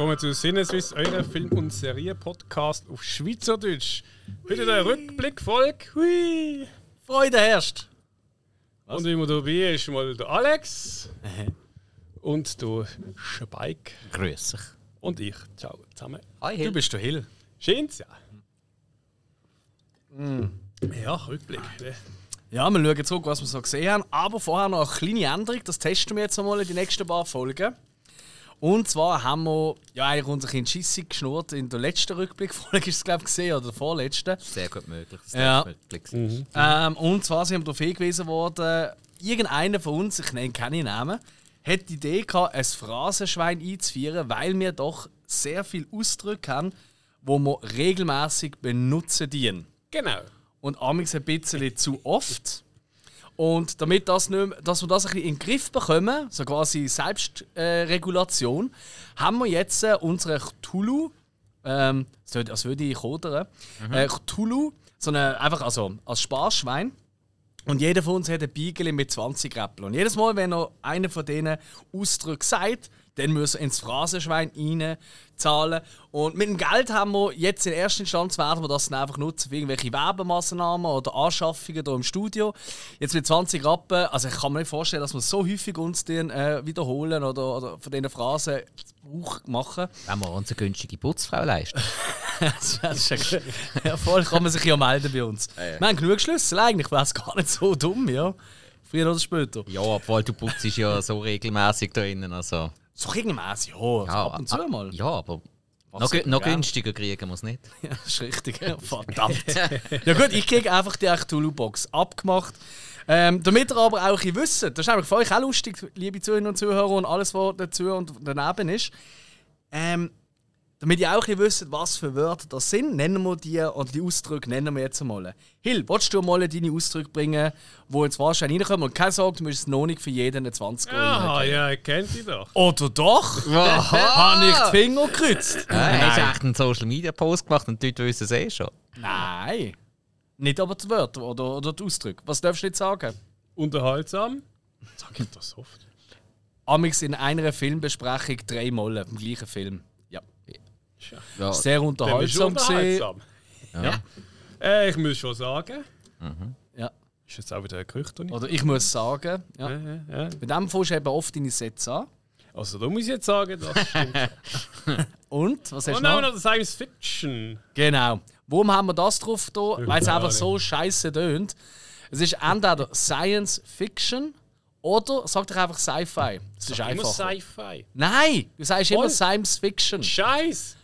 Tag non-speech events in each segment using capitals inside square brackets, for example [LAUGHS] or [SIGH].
Willkommen zu Sinneswiss, eurem Film- und Serie-Podcast auf Schweizerdeutsch. Heute der Rückblick-Folge. Hui! Freude herrscht. Und wie immer dabei ist mal der Alex und der Spike Grüß dich. und ich. Ciao zusammen. Hi, Du bist der Hill. Schön's, ja. Ja, Rückblick. ne? Ja, wir schauen zurück, was wir so gesehen haben. Aber vorher noch eine kleine Änderung. Das testen wir jetzt einmal in den nächsten paar Folgen. Und zwar haben wir ja eigentlich unser Kind Schissig geschnurrt in der letzten Rückblickfolge, [LAUGHS] ist es glaube ich gesehen, oder der vorletzten. Sehr gut möglich. Das Ja. Netflix. Ähm, und zwar sind wir darauf hingewiesen worden, irgendeiner von uns, ich nenne keine Namen, hat die Idee gehabt, ein Phrasenschwein einzuführen, weil wir doch sehr viele Ausdrücke haben, wo wir regelmäßig benutzen dienen. Genau. und amigs ein bisschen zu oft. Und damit das nicht mehr, dass wir das ein bisschen in den Griff bekommen, so quasi Selbstregulation, äh, haben wir jetzt äh, unsere Cthulhu, ähm, als würde ich kodern, äh, Cthulhu, so eine, einfach also als Sparschwein. Und jeder von uns hat ein Beigeli mit 20 Räppeln. Und jedes Mal, wenn er einen von diesen Ausdrücken sagt, dann muss er ins Phrasenschwein reinzahlen. Und mit dem Geld haben wir jetzt in erster Instanz werden wir das dann einfach nutzen für irgendwelche Werbemaßnahmen oder Anschaffungen hier im Studio. Jetzt mit 20 Rappen, also ich kann mir nicht vorstellen, dass wir so häufig uns den äh, wiederholen oder, oder von diesen Phrasen Gebrauch machen. Wenn wir uns eine günstige Putzfrau leisten. [LAUGHS] das ist ja, ja, voll kann man sich ja melden bei uns. Wir haben genug Schlüssel, eigentlich wäre es gar nicht so dumm, ja. Früher oder später. ja, obwohl du putzt ja so regelmäßig da drinnen. Also. So regelmäßig, ja, also ab und zu ah, mal. Ja, aber Was noch, noch günstiger kriegen wir es nicht. [LAUGHS] Ja, das ist richtig. Ja, [LAUGHS] verdammt. ja gut, ich kriege einfach die Cthulhu-Box abgemacht. Ähm, damit ihr aber auch ein wisst, das ist nämlich für euch auch lustig, liebe Zuhörerinnen und Zuhörer und alles, was dazu und daneben ist. Ähm, damit ihr auch wisst, was für Wörter das sind, nennen wir die, oder die Ausdrücke nennen wir jetzt einmal. Hill, willst du mal deine Ausdrücke bringen, die jetzt wahrscheinlich reinkommen? Und keine Sorge, du musst es noch nicht für jeden einen 20 Euro Ah, geben. ja, ihr kennt die doch. Oder doch? [LAUGHS] Habe ich die Finger gekreuzt? Äh, hast du echt einen Social Media Post gemacht und die Leute wissen es eh schon. Nein. Nicht aber die Wörter oder, oder die Ausdrücke. Was darfst du jetzt sagen? Unterhaltsam. Sag ich das oft. Amix in einer Filmbesprechung drei Mal im gleichen Film. Ja. Ja, Sehr du unterhaltsam unterhaltsam. Ja. Äh, ich muss schon sagen, Ja. ist jetzt auch wieder ein Gerücht, Toni? Oder ich muss sagen, ja. Ja, ja, ja. mit dem fängst du eben oft deine Sätze an. Also, da muss ich jetzt sagen, das stimmt. [LAUGHS] Und, was hast Und du noch? noch Science Fiction. Genau. Warum haben wir das drauf da? Weil es einfach so scheiße tönt. Es ist entweder Science Fiction oder sag doch einfach Sci-Fi. Das ist Immer einfach. Sci-Fi. Nein, du sagst immer Voll. Science Fiction. Scheiß!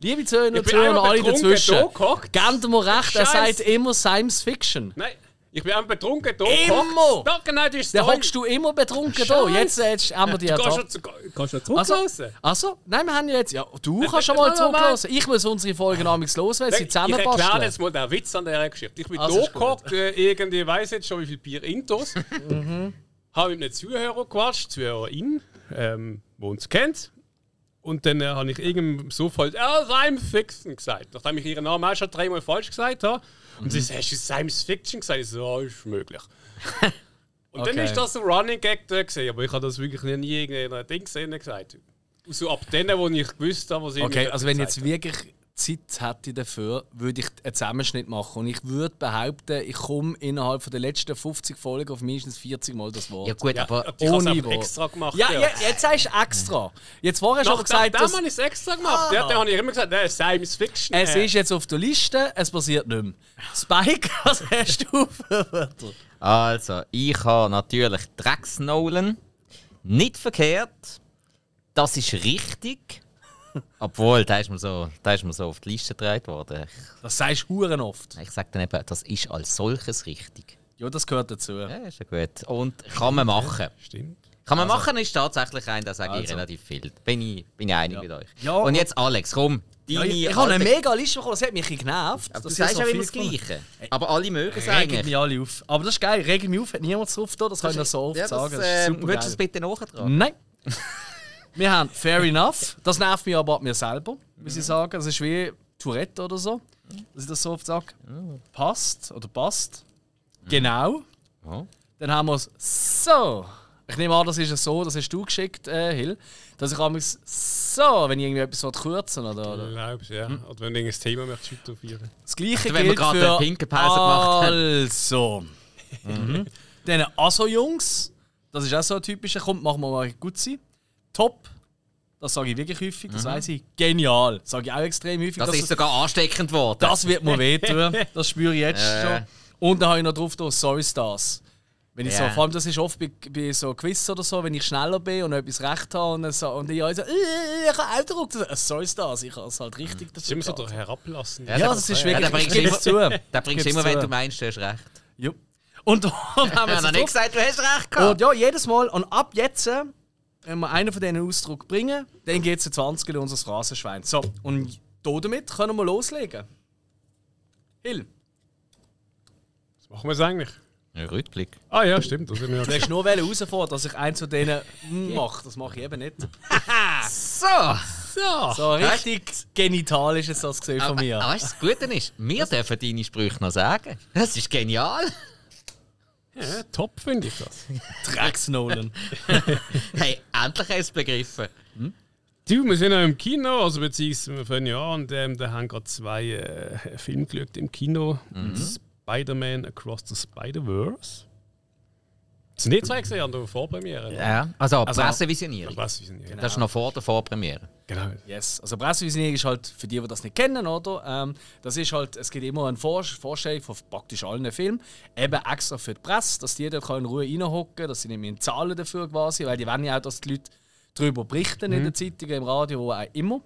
Liebe Zuhörer Ich und bin Zuhörer, einmal alle betrunken dazwischen. da gehockt. Gebt mir recht, er Scheiß. sagt immer Science Fiction. Nein, ich bin einfach betrunken da Immer! gehockt. Ja, genau, das ist Dann hockst du immer betrunken da. Scheiß. Jetzt, jetzt haben wir die Du kannst da. schon, zu- kannst Also, zurücklassen. also, nein, wir haben ja jetzt. Ja, du kannst schon mal nein, zurücklassen. Ich muss unsere Folgen amigs los, weil sie ich erkläre zusammenbasteln. jetzt mal den Witz an dieser Geschichte. Ich bin Also, da ist gut. gehockt, äh, irgendwie weiss jetzt schon, wie viel Bier intos. [LAUGHS] [LAUGHS] Habe mit einem Zuhörer gequatscht, Zuhörerin, ähm, die uns kennt. Und dann äh, habe ich irgendeinem so falsch, ja, Science Fiction gesagt. Nachdem ich ihren Namen auch schon dreimal falsch gesagt habe. Und Mhm. sie sagt, hast du Science Fiction gesagt? Ich so, ja, ist möglich. [LAUGHS] Und dann Okay. ist das ein Running Gag da gesehen, aber ich habe das wirklich nie, in irgendeinem Ding gesehen gesagt. So ab denen, wo ich gewusst habe, was ich Okay, also wenn jetzt wirklich Zeit hätte dafür, würde ich einen Zusammenschnitt machen. Und ich würde behaupten, ich komme innerhalb von der letzten 50 Folgen auf mindestens 40 Mal das Wort. ja gut, Ja, aber ich habe es ohne Wort. extra gemacht. Ja, ja, jetzt sagst du extra. Jetzt vorher hast du aber gesagt, dass habe ich es extra gemacht. Ja, dann habe ich immer gesagt, nein, Science Fiction. es ist jetzt auf der Liste, es passiert nicht mehr. Spike, was [LAUGHS] hast du für Wörter? Also, ich habe natürlich Drecksnolan. Nicht verkehrt. Das ist richtig. Obwohl, da ist mir so, da ist mir so auf die Liste gedreht worden. Das sagst du huren oft. Ich, ich sage dann eben, das ist als solches richtig. Ja, das gehört dazu. Ja, ist ja gut. Und kann man machen. Stimmt. Kann man machen, ist tatsächlich ein, da sage ich Also. relativ viel. Bin ich, bin ich einig mit euch. Ja, und jetzt Alex, komm. Ja, ich, ich habe eine mega Liste bekommen, das hat mich ein genervt. Aber du dass ich sagst so ja immer das Gleiche. Aber alle mögen es Regelt eigentlich. mich alle auf. Aber das ist geil, regelt mich auf, hat niemand drauf da, das kann ich noch so oft Ja, das, sagen. Das äh, ist super würdest du es bitte nachtragen? Nein. [LAUGHS] Wir haben Fair Enough. Das nervt mich aber mir selber, muss ich sagen. Das ist wie Tourette oder so, dass ich das so oft sage. Passt oder passt. Genau. Ja. Dann haben wir es so. Ein Ich nehme an, das ist ja so, das hast du geschickt, äh, Hill, dass ich amigs so, wenn ich irgendwie etwas kürzen oder, oder Ich glaube ja. Oder wenn du irgendein Thema möchtest ausprobieren. das gleiche Oder wenn wir gilt gerade für eine Pinkelpause gemacht haben. Also, mhm. Dann Aso-Jungs, das ist auch so ein typischer, kommt, machen wir mal gut sein. Top, das sage ich wirklich häufig, das weiß ich. Genial, sage ich auch extrem häufig. Das dass ist sogar ansteckend worden. das wird mir wehtun, [LAUGHS] das spüre ich jetzt Äh. schon. Und dann habe ich noch drauf da Sorry Stars. Wenn ich Ja. so, vor allem das ist oft bei, bei so Quiz oder so, wenn ich schneller bin und etwas recht habe und, so, und ich also, äh, ich habe auch gedruckt. Sorry Stars, ich habe es halt richtig Das ist immer so der Herablassen. Ja, Ja, da- das ist ja, wirklich, da ich bringst du es zu. Da bringst immer, wenn du meinst, du hast recht. Ja. Und [LAUGHS] dann haben wir so noch nicht gesagt, du hast recht gehabt. Und ja, jedes Mal. Und ab jetzt, wenn wir einen von diesen Ausdruck bringen, dann geht es in 20 in unser Phrasenschwein. So, und da damit können wir loslegen. Hill, Was machen wir jetzt eigentlich? Ein Rückblick. Ah ja, stimmt. Das du hast nur herausfordern, dass ich eins von denen mache. Das mache ich eben nicht. [LAUGHS] So! so. So richtig genital ist es das gesehen von mir. aber weißt du, das Gute ist, wir dürfen deine Sprüche noch sagen. Das ist genial. Ja, top finde ich das. [LAUGHS] Drecksnolan. [LAUGHS] Hey, endlich hast du es begriffen. Du, wir sind ja im Kino, also beziehungsweise wir fangen ja an und ähm, da haben gerade zwei äh, Filme geschaut im Kino. Spider-Man Across the Spider-Verse. Das sind die zwei gesehen an der Vorpremiere. Ja, also, Also- Pressevisionierung. Wissen die? Das ist noch vor der Vorpremiere. Genau. Yes. Also Pressevisionierung ist halt, für die, die das nicht kennen, oder? Ähm, das ist halt, es gibt immer eine Vor Vorstellung von praktisch allen Filmen, eben extra für die Presse, dass die dort in Ruhe reinhocken können, dass sie nicht mehr zahlen dafür quasi, weil die wollen ja auch, dass die Leute darüber berichten in den Zeitungen, im Radio, wo auch immer.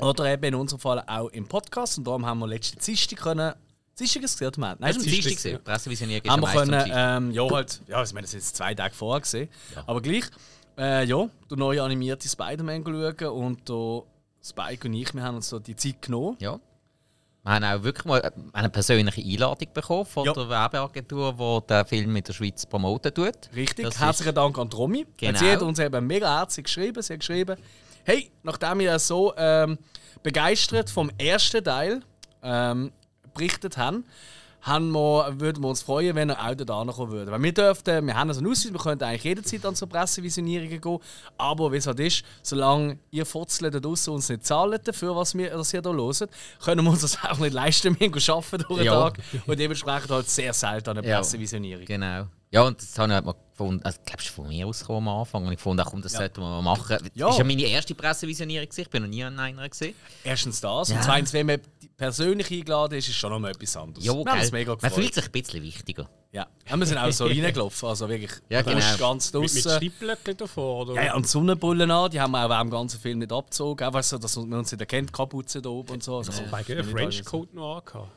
Oder eben in unserem Fall auch im Podcast. Und darum haben wir letzte Dienstag können... Dienstag ist es gesehen, Nein, Das ist am Dienstag. Gewesen. Pressevisionierung ist haben wir können, ähm, ja halt, ja, ich meine, das ist jetzt zwei Tage vorher gesehen, aber gleich, äh, ja, der neue animierte Spider-Man schauen und der Spike und ich, wir haben uns so die Zeit genommen. Ja. Wir haben auch wirklich mal eine persönliche Einladung bekommen von Ja. der Werbeagentur, die den Film in der Schweiz promoten tut. Richtig, Das herzlichen Dank an Romy. Genau. Sie hat uns eben mega herzlich geschrieben. Sie hat geschrieben, hey, nachdem wir so ähm, begeistert vom ersten Teil ähm, berichtet haben, haben wir, würden wir uns freuen, wenn er auch da kommen würde. Weil wir dürften, wir haben also einen Ausweis, wir könnten eigentlich jederzeit an so Pressevisionierungen gehen, aber wie es halt ist, solange ihr Futzle da draussen uns nicht zahlt dafür, was wir, ihr hier hört, können wir uns das auch nicht leisten, wir gehen arbeiten durch den Ja. Tag und dementsprechend halt sehr selten an eine Ja. Pressevisionierung. Genau. Ja, und das habe ich halt mal gefunden, also, glaubst du, von mir aus am Anfang. Und ich fand, ach, komm, das sollten wir mal machen. Das Ja. ist ja meine erste Pressevisionierung. gewesen. Ich bin noch nie an einer gesehen. Erstens das. Ja. Und zweitens, wenn man persönlich eingeladen ist, ist schon noch mal etwas anderes. Ja, haben gell? uns mega Man gefreut. fühlt sich ein bisschen wichtiger. ja. Wir sind auch so [LAUGHS] reingelaufen. Also wirklich, Ja, du genau. ganz Mit, mit draußen. Stippblöcken davor, oder? Ja, ja, und die Sonnenbrillen an, die haben wir auch während dem ganzen Film nicht abgezogen. Einfach so, dass man uns nicht erkennt, Kapuze da oben und so. Also, einem alles. Frenchcoat noch angehabt.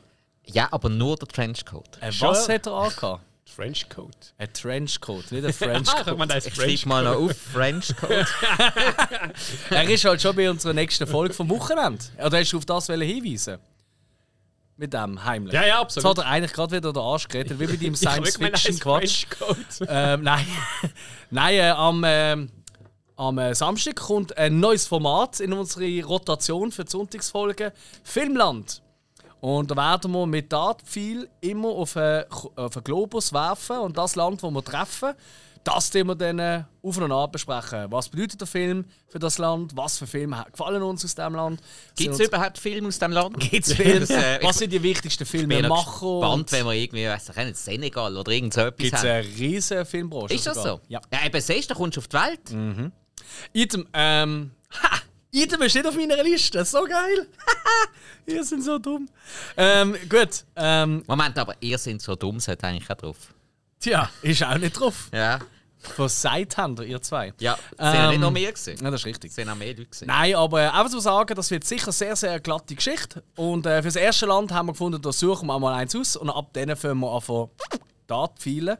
Ja, aber nur der Trenchcoat. Äh, was hat er angehabt? Frenchcoat. Ein Trenchcoat, nicht ein [LAUGHS] Frenchcoat. Ich schreibe mal noch auf Frenchcoat. [LAUGHS] er ist halt schon bei unserer nächsten Folge vom Wochenende. Oder hast du auf das hinweisen? Mit dem heimlich. Ja, ja, Jetzt absolut. hat er eigentlich gerade wieder den Arsch gerettet, wie bei deinem [LAUGHS] Science-Fiction-Quatsch. Ähm, nein, nein äh, am, ähm, am äh, Samstag kommt ein neues Format in unsere Rotation für die Sonntagsfolge: Filmland. Und da werden wir mit Dartpfeil immer auf einen, auf einen Globus werfen und das Land, wo wir treffen, das wir dann auf und ab besprechen. Was bedeutet der Film für das Land? Was für Filme gefallen uns aus diesem Land? Gibt es überhaupt Filme aus diesem Land? uns- Gibt's Filme? [LAUGHS] Das, äh, ich Was sind die wichtigsten Ich bin Filme? noch Macher? gespannt, wenn wir irgendwie, weiss ich nicht, Senegal oder irgend so etwas Gibt es eine riesige Filmbranche? Ist das sogar. so? Ja. ja eben, siehst du, da kommst du auf die Welt. Item, ähm. Ha! Item ist nicht auf meiner Liste. So geil! [LAUGHS] Ihr sind so dumm. Ähm, gut. Ähm, Moment, aber ihr seid so dumm, seid eigentlich auch drauf. tja, ist auch nicht drauf. Ja. Seid habt ihr, zwei? Ja, sind ja nicht Ähm, noch mehr gewesen. Ja, das ist richtig. Sind auch mehr Leute gewesen. Nein, aber äh, einfach zu sagen, das wird sicher sehr, sehr glatte Geschichte. Und äh, für das erste Land haben wir gefunden, da suchen wir mal eins aus und ab dann fangen wir an von da pfeilen.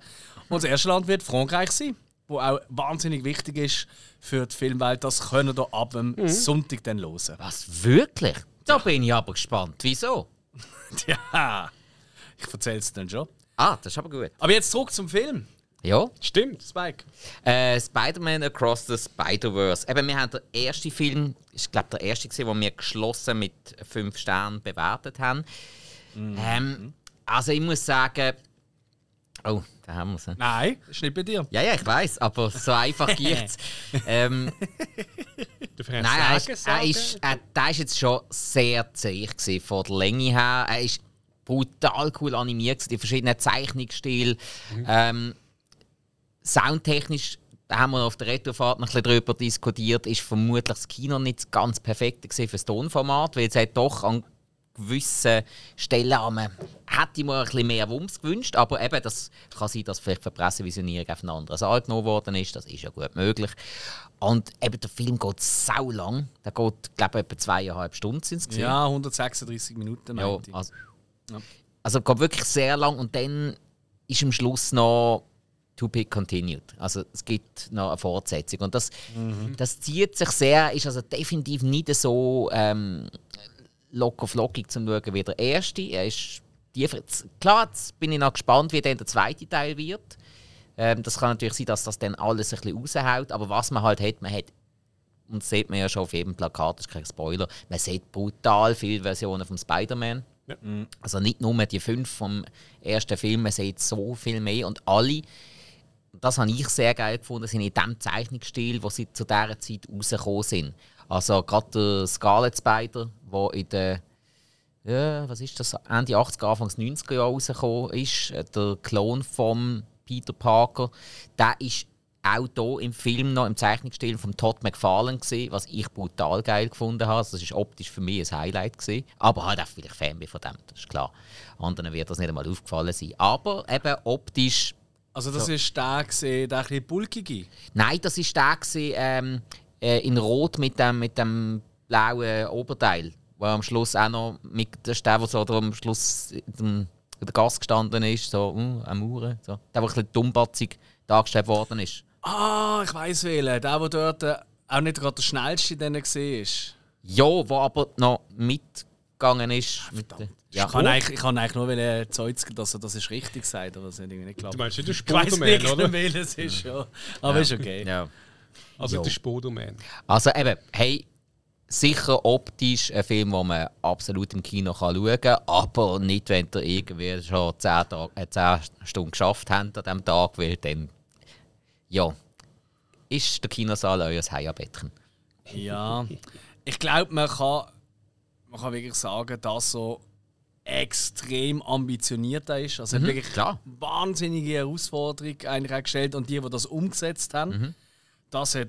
Und das erste Land wird Frankreich sein, wo auch wahnsinnig wichtig ist für die Filmwelt. Das können wir ab dem Sonntag dann hören. Was, wirklich? Da bin ich aber gespannt. Wieso? [LAUGHS] Ja, ich erzähle es dann schon. Ah, das ist aber gut. Aber jetzt zurück zum Film. Ja. Stimmt. Spike. Äh, Spider-Man Across the Spider-Verse. Eben, wir haben den ersten Film, ich glaube der erste gesehen, den wir geschlossen mit 5 Sternen bewertet haben. Ähm, also ich muss sagen, Oh, da haben wir es. Nein, ist nicht bei dir. Ja, ja, ich weiß, aber so einfach [LAUGHS] geht's. ähm, Du nein, er ist, er ist, er, der ist jetzt schon sehr zäh von der Länge her. Er ist brutal cool animiert, die verschiedenen Zeichnungsstile. Ähm, soundtechnisch, da haben wir auf der Retrofahrt noch ein bisschen darüber diskutiert, ist vermutlich das Kino nicht ganz perfekt für das Tonformat, weil es hat doch an gewissen man- hätte ich mir ein bisschen mehr Wumms gewünscht, aber eben, das kann sein, dass vielleicht die Pressevisionierung auf einen anderen Saal genommen worden ist, das ist ja gut möglich. Und eben, der Film geht sau lang, der geht, glaube ich, etwa zweieinhalb Stunden sind es gewesen. Ja, 136 Minuten, Ja, ich. also, Ja. also geht wirklich sehr lang und dann ist am Schluss noch To Be Continued. Also es gibt noch eine Fortsetzung und das, das zieht sich sehr, ist also definitiv nicht so ähm, locker flockig zum Schauen wie der erste. Er ist tiefer. Klar, jetzt bin ich noch gespannt, wie dann der zweite Teil wird. Ähm, das kann natürlich sein, dass das dann alles ein bisschen raushaut, aber was man halt hat, man hat und das sieht man ja schon auf jedem Plakat, das ist kein Spoiler, man sieht brutal viele Versionen vom Spider-Man. Ja. Also nicht nur die fünf vom ersten Film, man sieht so viel mehr und alle, das habe ich sehr geil gefunden, sind in dem Zeichnungsstil, wo sie zu dieser Zeit rausgekommen sind. Also gerade der Scarlet Spider, der in den ja, was ist das, Ende 80er, Anfangs 90er Jahre rausgekommen ist, der Klon von Peter Parker, der ist auch hier im Film noch im Zeichnungsstil von Todd McFarlane gesehen, was ich brutal geil gefunden habe. Also, Das ist optisch für mich ein Highlight gewesen. Aber halt auch vielleicht Fan bin von dem, das ist klar. Anderen wird das nicht einmal aufgefallen sein. Aber eben optisch Also das ist der, gewesen, der ein bisschen bulkige. Nein, das ist der ähm, äh, in Rot mit dem, mit dem blauen Oberteil, wo am Schluss auch noch mit der, der so da am Schluss in, dem, der Gas gestanden ist, so uh, am Mauern, so. der, der ein bisschen dummbatzig dargestellt worden ist. Ah, ich weiss wählen. Der, der dort äh, auch nicht gerade der schnellste denen gesehen ist. Ja, der aber noch mitgegangen ist. mit der, ja, Ich kann eigentlich, ich kann eigentlich nur wollen zeugen, dass er das ist richtig sagt, aber das hat irgendwie nicht Du geklappt. meinst nicht den Ich weiss Spoderman, nicht, oder? welches es ist, ja. Aber ist okay. ja. Also Jo. der Spoderman. Also eben, hey, sicher optisch ein Film, den man absolut im Kino kann schauen kann, aber nicht, wenn ihr irgendwie schon 10, Tage, äh, 10 Stunden geschafft habt an diesem Tag, weil dann, ja, ist der Kinosaal euer Heierbettchen. Ja, ich glaube, man kann, man kann wirklich sagen, dass so extrem ambitioniert er ist. Also er hat wirklich Mhm, klar. wahnsinnige Herausforderung eigentlich auch gestellt und die, die das umgesetzt haben, Mhm. Das hat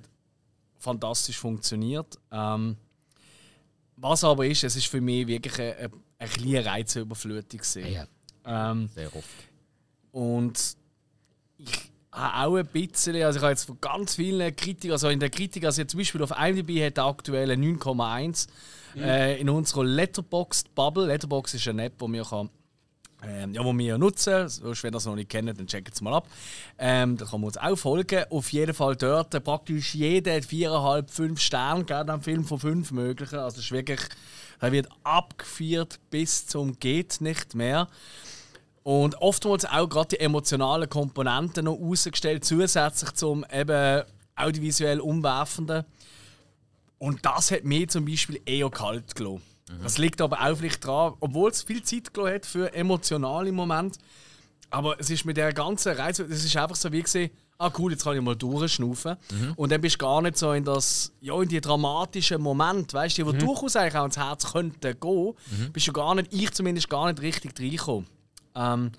fantastisch funktioniert. Ähm, was aber ist, es ist für mich wirklich eine, eine, eine kleine Reizüberflutung. Ja, Ähm, sehr oft. und ich habe auch ein bisschen, also ich habe jetzt von ganz vielen Kritikern, also in der Kritik, also jetzt zum Beispiel auf IMDb hat der aktuelle 9,1 äh, in unserer Letterboxd Bubble. Letterboxd ist eine App, die wir kann, ähm, ja, wo wir nutzen. Sonst, wenn ihr das noch nicht kennt, dann checkt es mal ab. Ähm, da kann man uns auch folgen. Auf jeden Fall dort äh, praktisch jeder hat 4,5, 5 Sterne, gerade am Film von 5 möglichen. Also es ist wirklich, er wird abgeführt bis zum geht nicht mehr. Und oftmals auch gerade die emotionalen Komponenten noch rausgestellt, zusätzlich zum eben audiovisuell Umwerfenden. Und das hat mir zum Beispiel eher kalt gelassen. Das liegt aber auch vielleicht daran, obwohl es viel Zeit gelassen hat für emotionale Momente. Aber es ist mit der ganzen Reise, es ist einfach so wie gesehen, ah cool, jetzt kann ich mal durchschnaufen. Und dann bist du gar nicht so in das, ja, in die dramatischen Momente, weißt du, die durchaus eigentlich auch ins Herz könnten gehen, bist du gar nicht, ich zumindest gar nicht richtig reingekommen. Ähm,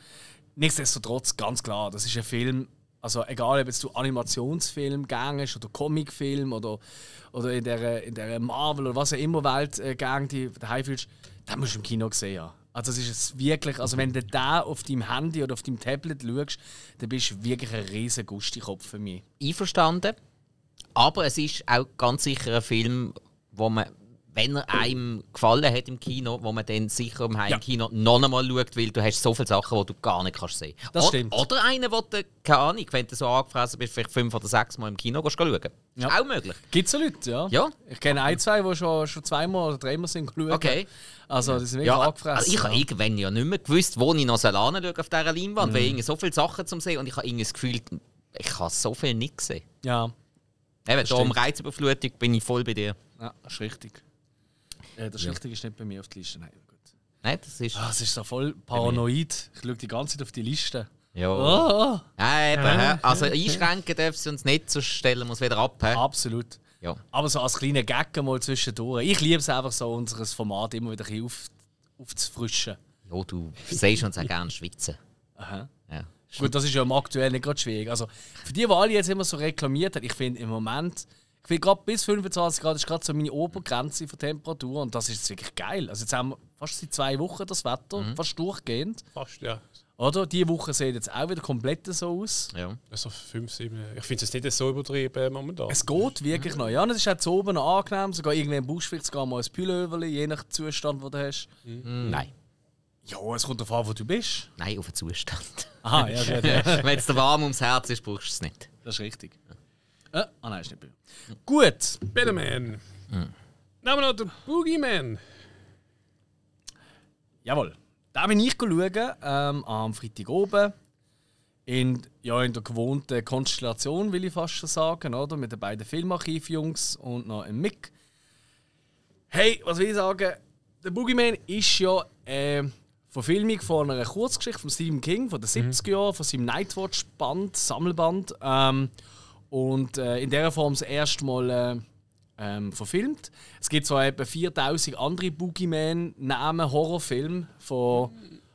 nichtsdestotrotz, ganz klar, das ist ein Film, also egal ob jetzt du Animationsfilm gängst oder Comicfilm oder, oder in der, in der Marvel oder was auch immer Welt äh, gang die daheim fühlst, den musst du im Kino sehen. Also es ist wirklich, also wenn du da auf deinem Handy oder auf deinem Tablet schaust, dann bist du wirklich ein riesen Gustikopf für mich. Einverstanden. Aber es ist auch ganz sicher ein Film, wo man, wenn er einem gefallen hat im Kino, wo man dann sicher im Heimkino noch einmal schaut, weil du hast so viele Sachen, die du gar nicht kannst sehen. Das Oder- stimmt. Oder einen, wo du, keine Ahnung, wenn du so angefressen bist, vielleicht fünf oder sechs Mal im Kino gehst, schauen. Ja. Ist auch möglich. Gibt es so Leute, ja? Ja. Ich kenne ein, zwei, die schon, schon zweimal oder dreimal sind geschaut. Okay. Also die sind wirklich Ja, angefressen. also ich habe ja. irgendwann ja nicht mehr gewusst, wo ich noch soll anschauen auf dieser Leinwand, Mhm. weil irgendwie so viele Sachen zum sehen und ich habe irgendwie das Gefühl, ich habe so viel nicht gesehen. Ja, Eben, da um. Reizüberflutung bin ich voll bei dir. ja, das ist richtig. Äh, das Richtige ist nicht bei mir auf der Liste. Nein, gut. Nein, das ist... Ah, es ist so voll paranoid. Ich schaue die ganze Zeit auf die Liste. Ja. Oh, Ja, eben? Also einschränken dürfen sie uns nicht, sonst stellen wir es wieder ab. hä? absolut. Ja. Aber so als kleiner Gag mal zwischendurch. Ich liebe es einfach so, unser Format immer wieder ein bisschen auf, aufzufrischen. ja, du siehst uns auch gerne schwitzen. Aha. Ja. Gut, das ist ja im aktuell nicht gerade schwierig. Also für die, die alle jetzt immer so reklamiert haben, ich finde im Moment, ich finde gerade bis 25 Grad ist gerade so meine Obergrenze für Temperatur und das ist jetzt wirklich geil. Also jetzt haben wir fast seit zwei Wochen das Wetter, fast durchgehend. Fast, ja. Oder? Die Woche sieht jetzt auch wieder komplett so aus. Ja. Also 5, 7. Ich finde es nicht so übertrieben momentan. Es geht wirklich noch. Ja, und es ist auch zu oben noch angenehm. Sogar irgendwann brauchst du vielleicht sogar mal ein Pullover, je nach Zustand, den du hast. Nein. Ja, es kommt darauf an, wo du bist. Nein, auf den Zustand. Aha, ja, gut, ja. [LAUGHS] Wenn es dir warm ums Herz ist, brauchst du es nicht. das ist richtig. Äh, ah nein, ist nicht mir. Gut. Spider-Man. Nehmen wir noch den Boogeyman. Jawohl. Da bin ich schauen, ähm, am Freitag oben. In, ja, in der gewohnten Konstellation, will ich fast schon sagen, oder? Mit den beiden Filmarchiv-Jungs und noch einem Mick. Hey, was will ich sagen? Der Boogeyman ist ja äh, Verfilmung von einer Kurzgeschichte von Stephen King von den 70er Jahren, von seinem Nightwatch-Band, Sammelband. Ähm, und äh, in dieser Form das erste Mal äh, ähm, verfilmt. Es gibt zwar etwa 4000 andere Boogeyman-Namen-Horrorfilme von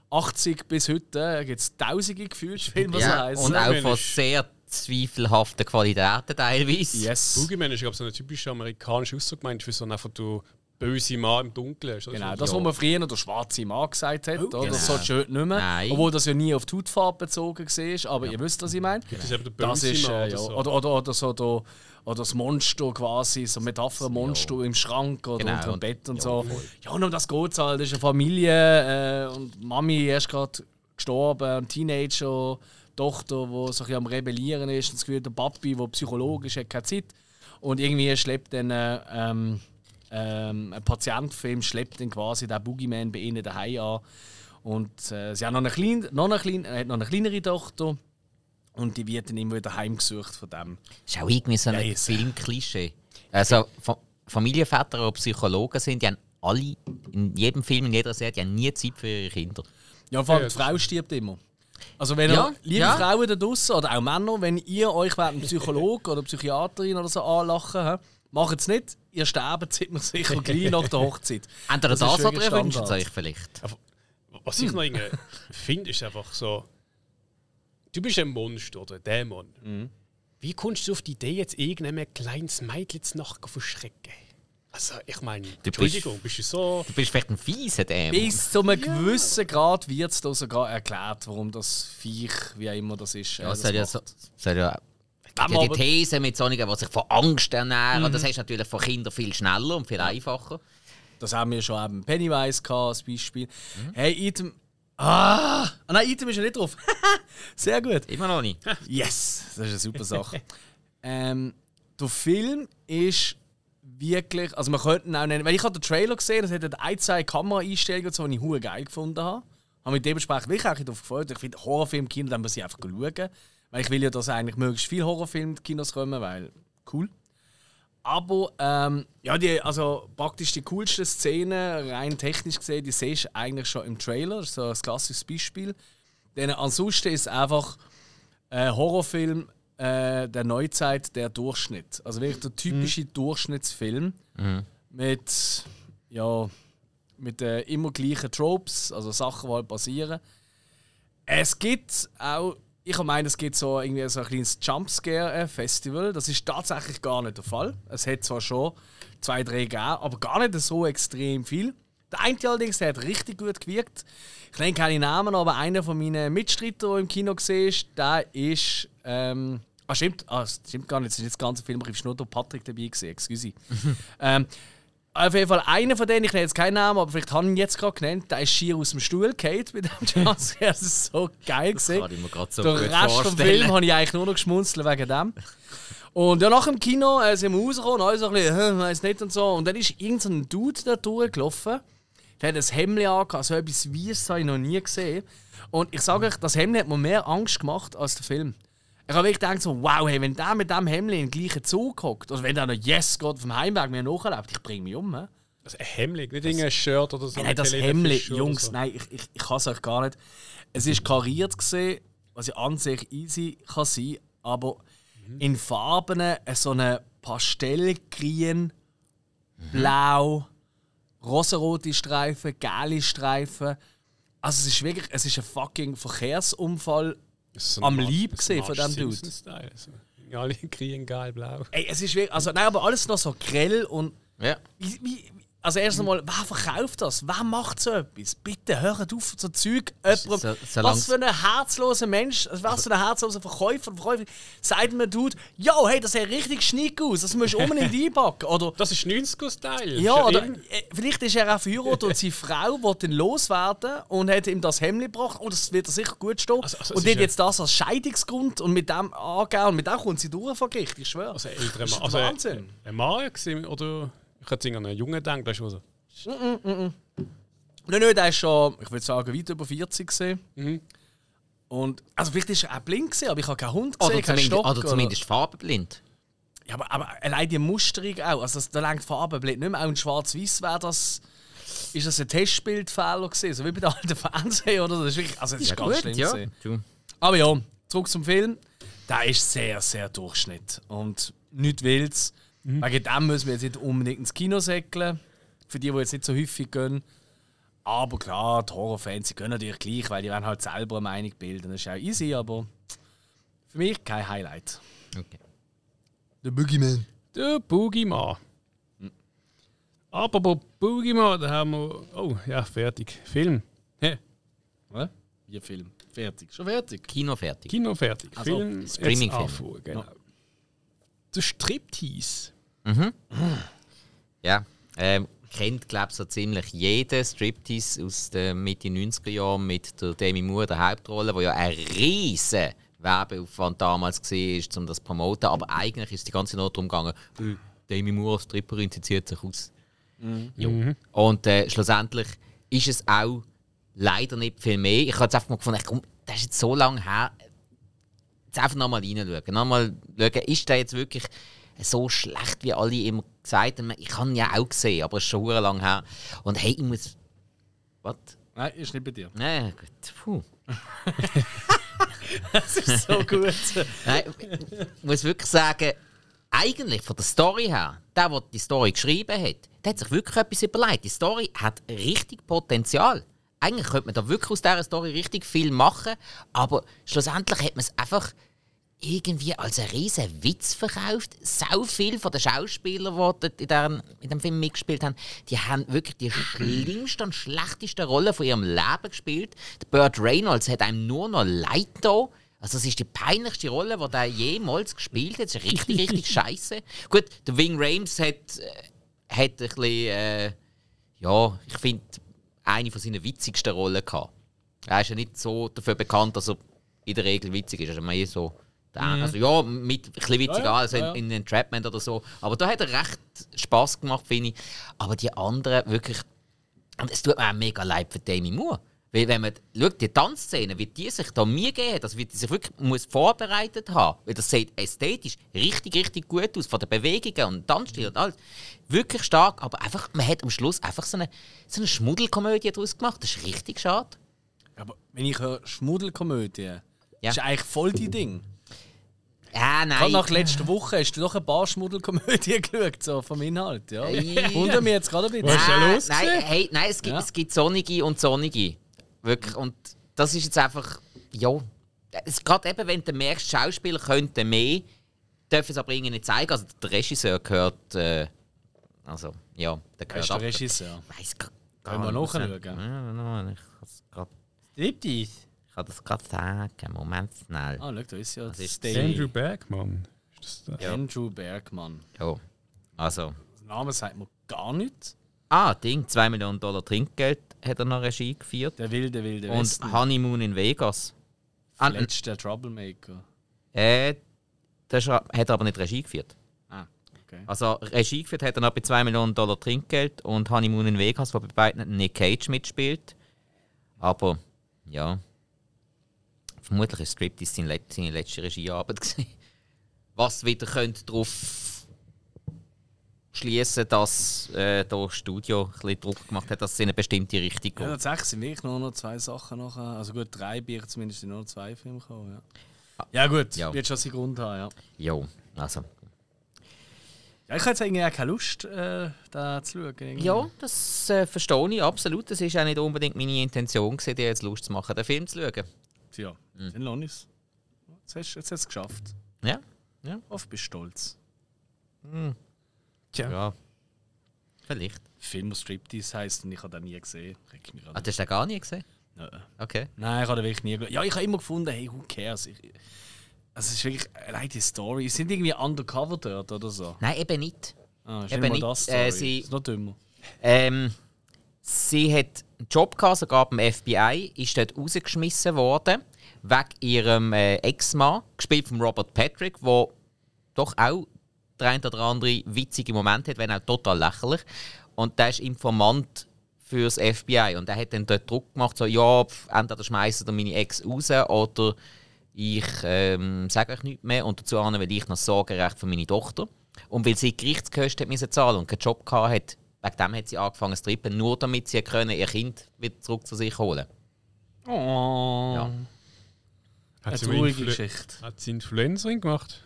80 bis heute. Da gibt es tausende gefühlt Filme, was Ja, heisst. und auch von sehr zweifelhaften Qualitäten teilweise. Yes. Boogeyman ist, glaube ich, so eine typische amerikanische Aussage gemeint für so einen einfach du böse Mann im Dunkeln. Ist das Genau, so? das, was man früher noch der schwarze Mann gesagt hat, oder? genau. das so schön nicht mehr. Nein. Obwohl das ja nie auf die Hautfarbe bezogen war, aber ihr wisst, was ich meine. Das ist eben der böse Das ist, Mann äh, oder ja, so. oder, oder, oder so der, oder das Monster quasi, so Metapher-Monster im Schrank oder Genau. unter dem Bett und Ja, so. voll. Ja, und um das geht es halt. Das ist eine Familie äh, und Mami ist gerade gestorben, ein Teenager, Tochter, die so ein bisschen am Rebellieren ist, und das Gefühl, der Papi, der psychologisch hat keine Zeit. Und irgendwie schleppt dann äh, ähm, ähm, ein Patient von ihm schleppt dann quasi den Boogeyman bei ihnen daheim an. Und äh, sie haben noch eine, klein, noch, eine klein, hat noch eine kleinere Tochter. Und die wird dann immer wieder heimgesucht von dem. Das ist auch irgendwie so ein Ja, yes. Filmklischee. Also, Fa Familienväter, die Psychologen sind, die haben alle, in jedem Film, in jeder Serie, die haben nie Zeit für ihre Kinder. Ja, vor allem die Frau stirbt immer. Also wenn Ja, ihr, liebe ja. Frauen da draussen oder auch Männer, wenn ihr euch einem Psychologen oder Psychiaterin oder so anlachen, macht es nicht. Ihr sterbt ziemlich sicher gleich nach der Hochzeit. [LAUGHS] Entweder Das das, ist oder ihr wünscht es euch vielleicht. Was ich noch irgendwie finde, ist einfach so: Du bist ein Monster oder ein Dämon. Mhm. Wie kommst du auf die Idee, jetzt irgendeinem kleines Mädchen zu Nacht zu verschrecken? Also, ich meine, Entschuldigung, bist du so. Du bist vielleicht ein fieser Dämon. Bis zu einem gewissen Grad wird es da sogar erklärt, warum das Viech, wie auch immer das ist, äh, Ja, es das soll ja, so, soll ja, man die These mit solchen, die sich von Angst ernähren. Mhm. Das hast du natürlich von Kindern viel schneller und viel einfacher. Das haben wir schon eben Pennywise gehabt, als Beispiel. Mhm. Hey, Item. Ah! ah! Nein, Item ist ja nicht drauf. [LAUGHS] Sehr gut. Immer noch nicht. [LAUGHS] Yes! Das ist eine super Sache. ähm, der Film ist wirklich. Also, man könnte ihn auch nennen. Weil ich habe den Trailer gesehen, es hat ein, zwei Kameraeinstellungen, so, die ich geil gefunden habe. Habe mich dementsprechend wirklich auch darauf gefreut. Ich finde, Horrorfilm im Kino, dann muss ich einfach schauen. Weil ich will ja, dass eigentlich möglichst viele Horrorfilme in die Kinos kommen, weil cool. Aber ähm, ja, die, also praktisch die coolsten Szenen, rein technisch gesehen, die siehst du eigentlich schon im Trailer. So ein klassisches Beispiel. Denn ansonsten ist einfach ein Horrorfilm äh, der Neuzeit, der Durchschnitt. Also wirklich der typische Durchschnittsfilm mit, ja, mit äh, immer gleichen Tropes, also Sachen, die halt passieren. Es gibt auch, ich meine, es gibt so, irgendwie so ein kleines Jumpscare-Festival. Das ist tatsächlich gar nicht der Fall. Es hat zwar schon zwei, drei gegeben, aber gar nicht so extrem viel. Der eine allerdings der hat richtig gut gewirkt. Ich nenne keine Namen, aber einer von meinen Mitstreitern, der im Kino war, der ist. Ähm, ah, stimmt, ah, das stimmt gar nicht. Es ist das ganze Film, ich war nur der Patrick dabei. Gewesen, excuse. [LAUGHS] ähm, auf jeden Fall einer von denen, ich nenne jetzt keinen Namen, aber vielleicht habe ich ihn jetzt gerade genannt, der ist schier aus dem Stuhl gefallen mit dem [LAUGHS] Jumpscare. Das ist so geil gesehen. So Den Rest vom. Film habe ich eigentlich nur noch geschmunzelt wegen dem. Und ja, nach dem Kino äh, sind wir rausgekommen, alle so ein bisschen, hm, weiss nicht und so. Und dann ist irgendein Dude da durchgelaufen. Der hat ein Hemd angehabt, so etwas Weißes habe ich noch nie gesehen. Und ich sage euch, das Hemd hat mir mehr Angst gemacht als der Film. Ich habe wirklich gedacht, so, wow, hey, wenn der mit dem Hemd in den gleichen Zug hockt, oder wenn der noch Yes Gott vom Heimweg mir nachlebt, ich bringe mich um. He? Also ein Hemmling, nicht irgendein Shirt oder so. Nein, das oder Jungs, so. nein, ich, ich, ich kann es euch gar nicht. Es ist kariert gesehen, was ja an sich easy kann sein, aber in Farben äh, so eine Pastellgrün, blau, rosarote Streifen, gelbe Streifen. Also es ist wirklich, es ist ein fucking Verkehrsunfall Das am Lieb gesehen von dem Dude. Simpson-Style, so. Alle [LAUGHS] kriegen geil blau. Ey, es ist wirklich, also nein, aber alles noch so grell und Ja. wie, wie, also erst einmal, wer verkauft das? Wer macht so etwas? Bitte hört auf, so Zeug. Jemand, So- solange- was für ein herzloser Mensch, was für ein herzloser Verkäufer, Verkäufer sagt mir, Dude, yo, hey, das sieht richtig schnick aus, das musst du unbedingt [LAUGHS] einpacken. Oder, Das ist 90er-Style. ja, oder äh, vielleicht ist er auch verheiratet und seine Frau wollte ihn loswerden und hat ihm das Hemd gebracht. Und das wird er sicher gut stehen. Also- also und hat ja- jetzt das als Scheidungsgrund und mit dem angehen und mit dem kommt sie durch vor Gericht, ich schwöre. Also älterer Das ist Mann. Also Wahnsinn. Ein Mann gewesen, oder ich hätte an einen Jungen gedacht, das ist so. Nein, nein, der ist schon, ich würde sagen, weit über 40 gesehen. Mhm. Und, also vielleicht ist er auch blind gesehen, aber ich habe keinen Hund gesehen, Oder keinen zumindest, Stock. oder zumindest farbenblind. Ja, aber, aber allein die Musterung auch, also da lenkt die Farbe blind nicht mehr. Auch in Schwarz-Weiß wäre das, ist das ein Testbildfehler gewesen, so wie bei den alten Fernsehen, oder? Das ist wirklich, also das ist ganz schlimm ja. Du. Aber ja, zurück zum Film. Der ist sehr, sehr Durchschnitt. Und nichts Wildes. Mhm. Wegen dem müssen wir jetzt nicht unbedingt ins Kino säckeln. Für die, die jetzt nicht so häufig gehen. Aber klar, die Horrorfans, sie gehen natürlich gleich, weil die werden halt selber eine Meinung bilden. Das ist auch easy, aber für mich kein Highlight. Okay. Der Boogeyman. Der Boogeyman. Apropos Boogeyman, da haben wir. Oh, ja, fertig. Film. Hä? Was? Wie Film? Fertig. Schon fertig? Kino fertig. Kino fertig. Also, Film. jetzt Streaming-Film. anfangen, Genau. Der Striptease. Ja. Ähm, kennt, glaube ich, so ziemlich jeder Striptease aus den Mitte 90er Jahren mit der Demi Moore, der Hauptrolle, wo ja ein riesen Werbeaufwand damals war, um das zu promoten. Aber eigentlich ist die ganze Not darum gegangen, äh, Demi Moore als Stripperin sie zieht sich aus. Jo. Und äh, schlussendlich ist es auch leider nicht viel mehr. Ich habe jetzt einfach mal gefunden, komm, das ist jetzt so lange her. Jetzt einfach nochmal reinschauen. Nochmal schauen, ist der jetzt wirklich so schlecht, wie alle immer gesagt haben? Ich habe ihn ja auch gesehen, aber es ist schon verdammt lang her. Und hey, ich muss. Was? Nein, ist nicht bei dir. Nein, gut. Puh. [LAUGHS] Das ist so gut. Nein, ich muss wirklich sagen, eigentlich von der Story her, der, der die Story geschrieben hat, der hat sich wirklich etwas überlegt. Die Story hat richtig Potenzial. Eigentlich könnte man da wirklich aus dieser Story richtig viel machen, aber schlussendlich hat man es einfach irgendwie als einen riesen Witz verkauft. Sau viel von den Schauspielern, die in, deren, in dem Film mitgespielt haben, die haben wirklich die schlimmste und schlechteste Rolle von ihrem Leben gespielt. Der Burt Reynolds hat einem nur noch leid da. Also das ist die peinlichste Rolle, die er jemals gespielt hat. Das ist richtig, richtig [LAUGHS] scheiße. Gut, der Wing Rames hat, äh, hat ein bisschen, äh, ja, ich finde, eine von seinen witzigsten Rollen gehabt. Er ist ja nicht so dafür bekannt, dass er in der Regel witzig ist. Er ist mehr so, also ja, mit ein bisschen witziger, Ja, ja, also ja, ja. in, in Entrapment oder so. Aber da hat er recht Spaß gemacht, finde ich. Aber die anderen wirklich. Und es tut mir auch mega leid für Demi Moore. Weil wenn man schaut, die Tanzszene, wie die sich da mir gegeben hat, also wie die sich wirklich muss vorbereitet haben, weil das sieht ästhetisch richtig, richtig gut aus, von den Bewegungen und Tanzstil und alles. Wirklich stark, aber einfach, man hat am Schluss einfach so eine, so eine Schmuddelkomödie daraus gemacht. Das ist richtig schade. Aber wenn ich höre Schmuddelkomödie, Ja. ist eigentlich voll die Ding. Ja, Gerade nein. nach letzter Woche hast du doch ein paar Schmuddelkomödien [LAUGHS] geschaut, so vom Inhalt. Ja. [LAUGHS] Wundert mich jetzt gerade ein bisschen. Was ist da Nein, los nein, hey, nein es, gibt, Ja. es gibt sonnige und sonnige. Wirklich. Und das ist jetzt einfach. Ja. Es gerade eben, wenn du merkst, Schauspieler könnten mehr, dürfen es aber irgendwie nicht zeigen. Also der Regisseur gehört. Äh, also, ja, der gehört ist der. Regisseur? Weiss gar Können wir nachschauen? Ja, kann es gerade. Striptease. Ich kann das gerade sagen. Moment schnell. Ah, schau, da ist ja ist Stay. Andrew Bergman. Ist das der? Andrew Bergmann. Ja. Also. Der Name sagt mir gar nichts. Ah, Ding, 2 Millionen Dollar Trinkgeld hat er noch Regie geführt. Der wilde, wilde Und Westen. Honeymoon in Vegas. Ah, Letzt der Troublemaker. Äh, das ist- hat er aber nicht Regie geführt. Ah, okay. Also Regie geführt hat er noch bei 2 Millionen Dollar Trinkgeld und Honeymoon in Vegas, wo bei beiden Nick Cage mitspielt. Aber ja, vermutlich ist Striptease seine, seine letzte Regiearbeit [LAUGHS] gewesen. Was wieder könnte darauf schließen, dass äh, das Studio ein bisschen Druck gemacht hat, dass es in eine bestimmte Richtung geht. Ja, tatsächlich sind wirklich nur noch zwei Sachen nachher. Also gut, drei Bier zumindest sind nur noch zwei Filme gekommen. Ja, ja gut, Ja. wird schon seinen Grund haben, ja. Jo, also. ja ich habe jetzt eigentlich auch keine Lust, äh, da zu schauen. irgendwie. Ja, das äh, verstehe ich absolut. Das war auch nicht unbedingt meine Intention, gewesen, dir jetzt Lust zu machen, den Film zu schauen. Tja, dann lass ich's. Jetzt hast jetzt hast du es geschafft. Ja? Oft bist du stolz. Tja. Ja. Vielleicht. Film, Striptease heisst und ich habe den nie gesehen. Ah, an. du hast den gar nie gesehen? Nein. Okay. Nein, ich habe den wirklich nie gesehen. Ja, ich habe immer gefunden, hey, who cares? Ich, also es ist wirklich allein die Story. Sie sind irgendwie undercover dort oder so. Nein, eben nicht. Ah, ist Eben nicht das Äh, sie- ist noch dümmer. Ähm, sie hat einen Job gehabt, sogar beim FBI, ist dort rausgeschmissen worden, wegen ihrem äh, Ex-Mann, gespielt von Robert Patrick, der doch auch der ein oder andere witzige Moment hat, wenn auch total lächerlich. Und der ist Informant fürs FBI und der hat dann dort Druck gemacht, so, ja, entweder schmeißen ihr meine Ex raus oder ich ähm, sage euch nichts mehr und dazu will ich noch das Sorgerecht für meine Tochter. Und weil sie Gerichtskosten hat müssen zahlen und keinen Job gehabt hat, wegen dem hat sie angefangen zu trippen, nur damit sie können, ihr Kind wieder zurück zu sich holen Oh. Ja. Hat Eine traurige Influ Geschichte. hat sie Influencerin gemacht?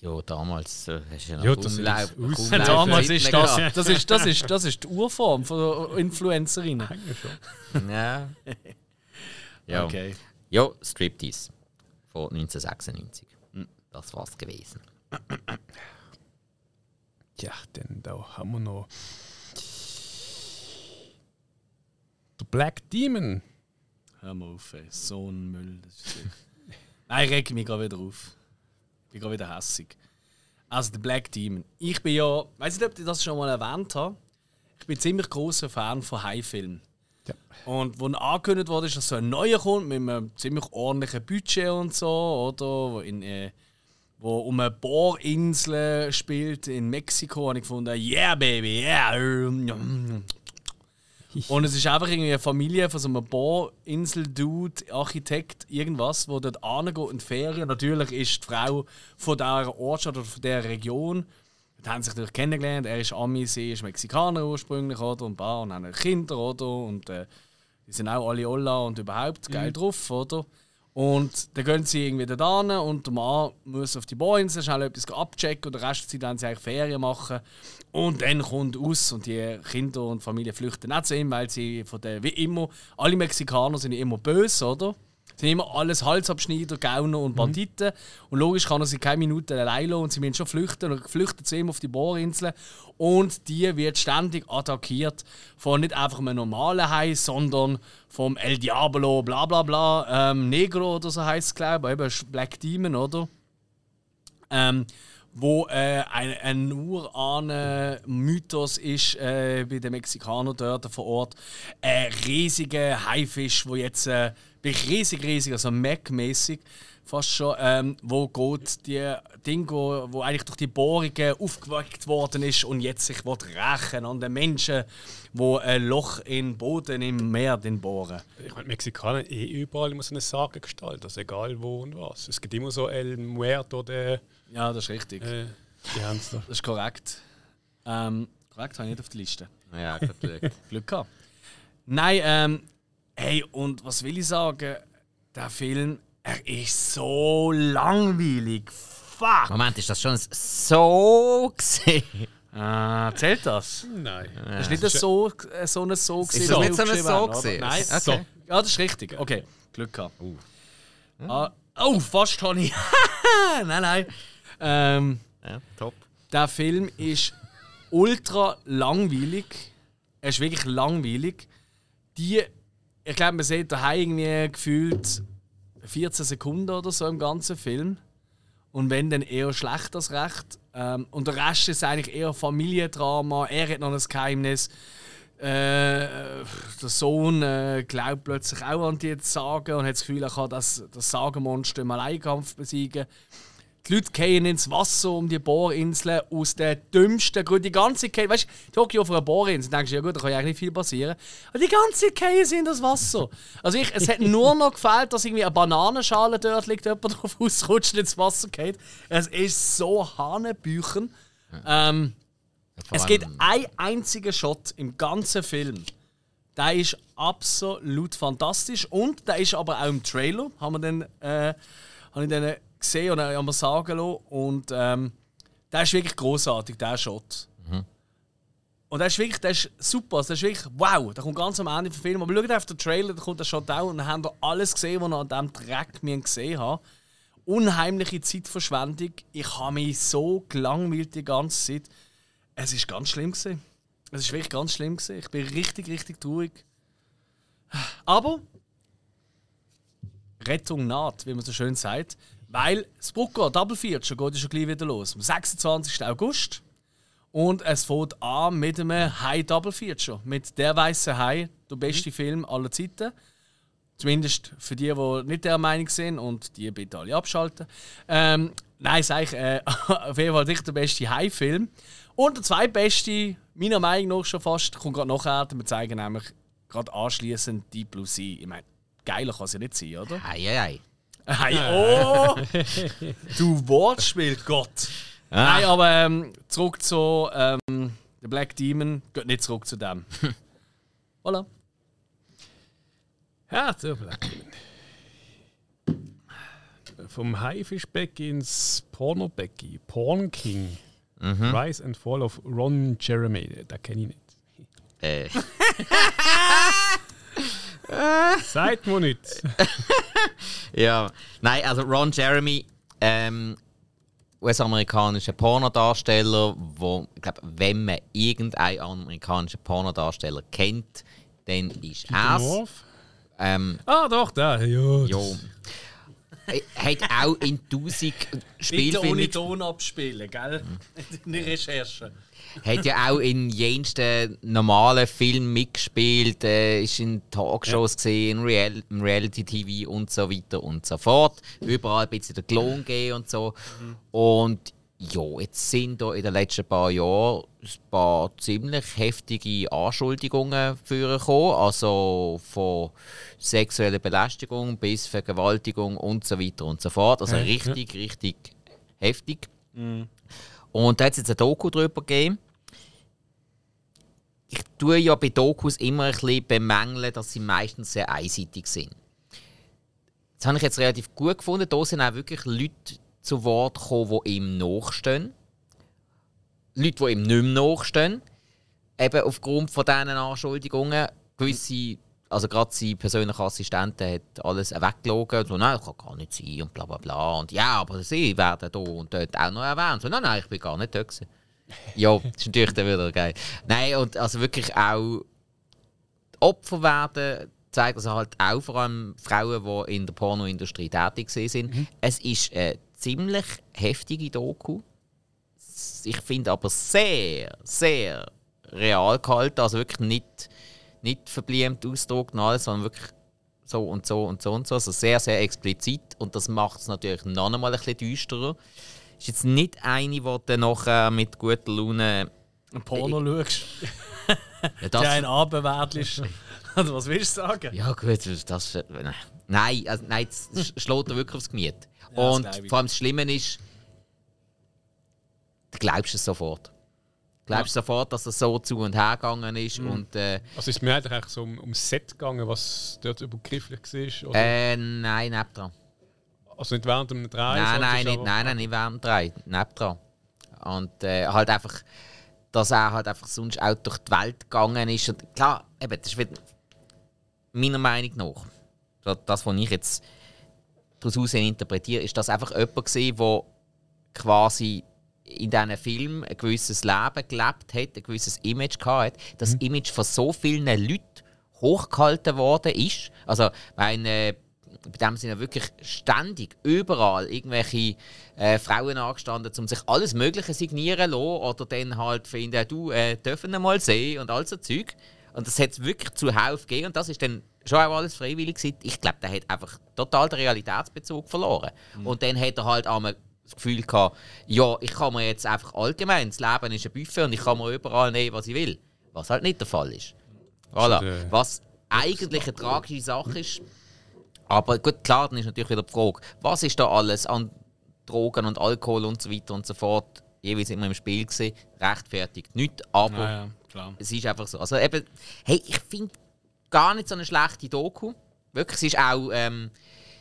Ja, damals äh, hast du ja noch Ja, das ist aus- Ja, Damals ist das, das, ist, das, ist, das ist die Urform von Influencerinnen. Eigentlich schon. Ja. [LAUGHS] ja. Okay. ja, Striptease von 1996. Das war's gewesen. Ja, dann da haben wir noch. Der Black Demon. Hör mal auf, ey. so ein Müll. Das ist [LAUGHS] Nein, ich reg mich gerade wieder auf. Ich bin gerade wieder hässig. Also, der Black Demon. Ich bin ja, weiß nicht, ob ich das schon mal erwähnt habe. Ich bin ziemlich großer Fan von High-Filmen. Ja. Und wo angekündigt wurde, ist, dass so ein neuer kommt mit einem ziemlich ordentlichen Budget und so, oder? Wo, in, äh, wo um eine Bohrinsel spielt in Mexiko, habe ich gefunden, yeah, baby, yeah. [LAUGHS] Und es ist einfach irgendwie eine Familie von so einem Bohrinsel-Dude, Architekt, irgendwas, wo dort angeht die Ferien. Natürlich ist die Frau von dieser Ortschaft oder von dieser Region. Die haben sich natürlich kennengelernt. Er ist Ami, sie ist Mexikaner ursprünglich, oder? Und, bah, und haben Kinder, oder? Und äh, die sind auch alle Olla und überhaupt geil drauf, oder? Und dann gehen sie irgendwie da hin und der Mann muss auf die Bohrinsel schnell etwas abchecken und den Rest der Zeit dann sie eigentlich Ferien machen. Und dann kommt aus und die Kinder und Familie flüchten nicht zu ihm, weil sie von der, wie immer, alle Mexikaner sind immer böse, oder? Sind immer alles Halsabschneider, Gauner und Banditen. Und logisch kann er sie keine Minute allein lassen und sie müssen schon flüchten und flüchten zu ihm auf die Bohrinsel. Und die wird ständig attackiert von nicht einfach einem normalen Hai, sondern vom El Diablo, bla bla bla, ähm, Negro oder so heißt es, glaube ich, eben Black Demon, oder? ähm, wo äh, ein, ein Urahnen-Mythos ist äh, bei den Mexikanern dort vor Ort. Ein riesiger Haifisch, wo jetzt äh, riesig, riesig, also Mac-mäßig fast schon, ähm, wo geht die Ding, wo, eigentlich durch die Bohrungen aufgeweckt worden ist und jetzt sich will rächen an den Menschen, wo ein Loch im Boden im Meer den bohren. Ich meine, Mexikaner eh überall immer so eine Sage gestaltet, also egal wo und was. Es gibt immer so El Muerto, der. Ja, das ist richtig. Äh, die haben es da. Das ist korrekt. Ähm, korrekt habe ich nicht auf der Liste. Ja. [LAUGHS] Glück gehabt. Nein, ähm, hey, und was will ich sagen? Der Film, er ist so langweilig. Fuck! Moment, ist das schon so gesehen? Ah, zählt das? Nein. Das ist nicht ein so, äh, so ein so Ist das nicht so ein So gewesen? Nein, Okay. So. ja, das ist richtig. Okay, Glück gehabt. Ah, oh, fast habe ich. [LAUGHS] nein, nein. Ähm, Ja, top. der Film ist ultra langweilig. Er ist wirklich langweilig. Die, ich glaube, man sieht daheim irgendwie gefühlt 14 Sekunden oder so im ganzen Film. Und wenn, dann eher schlecht als recht. Ähm, und der Rest ist eigentlich eher Familiendrama. Er hat noch ein Geheimnis. Äh, der Sohn äh, glaubt plötzlich auch an die Sagen und hat das Gefühl, er kann das, das Sagenmonster im Alleinkampf besiegen. Die Leute gehen ins Wasser um die Bohrinseln aus den dümmsten Gründen. Die ganze Zeit, weißt du, hocke auf einer Bohrinsel denkst, ja gut, da kann ja eigentlich nicht viel passieren. Aber die ganze Zeit gehen sie in das Wasser. Also ich, es hat [LAUGHS] nur noch gefehlt, dass irgendwie eine Bananenschale dort liegt, jemand [LAUGHS] drauf ausrutscht und ins Wasser geht. Es ist so hanebüchen. Ähm, Es gibt einen einzigen Shot im ganzen Film. Der ist absolut fantastisch und der ist aber auch im Trailer, haben wir dann, äh, habe ich dann gesehen und haben wir sagen lassen. Und ähm, der ist wirklich großartig, der Shot. Und der ist wirklich, der ist super, also der ist wirklich wow, der kommt ganz am Ende vom Film. Aber schaut auf den Trailer, da kommt der Shot auch und dann haben wir alles gesehen, was wir an diesem Dreck gesehen haben. Unheimliche Zeitverschwendung. Ich habe mich so gelangweilt die ganze Zeit. Es ist ganz schlimm gewesen. Es ist wirklich ganz schlimm gewesen. Ich bin richtig, richtig traurig. Aber Rettung naht, wie man so schön sagt, weil das Brucker Double Feature geht ja schon gleich wieder los. Am 26. August. Und es fängt an mit einem High Double Feature. Mit Der weiße Hai, der beste Film aller Zeiten. Zumindest für die, die nicht der Meinung sind und die bitte alle abschalten. Ähm, nein, sage ich, äh, [LAUGHS] auf jeden Fall nicht der beste Hai-Film. Und der zweitbeste, meiner Meinung nach schon fast, kommt gerade nachher. Wir zeigen nämlich gerade anschließend Deep Blue Sea. Ich meine, geiler kann es ja nicht sein, oder? Ei, ei, ei. Hey, [LAUGHS] oh! du Wortspiel, Gott! Nein, aber ähm, zurück zu ähm, The Black Demon. Geht nicht zurück zu dem. [LAUGHS] voilà. Ja, der Black Demon. Vom Haifischbeck ins Pornobecky. Porn King. Rise and Fall of Ron Jeremy. Da kenne ich nicht. Äh, [LAUGHS] Seid mir nicht. [LAUGHS] ja. Nein, also Ron Jeremy, ähm, US-amerikanischer Pornodarsteller, wo, ich glaube, wenn man irgendeinen amerikanischen Pornodarsteller kennt, dann ist er? Ähm, Ah, doch, da. Ja. jo. Er hat auch in 1000 Bitte ohne Spielfilmen Ton abspielen, gell? [LAUGHS] In der Recherche. hat ja auch in jensten normalen Filmen mitgespielt, äh, ist in Talkshows gesehen, in Real Reality-TV und so weiter und so fort. Überall ein bisschen der Klon gegeben und so. Und ja, jetzt sind da in den letzten paar Jahren ein paar ziemlich heftige Anschuldigungen vorgekommen. Also von sexueller Belästigung bis Vergewaltigung und so weiter und so fort. Also Ja, richtig, richtig heftig. Und da hat es jetzt ein Doku drüber gegeben. Ich tue ja bei Dokus immer ein bisschen bemängeln, dass sie meistens sehr einseitig sind. Das habe ich jetzt relativ gut gefunden. Da sind auch wirklich Leute zu Wort gekommen, die ihm nachstehen. Leute, die ihm nicht mehr nachstehen. Eben aufgrund von diesen Anschuldigungen. Gewisse, also gerade sein persönlicher Assistent hat alles weggelogen. So, nein, das kann gar nicht sein und bla bla bla. Und ja, aber sie werden hier und dort auch noch erwähnt. So, nein, nein, ich bin gar nicht da gewesen. Ja, [LAUGHS] das ist natürlich dann wieder geil. Nein, und also wirklich auch Opfer werden, zeigt also halt auch vor allem Frauen, die in der Pornoindustrie tätig sind. Es ist eine ziemlich heftige Doku. Ich finde aber sehr, sehr real gehalten. Also wirklich nicht, nicht verbliemt ausgedruckt und alles, sondern wirklich so und so und so und so. Also sehr, sehr explizit. Und das macht es natürlich noch einmal ein bisschen düsterer. Ist jetzt nicht eine, die dann nachher mit guter Laune. Ein Porno schaust, [LAUGHS] Ja, der ein anbewertest. [LAUGHS] Also, was willst du sagen? Ja, gut, das. Nein, also, nein, das sch- [LAUGHS] schlägt dir wirklich aufs Gemüt. Ja, Und vor allem das Schlimme ist, du glaubst es sofort. Du glaubst sofort, dass es so zu und her gegangen ist. Mhm. Und, äh, Also ist mir eigentlich so um, ums Set gegangen, was dort übergrifflich war? Oder? äh, nein, nebendran. also nicht während dem Drei? Nein, nein, nicht, nein, nein, nicht während dem drei. Nebendran. Und äh, halt einfach, dass er halt einfach sonst auch durch die Welt gegangen ist. Und klar, eben, das ist wieder meiner Meinung nach, das, was ich jetzt daraus interpretiere, ist das einfach jemand gewesen, der quasi in diesen Film ein gewisses Leben gelebt hat, ein gewisses Image gehabt hat. Das Image von so vielen Leuten hochgehalten worden ist. Also, äh, bei dem sind ja wirklich ständig überall irgendwelche äh, Frauen angestanden, um sich alles Mögliche signieren zu lassen oder dann halt finden, du äh, dürfen mal sehen und all so Zeug. Und das hat es wirklich zuhauf gegeben und das ist dann schon auch alles freiwillig gewesen. Ich glaube, der hat einfach total den Realitätsbezug verloren. Und dann hat er halt einmal das Gefühl gehabt, ja, ich kann mir jetzt einfach allgemein, das Leben ist ein Buffet und ich kann mir überall nehmen, was ich will. Was halt nicht der Fall ist. Voilà. Was eigentlich eine tragische Sache ist. Aber gut, klar, dann ist natürlich wieder die Frage, was ist da alles an Drogen und Alkohol und so weiter und so fort jeweils immer im Spiel gesehen, rechtfertigt nicht, aber Ja, ja, klar. es ist einfach so. Also eben, hey, ich finde gar nicht so eine schlechte Doku. Wirklich, es ist auch, ähm,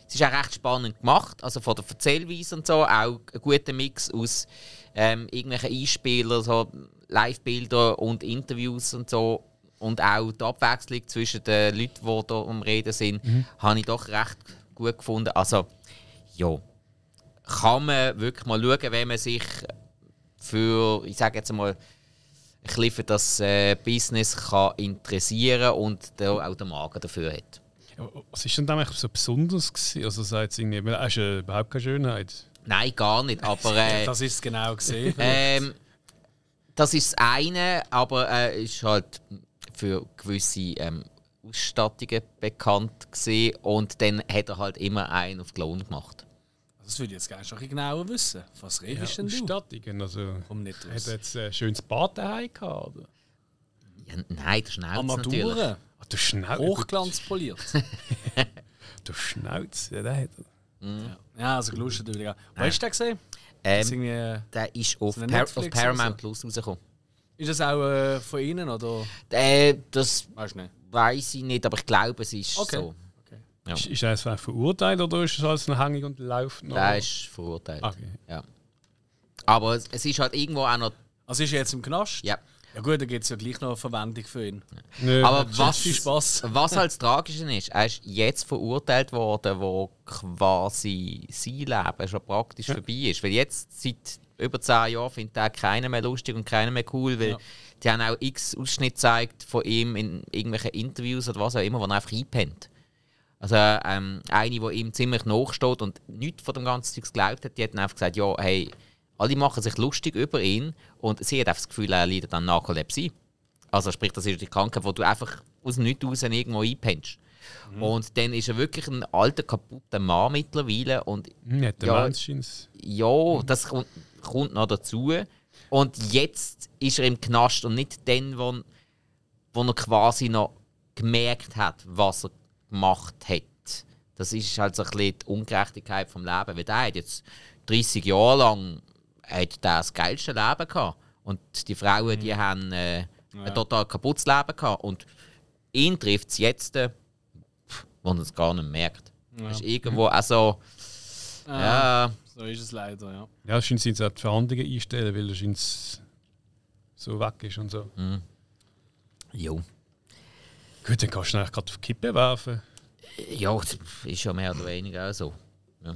es ist auch recht spannend gemacht. Also von der Erzählweise und so, auch ein guter Mix aus ähm, irgendwelchen Einspielern, so Live-Bilder und Interviews und so. Und auch die Abwechslung zwischen den Leuten, die da am Reden sind, habe ich doch recht gut gefunden. Also, ja, kann man wirklich mal schauen, wenn man sich für, ich sage jetzt mal, ein bisschen für das äh, Business kann interessieren und da auch den Magen dafür hat. Was ist denn da eigentlich so besonders gewesen? Also sagt irgendwie, ist ja überhaupt keine Schönheit. Nein, gar nicht. Aber äh, [LAUGHS] Das ist es genau gesehen. ähm, das ist das eine, aber äh, ist halt für gewisse ähm, Ausstattungen bekannt gewesen. und dann hat er halt immer einen auf Klon gemacht. Das würde ich jetzt gerne schon ein bisschen genauer wissen. Was redest denn du? Ausstattungen, also... Komm nicht Hat raus. er jetzt ein schönes Bad daheim gehabt, oder? Ja, nein, der Schnauz natürlich. Armaturen, Ah, du Schnauz. hochglanzpoliert. [LAUGHS] Du Schnauz, ja, der hat er. ja, also gelustet wieder. Wo hast du den gesehen? Das ist, Ähm, irgendwie, der ist auf, eine Par auf Paramount Plus rausgekommen. ist das auch äh, von Ihnen oder? Äh, das Weißt du nicht? weiß ich nicht, aber ich glaube, es ist Okay. so. Ja. Ist, ist er jetzt verurteilt oder ist es alles noch hängig und läuft noch? Der ist verurteilt. Okay. Ja. Aber es, es ist halt irgendwo auch noch. Also ist er jetzt im Knast? Ja. Ja gut, dann gibt es ja gleich noch eine Verwendung für ihn. Nö, Aber das- was, viel Spaß. was halt das Tragische ist, er ist jetzt verurteilt worden, wo quasi sein Leben schon praktisch vorbei ist. Weil jetzt, seit über zehn Jahren, findet er keiner mehr lustig und keiner mehr cool, weil Ja. die haben auch x Ausschnitte gezeigt von ihm in irgendwelchen Interviews oder was auch immer, wo er einfach einpennt. Also ähm, eine, die ihm ziemlich nachsteht und nichts von dem ganzen Zeug geglaubt hat, die hat dann einfach gesagt, ja, hey, alle machen sich lustig über ihn und sie hat einfach das Gefühl, er leidet an Narkolepsie. Also sprich, das ist die Krankheit, wo du einfach aus dem Nichts raus irgendwo einpennst. Und dann ist er wirklich ein alter, kaputter Mann mittlerweile und Hm, der Ja. Ins- ja, das kommt, kommt noch dazu. Und jetzt ist er im Knast und nicht dann, wo, wo er quasi noch gemerkt hat, was er gemacht hat. Das ist halt so ein bisschen die Ungerechtigkeit vom Leben. Weil der hat jetzt 30 Jahre lang hat der das geilste Leben gehabt. Und die Frauen, die haben äh, ein total kaputtes Leben gehabt. Und ihn trifft es jetzt, äh, wo er es gar nicht merkt. Das ist irgendwo also ja, So ist es leider, ja. Ja, es scheint sie auch die Verhandlungen einstellen, weil er scheint so weg ist und so. jo. Gut, dann kannst du eigentlich gerade auf die Kippe werfen. Ja, das ist ja mehr oder weniger auch so. Ja.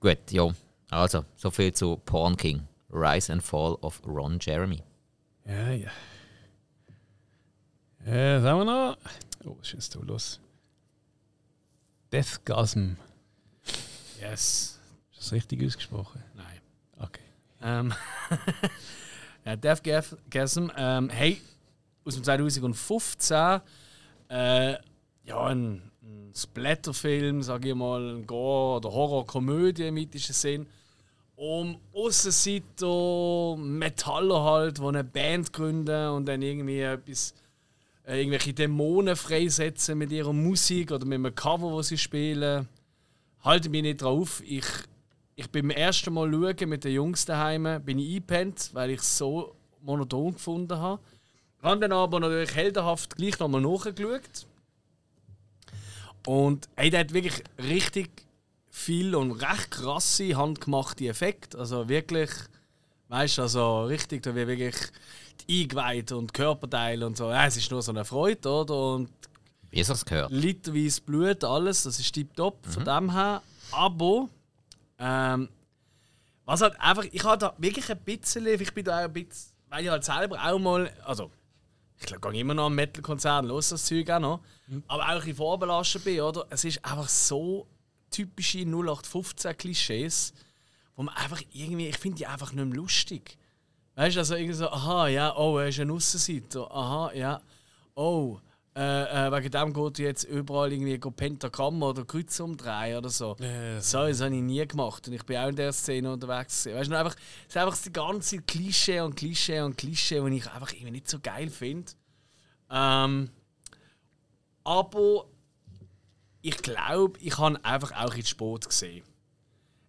Gut, ja. Also, soviel zu Porn King. Rise and Fall of Ron Jeremy. Ja, ja. Ja, sagen wir noch. Oh, was ist jetzt da los? Deathgasm. Yes. Ist das richtig ausgesprochen? Nein. Okay. Ähm, [LAUGHS] ja, Death Gav- Gasm, ähm, hey, aus dem 2015, äh, ja, ein, ein Splatterfilm, sage ich mal, ein Gore- oder Horrorkomödie im mythischen Sinn, um Aussenseiter, Metaller halt, die eine Band gründen und dann irgendwie etwas, äh, irgendwelche Dämonen freisetzen mit ihrer Musik oder mit einem Cover, wo sie spielen. Halte mich nicht drauf. Ich ich bin beim ersten Mal schauen mit den Jungs daheim, bin ich eingepennt, weil ich es so monoton gefunden habe. Habe dann aber natürlich heldenhaft gleich nochmal nachgeschaut. Und hey, der hat wirklich richtig viel und recht krasse handgemachte Effekte. Also wirklich, weißt du, also richtig, da wird wirklich die Eingeweide und Körperteile und so. Ja, es ist nur so eine Freude, oder? Und Wie du das gehört? literweise Blut, alles, das ist tiptop von dem her. Aber, ähm, was halt einfach, ich habe da wirklich ein bisschen, ich bin da auch ein bisschen, weil ich halt selber auch mal, also, ich glaube, gehe immer noch am Metal-Konzern, los das Zeug auch noch, aber auch bisschen vorbelastet bin, oder? Es ist einfach so typische 0815-Klischees, wo man einfach irgendwie, ich finde die einfach nicht mehr lustig. Weißt du, also irgendwie so, aha, ja, oh, er ist ein Aussenseiter, aha, ja, oh, äh, äh, wegen dem geht jetzt überall irgendwie go Pentagramm oder Kreuz umdrehen oder so. so, das habe ich nie gemacht und ich bin auch in der Szene unterwegs. Weißt du, einfach, es ist einfach die ganze Klischee und Klischee und Klischee, die ich einfach irgendwie nicht so geil finde. Ähm, aber ich glaube, ich habe einfach auch in Sport gesehen.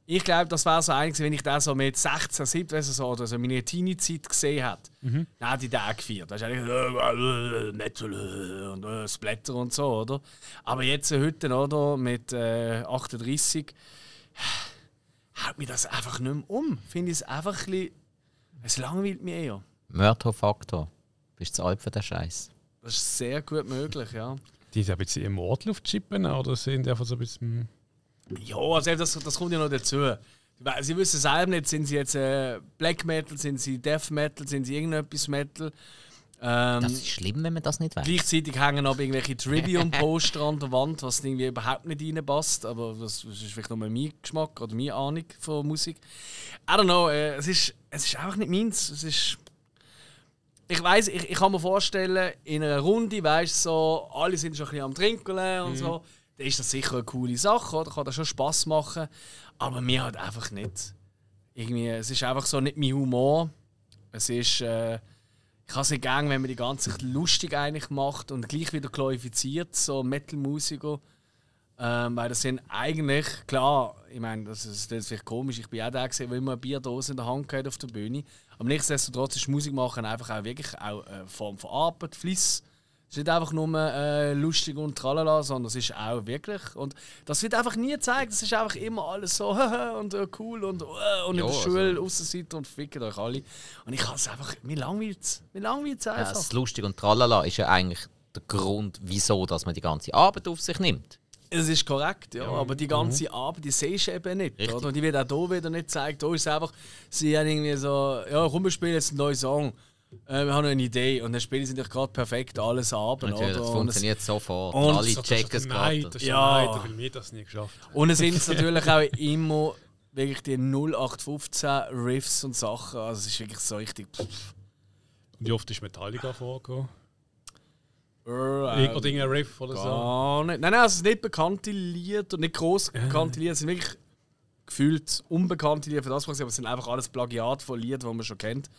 Ich glaube, das wäre so einiges, wenn ich das so mit 16, 17 so, oder so meine Teenie-Zeit gesehen hätte. Mhm. Dann hätte ich den gefeiert. Das ist eigentlich äh, Metal äh, und äh, Splatter und so, oder? Aber jetzt äh, heute, oder, mit äh, 38, haut mir das einfach nicht mehr um. Finde ich es einfach ein bisschen. Es langweilt mich eher. Mörderfaktor. Bist du zu alt für den Scheiß? Das ist sehr gut möglich, ja. Die sind ein bisschen immortal auf Chippen oder sind die einfach so ein bisschen. Ja, also das, das kommt ja noch dazu. Sie wissen selber nicht, sind sie jetzt äh, Black Metal, sind sie Death Metal, sind sie irgendetwas Metal. Ähm, das ist schlimm, wenn man das nicht weiß. Gleichzeitig hängen aber irgendwelche Trivium-Poster [LAUGHS] an der Wand, was irgendwie überhaupt nicht reinpasst. Aber das, das ist vielleicht nur mein Geschmack oder meine Ahnung von Musik. I don't know, äh, es, ist, es ist einfach nicht meins. Es ist, ich weiß, ich, ich kann mir vorstellen, in einer Runde, weißt so, alle sind schon ein bisschen am Trinken und mhm. so dann ist das sicher eine coole Sache, oder? Kann das schon Spass machen. Aber mir halt einfach nicht. Irgendwie, es ist einfach so nicht mein Humor. Es ist. Äh, ich habe es nicht gern, wenn man die ganze Zeit lustig eigentlich macht und gleich wieder glorifiziert, so Metal-Musiker. Ähm, weil das sind eigentlich, klar, ich meine, das ist, das ist vielleicht komisch, ich bin auch der der immer eine Bierdose in der Hand hat auf der Bühne. Aber nichtsdestotrotz ist Musik machen einfach auch wirklich auch eine Form von Arbeit, Fliss. Es ist nicht einfach nur äh, lustig und tralala, sondern es ist auch wirklich. Und das wird einfach nie gezeigt. Es ist einfach immer alles so [LAUGHS] und äh, cool und, äh, und jo, in der Schule, also. Außenseite und ficken euch alle. Und ich kann es einfach, mir langweilt es. Mir langweilt es einfach. Ja, das lustig und tralala ist ja eigentlich der Grund, wieso dass man die ganze Arbeit auf sich nimmt. Es ist korrekt, ja, ja. aber die ganze mhm. Arbeit, die siehst du eben nicht. Oder? Und die wird auch hier wieder nicht gezeigt. Da ist es einfach, sie haben irgendwie so, ja, komm, wir spielen jetzt einen neuen Song. Äh, wir haben eine Idee und dann spielen sie natürlich gerade perfekt alles ab. Natürlich, oder? das funktioniert sofort. Und Alle checken es gerade. Ja, Neid, weil wir das nie geschafft Und es sind [LAUGHS] natürlich auch immer wirklich die 0815 Riffs und Sachen. Also es ist wirklich so richtig. Pff. Wie oft ist Metallica vorgekommen? Äh, oder irgendein Riff oder so? Nicht. Nein, nein, also es sind nicht bekannte Lieder und nicht gross bekannte Lieder. Es sind wirklich gefühlt unbekannte Lieder für das, was sie aber es sind einfach alles Plagiat von Liedern, die man schon kennt.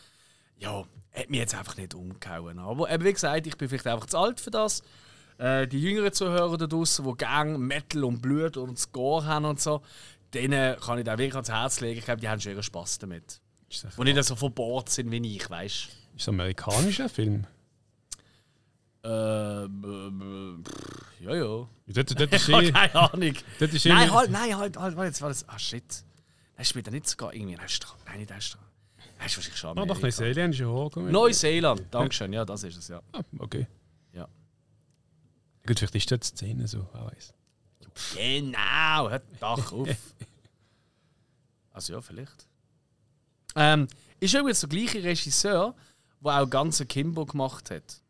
Ja, hat mich jetzt einfach nicht umgehauen. Aber eben, wie gesagt, ich bin vielleicht einfach zu alt für das. Äh, die jüngeren Zuhörer da draußen, die Gang Metal und Blut und Score haben und so, denen kann ich da wirklich ans Herz legen. Ich glaube, die haben schon ihren Spass damit. Und nicht so verbohrt sind wie ich, weißt Ist das ein amerikanischer Film? Äh, ja, ja. Dort, dort [LAUGHS] ist ich habe keine Ahnung. Dort ist nein, halt, nein, halt, halt, halt, jetzt war das. Ah, shit. Er spielt da nicht sogar irgendwie in Australien. Nein, nicht Australien. Weißt du, was ich schon Ah, doch, Neuseeland ist ja hochgekommen. Neuseeland, Dankeschön, ja, das ist es, ja. Ah, okay. Ja. Gut, vielleicht ist das die Szene so, wer weiß. Genau, hört doch [LAUGHS] auf. also ja, vielleicht. Ähm, ist übrigens der gleiche Regisseur, der auch ganze Kimbo gemacht hat.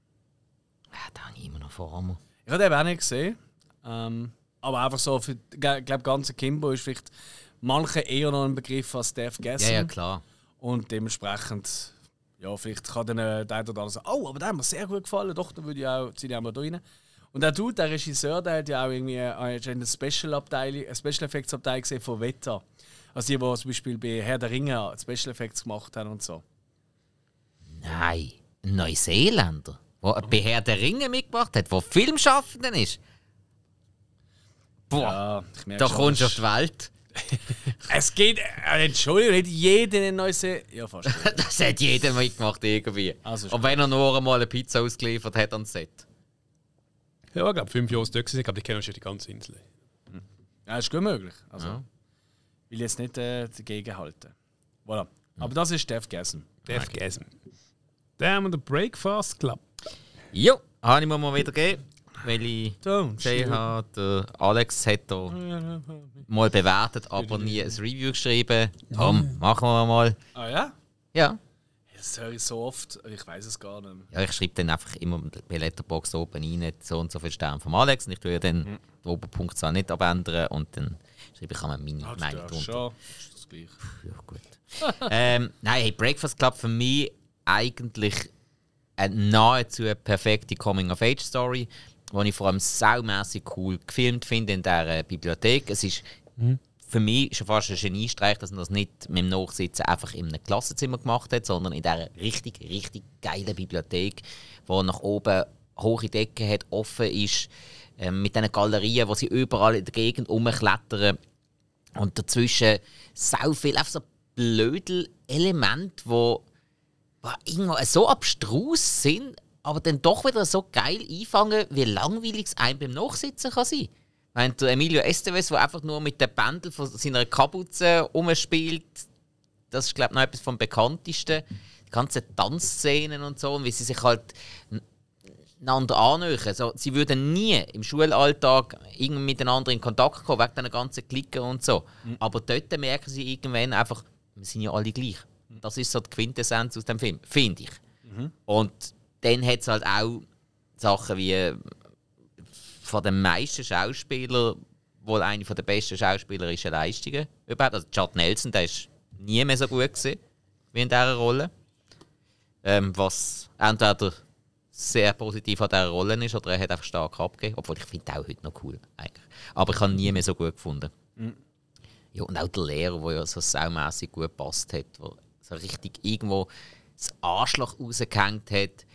Ja, da habe ich immer noch vor mir. Ich habe den auch nicht gesehen. Ähm, aber einfach so, für, ich glaube, ganze Kimbo ist vielleicht manche eher noch ein Begriff als Death Gessen. Ja, ja, klar. Und dementsprechend, ja, vielleicht kann dann äh, der oder andere sagen, oh, aber der hat mir sehr gut gefallen, doch, dann würde ich auch, ziehe ich auch mal da rein. Und der Dude, der Regisseur, der hat ja auch irgendwie äh, eine Special Abteilung, eine Special Effects Abteilung gesehen von Weta. Also die, die zum Beispiel bei Herr der Ringe Special Effects gemacht haben und so. Nein, ein Neuseeländer, der bei Herr der Ringe mitgemacht hat, der Filmschaffender ist. Boah, ja, da kommst du auf die Welt. [LAUGHS] es geht, äh, Entschuldigung, nicht jeder ein neues. Ja, fast. [LAUGHS] das hat jeder mitgemacht irgendwie. Also Und wenn er nur einmal eine Pizza ausgeliefert hat an Set. Ja, ich glaube, fünf Jahre ist dort. Ich glaube, die kennen schon die ganze Insel. Ja, ist gut möglich. Also, ja. will jetzt nicht äh, dagegen halten. Voilà. Aber das ist Def Gasm. Def Gasm. Damn, the Breakfast Club. Jo, habe ich mir mal wieder gegeben weil ich gesehen habe, Alex hat da mal bewertet, aber nie ein Review geschrieben. Komm, machen wir mal. Ah ja? Ja. Das höre ich so oft, ich weiß es gar nicht. Ja, ich schreibe dann einfach immer bei Letterboxd oben rein, so und so viel Sterne von Alex. Und ich tue ja dann mhm. den Oberpunkt zwar nicht abändern und dann schreibe ich auch meine ah, Meinung drunter. Schon. Ist das gleich. Ja, gut. [LAUGHS] ähm, nein, hey, Breakfast Club für mich eigentlich eine nahezu perfekte Coming-of-Age-Story die ich vor allem saumässig cool gefilmt finde in dieser Bibliothek. Es ist mhm. für mich schon fast ein Geniestreich, dass man das nicht mit dem Nachsitzen einfach in einem Klassenzimmer gemacht hat, sondern in dieser richtig, richtig geilen Bibliothek, die nach oben hohe Decken hat, offen ist, äh, mit diesen Galerien, wo sie überall in der Gegend rumklettern. Und dazwischen so viel einfach so blöde Elemente, wo, wo irgendwo so abstrus sind, aber dann doch wieder so geil einfangen, wie langweilig es einem beim Nachsitzen kann sein. Wenn der Emilio Estevez, der einfach nur mit den Bändel von seiner Kapuze umspielt, das ist glaube ich noch etwas vom bekanntesten. Die ganzen Tanzszenen und so, und wie sie sich halt einander annähern. So, sie würden nie im Schulalltag irgendwie miteinander in Kontakt kommen, wegen diesen ganzen Klicken und so. Mhm. Aber dort merken sie irgendwann einfach, wir sind ja alle gleich. Das ist so die Quintessenz aus dem Film, finde ich. Mhm. Und dann hat es halt auch Sachen wie äh, von den meisten Schauspielern wohl eine der besten schauspielerischen Leistungen überhaupt. Also Chad Nelson, der ist nie mehr so gut gewesen, wie in dieser Rolle. Ähm, was entweder sehr positiv an dieser Rolle ist oder er hat einfach stark abgegeben. Obwohl ich finde auch heute noch cool. Eigentlich. Aber ich habe ihn nie mehr so gut gefunden. Mhm. Ja, und auch der Lehrer, der ja so saumässig gut gepasst hat, der so richtig irgendwo das Arschloch rausgehängt hat.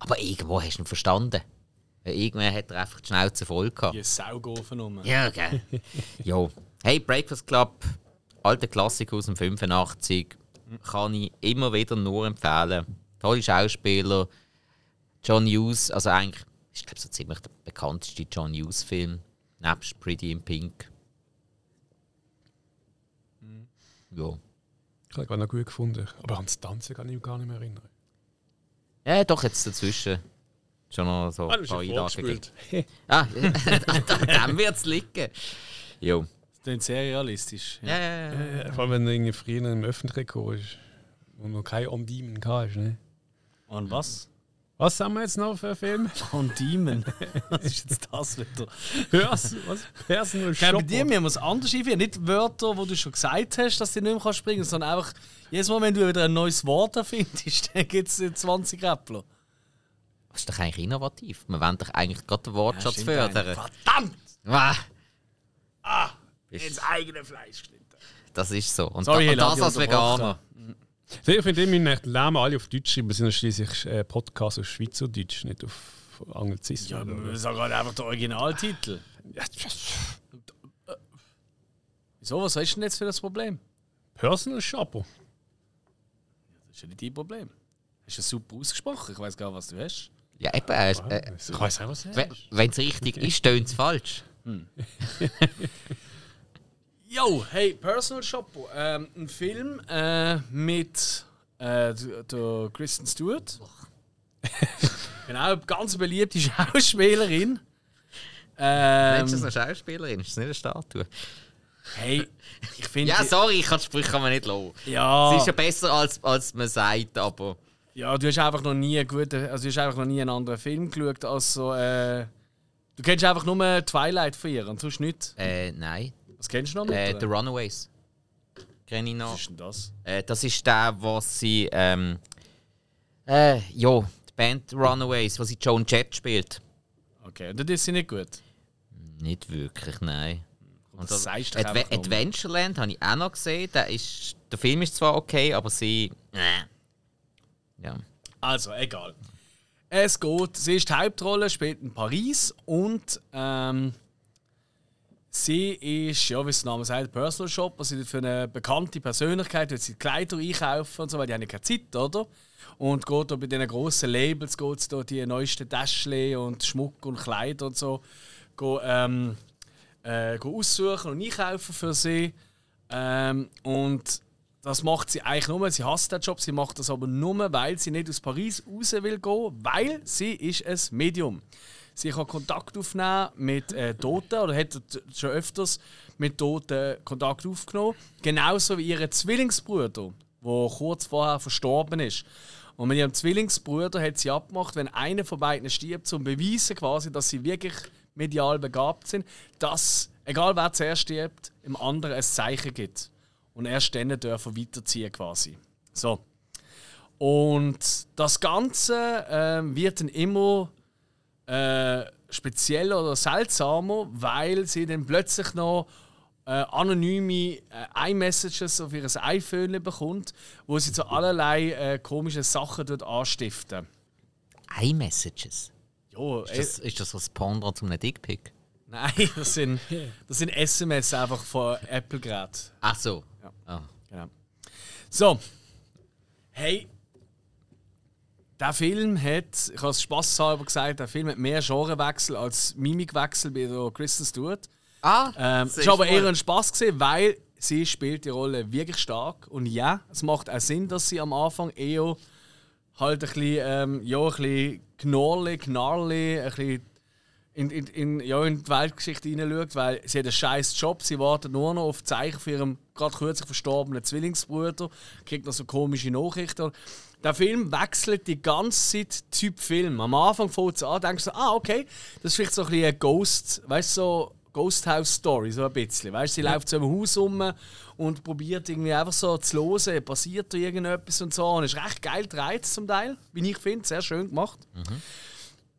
Aber irgendwo hast du ihn verstanden. Irgendwann hat er einfach die Schnauze voll gehabt. Die Saugofen Ja, gell. [LAUGHS] ja. Hey, Breakfast Club, alte Klassiker aus dem 85, kann ich immer wieder nur empfehlen. Tolle Schauspieler. John Hughes, also eigentlich ist glaube so ziemlich der bekannteste John Hughes Film, nebst Pretty in Pink. Mhm. Ja. Ich habe ihn noch gut gefunden, aber ans Tanzen kann ich mich gar nicht mehr erinnern. Ja, doch, jetzt dazwischen. Schon noch so ah, ein paar Einlagen. [LAUGHS] ah, dann wird es liegen. Jo. Das ist sehr realistisch. Ja, ja, ja. ja, ja. Vor allem, wenn du irgendwie früher im Öffentlichen ist und noch kein On-Demon hast. Ne? Und was? Was haben wir jetzt noch für Film? On-Demon. [LAUGHS] [LAUGHS] was ist jetzt das wieder? Hörst was? Personal Shopper. Bei dir müssen wir es anders einführen. Nicht Wörter, wo du schon gesagt hast, dass du nicht mehr springen kannst, sondern einfach jedes Mal, wenn du wieder ein neues Wort erfindest, [LAUGHS] dann gibt es 20 Rappler. Das ist doch eigentlich innovativ. Wir wollen doch eigentlich gerade den Wortschatz ja, fördern. Verdammt! Ah! ah ins eigene Fleisch geschnitten. Das ist so. Und, Sorry, da, und das als Veganer. Ich finde, wir müssen alle auf Deutsch schreiben. Wir sind schließlich äh, Podcast auf Schweizerdeutsch, nicht auf Anglizismus. Ja, aber das ist gerade einfach der Originaltitel. Ja, Wieso? Was hast du denn jetzt für das Problem? Personal Shopper. Das ist ja nicht dein Problem. Hast du super ausgesprochen? Ich weiß gar nicht, was du hast. Ja, eben. Äh, äh, ich weiß auch, was du hast. Wenn es richtig ist, tönt es falsch. Hm. [LAUGHS] Yo, hey, Personal Shopper. Ähm, ein Film äh, mit äh, der Kristen Stewart. [LAUGHS] genau, ganz beliebte Schauspielerin. Ähm, Mensch, ist eine Schauspielerin, ist das nicht eine Statue? Hey, ich finde. ja, sorry, ich kann die Sprüche kann man nicht lassen. Ja. Sie ist ja besser, als, als man sagt, aber. Ja, du hast einfach noch nie guten, also du hast einfach noch nie einen anderen Film geschaut als so. Äh, du kennst einfach nur Twilight von ihr und sonst nicht. Äh, nein. Was kennst du noch nicht? Äh, The Runaways. Kenn ich noch. Was ist denn das? Äh, das ist der, wo sie. Ähm, äh, ja, die Band Runaways, wo sie Joan Jett spielt. Okay, und das ist sie nicht gut? Nicht wirklich, nein. Und das Adve Adventureland habe ich auch noch gesehen. Der, ist, der Film ist zwar okay, aber sie. Äh, ja. Also, egal. Es geht, sie ist die Hauptrolle, spielt in Paris und ähm, sie ist, ja, wie es der Name sagt, Personal Shop. Also für eine bekannte Persönlichkeit wird sie Kleider einkaufen und so, weil die haben keine Zeit, oder? Und geht bei diesen grossen Labels geht da die neuesten Täschchen und Schmuck und Kleider und so go, ähm, äh, aussuchen und einkaufen für sie. Ähm, und das macht sie eigentlich nur, sie hasst den Job, sie macht das aber nur, weil sie nicht aus Paris raus will gehen, weil sie ist ein Medium. Sie kann Kontakt aufnehmen mit äh, Toten oder hat schon öfters mit Toten Kontakt aufgenommen. Genauso wie ihr Zwillingsbruder, der kurz vorher verstorben ist. Und mit ihrem Zwillingsbruder hat sie abgemacht, wenn einer von beiden stirbt, zum beweisen quasi, dass sie wirklich medial begabt sind, dass, egal wer zuerst stirbt, im anderen ein Zeichen gibt und erst dann dürfen weiterziehen quasi. So. Und das Ganze äh, wird dann immer äh, spezieller oder seltsamer, weil sie dann plötzlich noch äh, anonyme äh, iMessages auf ihr iPhone bekommt, wo sie zu allerlei äh, komischen Sachen dort anstiften. iMessages? Jo, ist, das, ist das was Pendant zu einem Dickpick? Nein, [LAUGHS] das sind, das sind SMS einfach von Apple-Geräten. Ach so. Ja. Ah. Genau. So. Hey. Der Film hat, ich habe es spaßhalber gesagt, der Film hat mehr Genrewechsel als Mimikwechsel bei der Kristen Stewart. Ah, Ähm, war aber eher ein Spaß gewesen, weil sie spielt die Rolle wirklich stark und ja, es macht auch Sinn, dass sie am Anfang eher halt ein bisschen, ähm, ja, ein bisschen knorrli, knarli, ein bisschen in, in, in, ja, in die Weltgeschichte hineinschaut, weil sie hat einen scheiß Job, sie wartet nur noch auf Zeichen für ihren gerade kürzlich verstorbenen Zwillingsbruder, kriegt noch so komische Nachrichten. Der Film wechselt die ganze Zeit Typ Film. Am Anfang fängt es an, denkst du, ah, okay, das ist vielleicht so ein bisschen ein Ghost, weißt du, so Ghost House Story, so ein bisschen. Weißt, sie läuft so im Haus rum und probiert irgendwie einfach so zu hören, passiert da irgendetwas und so. Und es ist recht geil gedreht zum Teil, wie ich finde, sehr schön gemacht.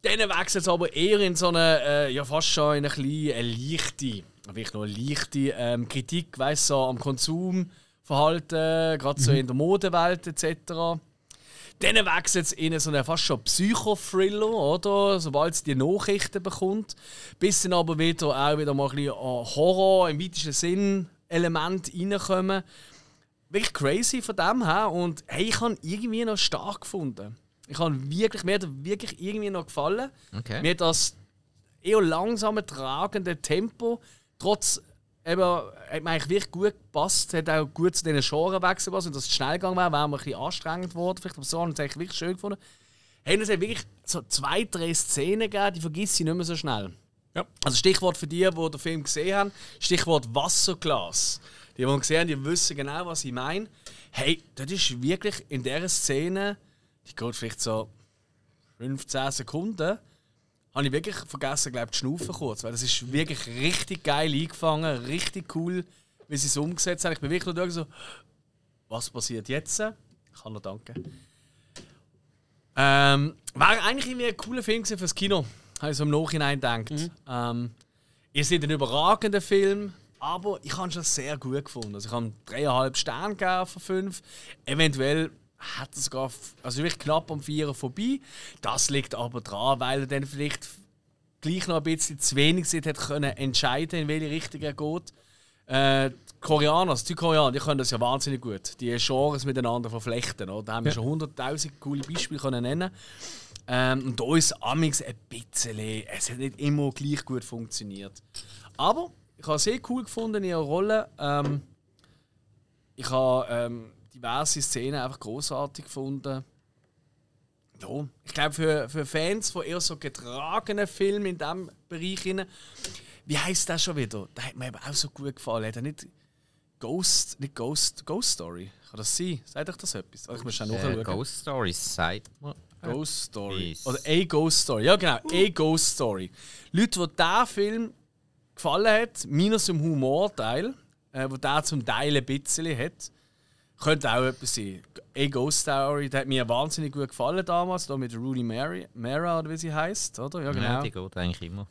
Dann wechselt es aber eher in so eine, äh, ja fast schon in eine kleine, eine leichte, vielleicht noch eine leichte ähm, Kritik, weißt so am Konsumverhalten, gerade so in der Modewelt etc. Dann wechselt es in so einen fast schon Psychothriller, oder? Sobald sie die Nachrichten bekommt. Bis dann aber wieder auch wieder mal ein bisschen an Horror im weitesten Sinn Element reinkommen. Wirklich crazy von dem her. Und hey, ich habe irgendwie noch stark gefunden. Ich habe wirklich, mir hat wirklich irgendwie noch gefallen. Okay. Mir hat das eher langsame, tragende Tempo, trotz eben, hat mir eigentlich wirklich gut gepasst, hat auch gut zu diesen Genrewechseln gepasst. Wenn das schnell gegangen wäre, wäre mir ein bisschen anstrengend geworden. Vielleicht, aber so habe ich es eigentlich wirklich schön gefunden. Hey, es hat wirklich so zwei, drei Szenen gegeben, die vergisst ich nicht mehr so schnell. Ja. Also Stichwort für die, die den Film gesehen haben, Stichwort Wasserglas. Die, die ihn gesehen haben, die wissen genau, was ich meine. Hey, das ist wirklich in dieser Szene, die geht vielleicht so 15 Sekunden, habe ich wirklich vergessen, glaube ich, die Schnaufen kurz. Weil das ist wirklich richtig geil eingefangen, richtig cool, wie sie es umgesetzt haben. Ich bin wirklich nur so, was passiert jetzt? Ich kann noch danken. Ähm, wäre eigentlich irgendwie ein cooler Film gewesen fürs Kino, habe ich so im Nachhinein gedacht. Ähm, ihr seid ein überragender Film, aber ich habe ihn schon sehr gut gefunden. Also ich habe dreieinhalb Sterne gegeben von fünf. Eventuell hat er sogar, also wirklich knapp am Vierer vorbei. Das liegt aber daran, weil er dann vielleicht gleich noch ein bisschen zu wenig Zeit hat können entscheiden, in welche Richtung er geht. Äh, die Koreaner, die Koreaner, die können das ja wahnsinnig gut. Die Genres miteinander verflechten. Oder? Da haben wir schon hunderttausend coole Beispiele können nennen. Ähm, und da ist Amix ein bisschen, es hat nicht immer gleich gut funktioniert. Aber ich habe es sehr cool gefunden in ihrer Rolle. Ähm, ich habe ähm, diverse Szenen einfach großartig gefunden. Ja, ich glaube für, für Fans von eher so getragenen Filmen in diesem Bereich, hinein, wie heißt das schon wieder? Der hat mir eben auch so gut gefallen. Hat er nicht Ghost, nicht Ghost, Ghost Story? Kann das sein? Sagt euch das etwas? Ich muss schnell Äh, nachschauen. Ghost Stories sagt man. Ghost Story. Oder A Ghost Story. Ja, genau. A Ghost Story. Leute, die diesen Film gefallen hat, minus dem Humorteil, äh, wo der zum Teil ein bisschen hat, könnte auch etwas sein. A Ghost Story, der hat mir wahnsinnig gut gefallen damals, da mit Rooney Mary, Mara oder wie sie heißt, oder? Ja, genau. Ja, die geht eigentlich immer.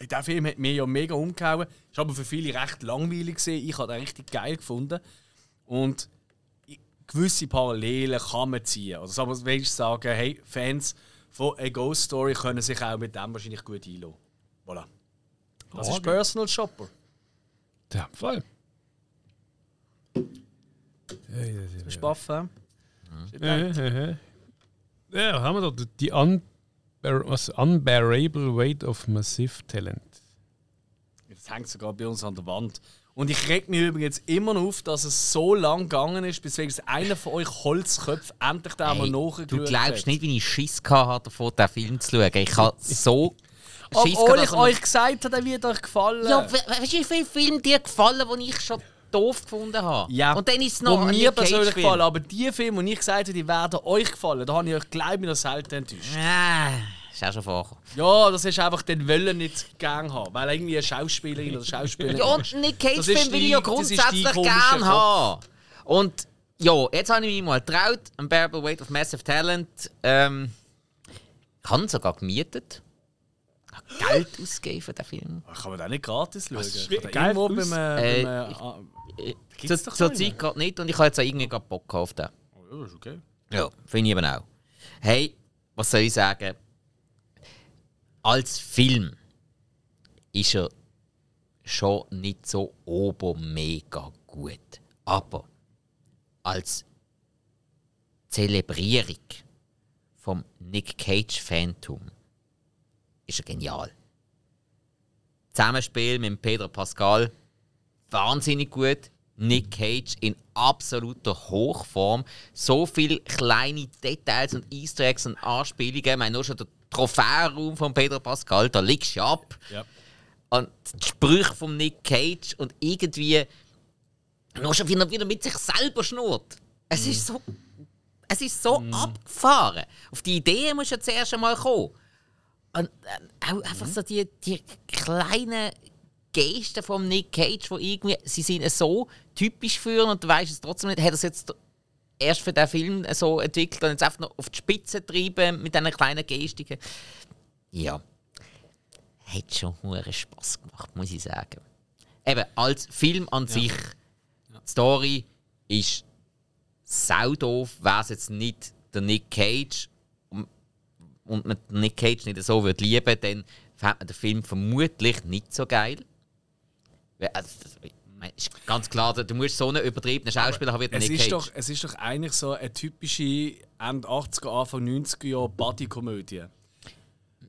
Der Film hat mir ja mega umgehauen. Ist aber für viele recht langweilig gesehen. Ich habe den richtig geil gefunden. Und gewisse Parallelen kann man ziehen. Also aber du sagen, hey, Fans von A Ghost Story können sich auch mit dem wahrscheinlich gut einlassen. Voilà. Das ist Personal Shopper. Der Fall. Bist du baff, hä? Ja, ja, ja. ja, haben wir da die unbear was, Unbearable Weight of Massive Talent. Das hängt sogar bei uns an der Wand. Und ich reg mich übrigens immer noch auf, dass es so lang gegangen ist, bis wenigstens einer von euch Holzköpfe endlich da mal nachgeschaut du glaubst hat. nicht, wie ich Schiss hatte, davor, den Film zu schauen. Ich habe [LAUGHS] so Schiss Obwohl gehabt, ich euch gesagt habe, er wird euch gefallen. Ja, we- weißt du, wie viele Filme dir gefallen, die ich schon doof gefunden habe? Ja. Und dann ist es noch mir persönlich Film. gefallen, aber die Filme, die ich gesagt habe, die werden euch gefallen, da habe ich euch, glaube ich, noch selten enttäuscht. Ah, ist auch schon vorgekommen. Ja, das ist einfach den Wollen nicht gern haben, weil irgendwie eine Schauspielerin oder Schauspieler. Ja, und Nick Cage Film will ich ja grundsätzlich komische gern haben. Und ja, jetzt habe ich mich mal getraut, Unbearable Weight of Massive Talent. Ähm, ich habe ihn sogar gemietet. Ich habe Geld ausgegeben für den Film. Kann man den nicht gratis schauen? irgendwo aus. beim, äh, Äh, beim, äh, ich- Äh, Zur, zur noch Zeit gerade nicht und ich habe jetzt auch irgendwie gerade Bock auf den. oh, ja, ist okay. Ja, finde ich eben auch. Hey, was soll ich sagen? Als Film ist er schon nicht so obermega gut. Aber als Zelebrierung vom Nick Cage Phantom ist er genial. Zusammenspiel mit Pedro Pascal wahnsinnig gut. Nick Cage in absoluter Hochform. So viele kleine Details und Easter Eggs und Anspielungen. Ich meine, nur schon der Trophäenraum von Pedro Pascal, da liegst du ab. Ja. Und die Sprüche von Nick Cage und irgendwie nur schon wieder, wieder mit sich selber schnurrt. Es ist so. Es ist so abgefahren. Auf die Idee musst du ja zuerst einmal kommen. Und äh, auch einfach so die, die kleinen Gesten von Nick Cage, wo irgendwie, sie sind so typisch für und du weißt es trotzdem nicht, hat er es jetzt erst für den Film so entwickelt und jetzt einfach noch auf die Spitze treiben mit diesen kleinen Gestiken. Ja, hat schon hure Spaß gemacht, muss ich sagen. Eben, als Film an sich, die Story ist saudoof, wäre es jetzt nicht der Nick Cage und, und man Nick Cage nicht so würde lieben, dann fände man den Film vermutlich nicht so geil. Also, ganz klar, du musst so einen übertriebenen Schauspieler haben wie Nick ist, Cage. doch, es ist doch eigentlich so eine typische Ende 80er, Anfang 90er Jahre Buddy-Komödie.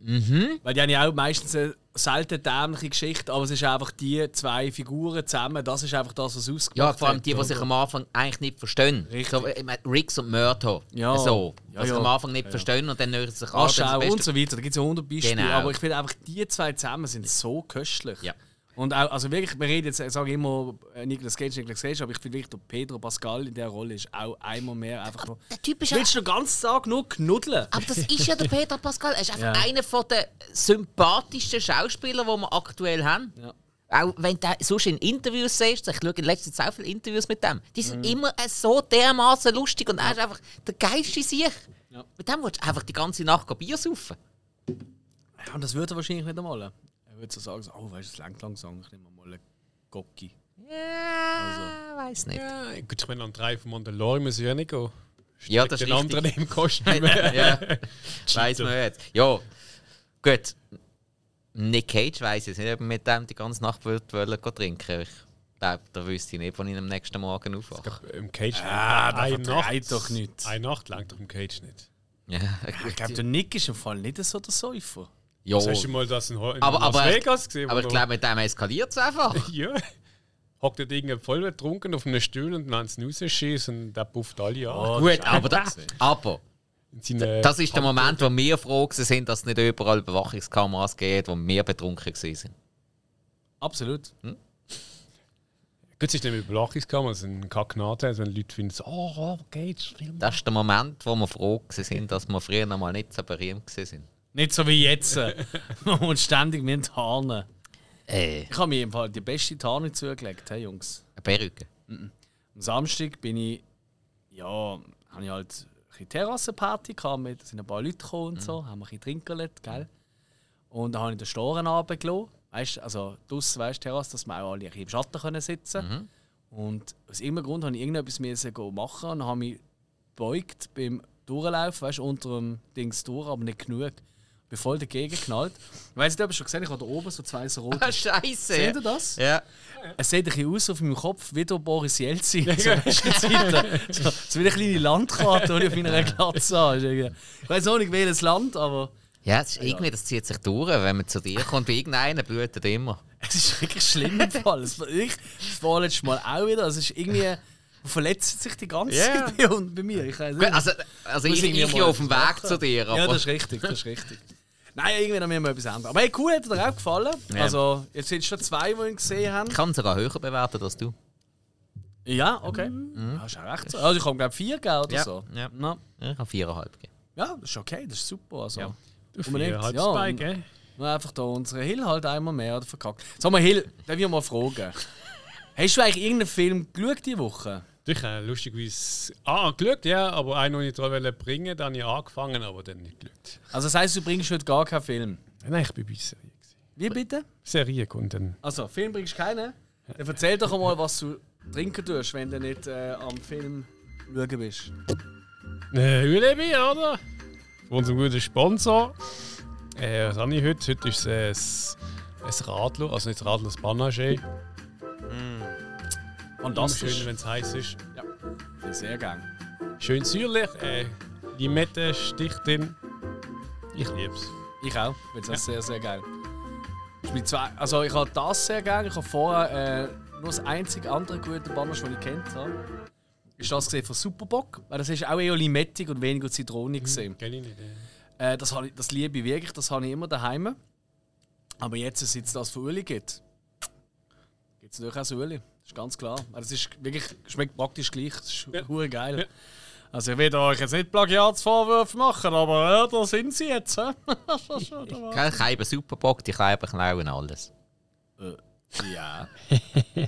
Mhm. Weil die haben ja auch meistens eine selten dämliche Geschichte, aber es ist einfach die zwei Figuren zusammen, das ist einfach das, was ausgemacht Ja, vor allem die, die sich am Anfang eigentlich nicht verstehen. Richtig. So, ich meine, Riggs und Murto. Ja. So, Ja, die sich ja. am Anfang nicht Ja, ja. verstehen und dann nähern sie sich an. und so weiter. Da gibt es ja 100 Beispiele. Genau. Aber ich finde einfach, die zwei zusammen sind so köstlich. Ja. Und auch, also wirklich, wir reden jetzt, ich sage immer äh, Nicolas Cage, Nicolas Cage, aber ich finde wirklich, der Pedro Pascal in der Rolle ist auch einmal mehr einfach nur. Der Typ ist Du willst den ganzen Tag nur knuddeln. Aber das ist ja der [LAUGHS] Peter Pascal. Er ist einfach Ja. einer von der sympathischsten Schauspieler, die wir aktuell haben. Ja. Auch wenn du sonst in Interviews siehst, ich schaue in letzter Zeit auch viele Interviews mit dem, die sind immer äh, so dermaßen lustig und er ist einfach der geilste Sieg. Ja. Mit dem willst du einfach die ganze Nacht Bier saufen. Ja, und das würde er wahrscheinlich nicht einmal. Er würde so sagen, so, oh, weißt du, es langt langsam, ich nehme mal einen Gocki. Ja, weiß nicht. Ja, gut, ich meine, an drei von Mandalorian muss ich ja nicht gehen. Ja, das ist Den richtig. anderen im Kostüm. ja, [LAUGHS] weiß man jetzt. Ja, gut. Nick Cage weiss jetzt nicht, ob mit dem die ganze Nacht wollen gehen trinken Ich glaube, da wüsste ich nicht, wann ich am nächsten Morgen aufwache. Im Cage Ah, da eine Nacht, doch nichts. Eine Nacht lang doch im Cage nicht. Ich Ja, glaube, der Nick ist im Fall nicht so der Säufer. Ja. Das hast du mal das in, in Aber- Las aber- Vegas gesehen? aber ich glaube, mit dem eskaliert es einfach. [LAUGHS] Ja. Hockt dort irgendwie voll betrunken auf einem Stuhl und wenn es rausschießt und der pufft alle an. Oh, Gut, das aber, ist da, auch aber das ist der Moment, wo wir froh sind, dass es nicht überall Überwachungskameras gibt, wo wir betrunken waren. Absolut. Gut, es ist nicht mit Überwachungskamera, es ist ein Kacknate, also wenn Leute finden, so, oh, oh Cage, Film. Das ist der Moment, wo wir froh sind, dass wir früher noch mal nicht so berühmt waren. Nicht so wie jetzt. [LAUGHS] Man muss ständig mit Tarnen. Äh, Ich habe mir im Fall die beste Tarnung zugelegt, hey Jungs. eine Perücke. Am Samstag bin ich, ja, habe ich halt eine Terrassenparty gehabt, mit, da sind ein paar Leute gekommen und so, haben wir ein bisschen trinkerlet, gell? Und dann habe ich den Storen runtergelassen. Weißt du, also draussen, weißt du, Terrasse, dass wir auch alle ein im Schatten können sitzen können. Und aus irgendeinem Grund habe ich irgendetwas müssen machen und habe mich gebeugt beim Durchlaufen, weißt du, unter dem Dings durch, aber nicht genug. Bin voll dagegen geknallt. Weißt du, du schon gesehen, ich habe da oben so zwei so rote. Ah, Scheiße! Seht ihr das? Ja. Es sieht ein bisschen aus auf meinem Kopf wie der Boris Jelzin. Zeiten. so, so wie eine kleine Landkarte, die ich auf meiner Glatze habe. Ich weiß auch nicht welches Land, aber Ja, es ist irgendwie, das zieht sich durch. Wenn man zu dir kommt, bei irgendeinem blutet immer. es ist wirklich schlimm im Fall. Es war ich, das war letztes Mal auch wieder. Es ist irgendwie. Verletzt sich die ganze Ja. Zeit bei, bei mir. Ich weiß nicht. also, also ich, ich ja auf dem Weg zu dir. Aber Ja, das ist richtig, das ist richtig. Nein, irgendwie haben wir mal etwas anderes. Aber hey, cool, hat dir auch gefallen. Ja. Also, jetzt sind schon zwei, die ihn gesehen haben. ich kann ihn sogar höher bewerten als du. Ja, okay. Ja, ist auch recht so. Also, ich habe, glaube ich, vier gegeben oder Mhm. Ja, so. ja. Na, Ja, ich habe viereinhalb gegeben. ja, das ist okay, das ist super. Also. Ja. Unbedingt, Halb ja, und- gell? Nur einfach da unsere Hill halt einmal mehr oder verkackt. Sag mal, Hill, darf ich mal fragen? [LAUGHS] Hast du eigentlich irgendeinen Film geschaut diese Woche? Ich habe lustigerweise ah, geschaut, ja, aber einen, den ich dran bringen, dann habe ich angefangen, aber dann nicht geschaut. Also, das heisst, du bringst heute gar keinen Film. Nein, ich bin bei Serie. Wie bitte? Serie kommt dann. Also, Film bringst du keinen? Dann erzähl doch einmal, was du trinken tust, wenn du nicht äh, am Film schauen bist. Äh, Ulebi, oder? Von unserem guten Sponsor. Äh, was habe ich heute? Heute ist es äh, ein ein Radler, also nicht das Radler, das Panache. Und Das das schön, wenn es heiß ist. sehr gern. Schön säuerlich, äh, Limette sticht drin. Ich lieb's. Ich auch. Ich finde das sehr, sehr geil. Zwei, also ich habe das sehr gerne. Ich habe vorher äh, nur das einzige andere gute Bananas, das ich kennt habe. Ist das gesehen von Superbock. Weil das ist auch eher limettig und weniger zitronig gesehen. Kenn ich nicht. äh. Das, habe ich, das liebe ich wirklich, das habe ich immer daheim. Aber jetzt, seit es das für Uli gibt, gibt es natürlich auch Uli. Das ist ganz klar. Das ist wirklich, schmeckt praktisch gleich. Das ist Ja. hure geil. Ja. Also ich will euch jetzt nicht Plagiatsvorwürfe machen, aber äh, da sind sie jetzt. [LAUGHS] Ich habe eben Superbock, die Kleiber klauen alles. ja. [LAUGHS]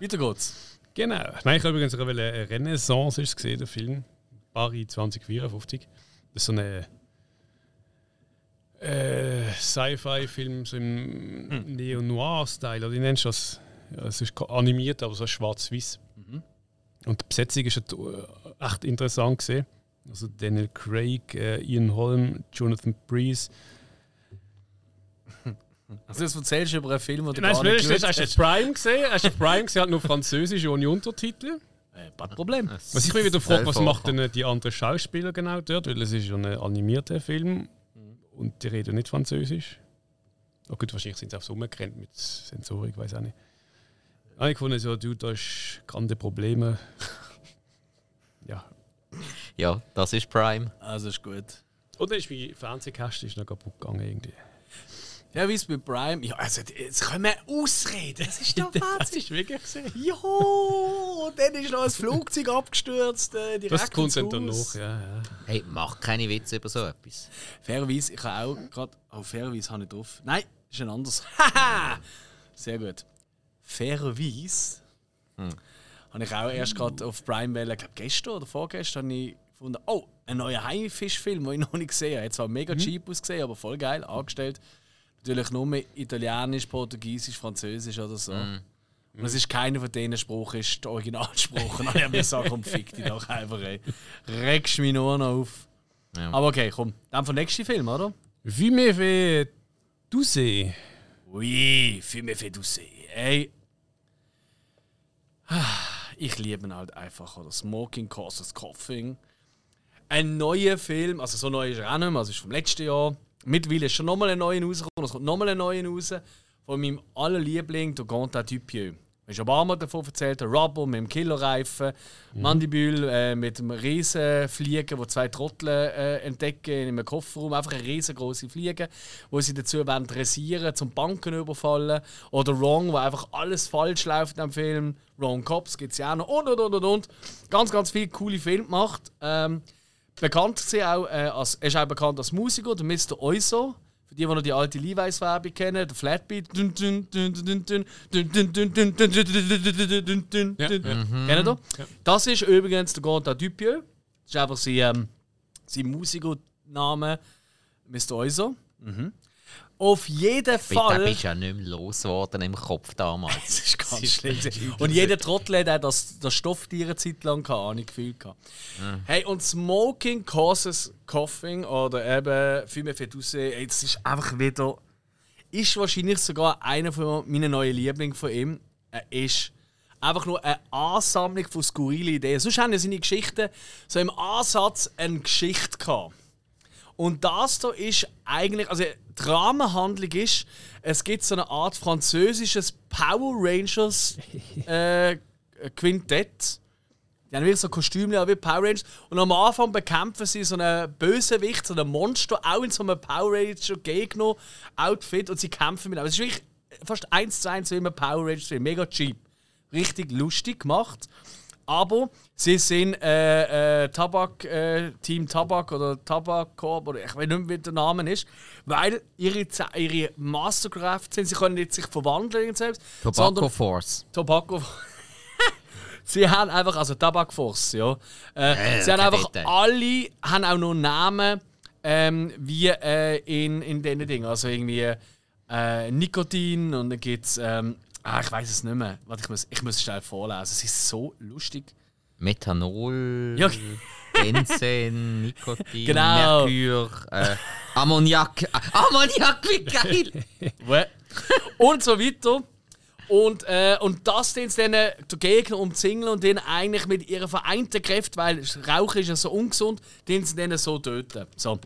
Weiter geht's. Genau. Nein, ich habe übrigens auch eine Renaissance ist gesehen, der Film. Paris 2054. Das ist so eine äh, Sci-Fi-Film so im Neo-Noir-Style. Oder wie nennst du das? Es ist animiert, aber so schwarz-weiß. Und die Besetzung ist halt, äh, echt interessant gesehen. Also Daniel Craig, äh, Ian Holm, Jonathan Breeze. [LAUGHS] Also jetzt erzählst du über einen Film, den du Nein, das gar nicht Blöde ist, hast du Prime gesehen? Hast du Prime gesehen? Hat nur Französisch ohne Untertitel. Äh, kein Problem. Was ich mich wieder frage, was macht denn die anderen Schauspieler genau dort? Weil es ist ja ein animierter Film und die reden nicht Französisch. Oh gut, wahrscheinlich sind sie aufs Umgerannt mit Sensorik, weiß auch nicht. Ah, ich fand so, du, da ist grande Probleme. [LAUGHS] ja. Ja, das ist Prime. Also ist gut. Und dann ist mein Fernsehkasten ist noch kaputt gegangen irgendwie. Ja, wie es bei Prime. Ja, also jetzt können wir ausreden. Das ist doch [LAUGHS] Das Wahnsinn. ist wirklich gesehen. Jo, dann ist noch ein Flugzeug abgestürzt. Äh, direkt Das kommt dann noch, ja, ja. Hey, mach keine Witze über so etwas. Fairerweise, ich habe auch gerade. Oh, fairerweise habe ich drauf. Nein, ist ein anderes. [LAUGHS] Haha! Sehr gut. Fairerweise habe ich auch erst gerade auf Prime wählen, ich glaube gestern oder vorgestern, habe ich gefunden, oh, ein neuer Haifischfilm, den ich noch nicht gesehen habe. Hat zwar mega cheap ausgesehen, aber voll geil angestellt. Natürlich nur mit Italienisch, Portugiesisch, Französisch oder so. Und es ist keiner von diesen Spruch ist der Originalspruch. Und dann habe ich mir gesagt, komm, fick dich doch einfach, ey. Regst mich nur noch auf. Ja. Aber okay, komm. Dann vom nächsten Film, oder? Wie mir fait Douce. Oui, Filme fait douce. Ey. Ich liebe ihn halt einfach. Oder Smoking causes coughing. Ein neuer Film, also so neu ist er auch nicht mehr, also ist vom letzten Jahr. Mittlerweile ist schon nochmal ein neuer rausgekommen, es kommt nochmal ein neuer raus. Von meinem allerliebling, der Gonta Dupieux. Ich habe schon ein paar Mal davon erzählt, der Rubble mit dem Killerreifen, Mandibül äh, mit dem riesen Fliegen, wo zwei Trottel äh, entdecken in einem Kofferraum. Einfach eine riesengroße Fliege, wo sie dazu dressieren, zum Banken überfallen. Oder Wrong, wo einfach alles falsch läuft dem Film. Wrong Cops gibt es ja auch noch und und und und und. Ganz, ganz viele coole Filme gemacht. Ähm, bekannt war auch, äh, als, er ist auch bekannt als Musiker, der Mr. Oizo. Für die, die noch die alte Levi's-Werbung kennen, der Flatbeat. Ja. Ihr? Das ist übrigens der Gonta Dupieux. Das ist einfach sein, ähm, sein Musikername, Mr. Oizo. Mhm. Auf jeden Fall. den bist du ja nicht mehr losgeworden im Kopf damals. [LAUGHS] Das ist ganz schlimm. gewesen. Und jeder Trottel hat auch das, das Stofftier eine Zeit lang habe ich gefühlt. gehabt. Hey, und Smoking causes coughing oder eben Filme für Dusse, ey, das ist einfach wieder. Ist wahrscheinlich sogar einer von meinen neuen Lieblingen von ihm. Er ist einfach nur eine Ansammlung von skurrilen Ideen. Sonst haben ja seine Geschichten so im Ansatz eine Geschichte gehabt. Und das da ist eigentlich, also die Rahmenhandlung ist, es gibt so eine Art französisches Power Rangers [LAUGHS] äh, Quintett. Die haben wirklich so Kostüme wie Power Rangers. Und am Anfang bekämpfen sie so einen Bösewicht, so ein Monster, auch in so einem Power Ranger Gegner-Outfit. Und sie kämpfen mit. Aber es ist wirklich fast eins zu eins wie ein Power Rangers Film. Mega cheap. Richtig lustig gemacht. Aber sie sind äh, äh, Tabak, äh, Team Tabak oder Tabak Corp oder ich weiß nicht mehr, wie der Name ist, weil ihre, ihre Mastercraft sind, sie können nicht sich verwandeln in selbst, Tobacco Force. Tobacco. [LAUGHS] sie haben einfach, also Tabak Force, ja. Äh, Äh, sie haben einfach Detail. alle haben auch noch Namen ähm, wie äh, in, in diesen Dingen. Also irgendwie äh, Nikotin und dann gibt es, ähm, ah, ich weiß es nicht mehr. Warte, ich muss, ich muss es schnell vorlesen. Es ist so lustig. Methanol, Ja. Benzen, [LAUGHS] Nikotin, Genau. Merkur, äh, Ammoniak. [LAUGHS] Ammoniak, wie geil! Und so weiter. Und, äh, und das den sie dann äh, den Gegner umzingeln und den eigentlich mit ihren vereinten Kräften, weil Rauchen ist ja so ungesund, den sie dann so töten. So.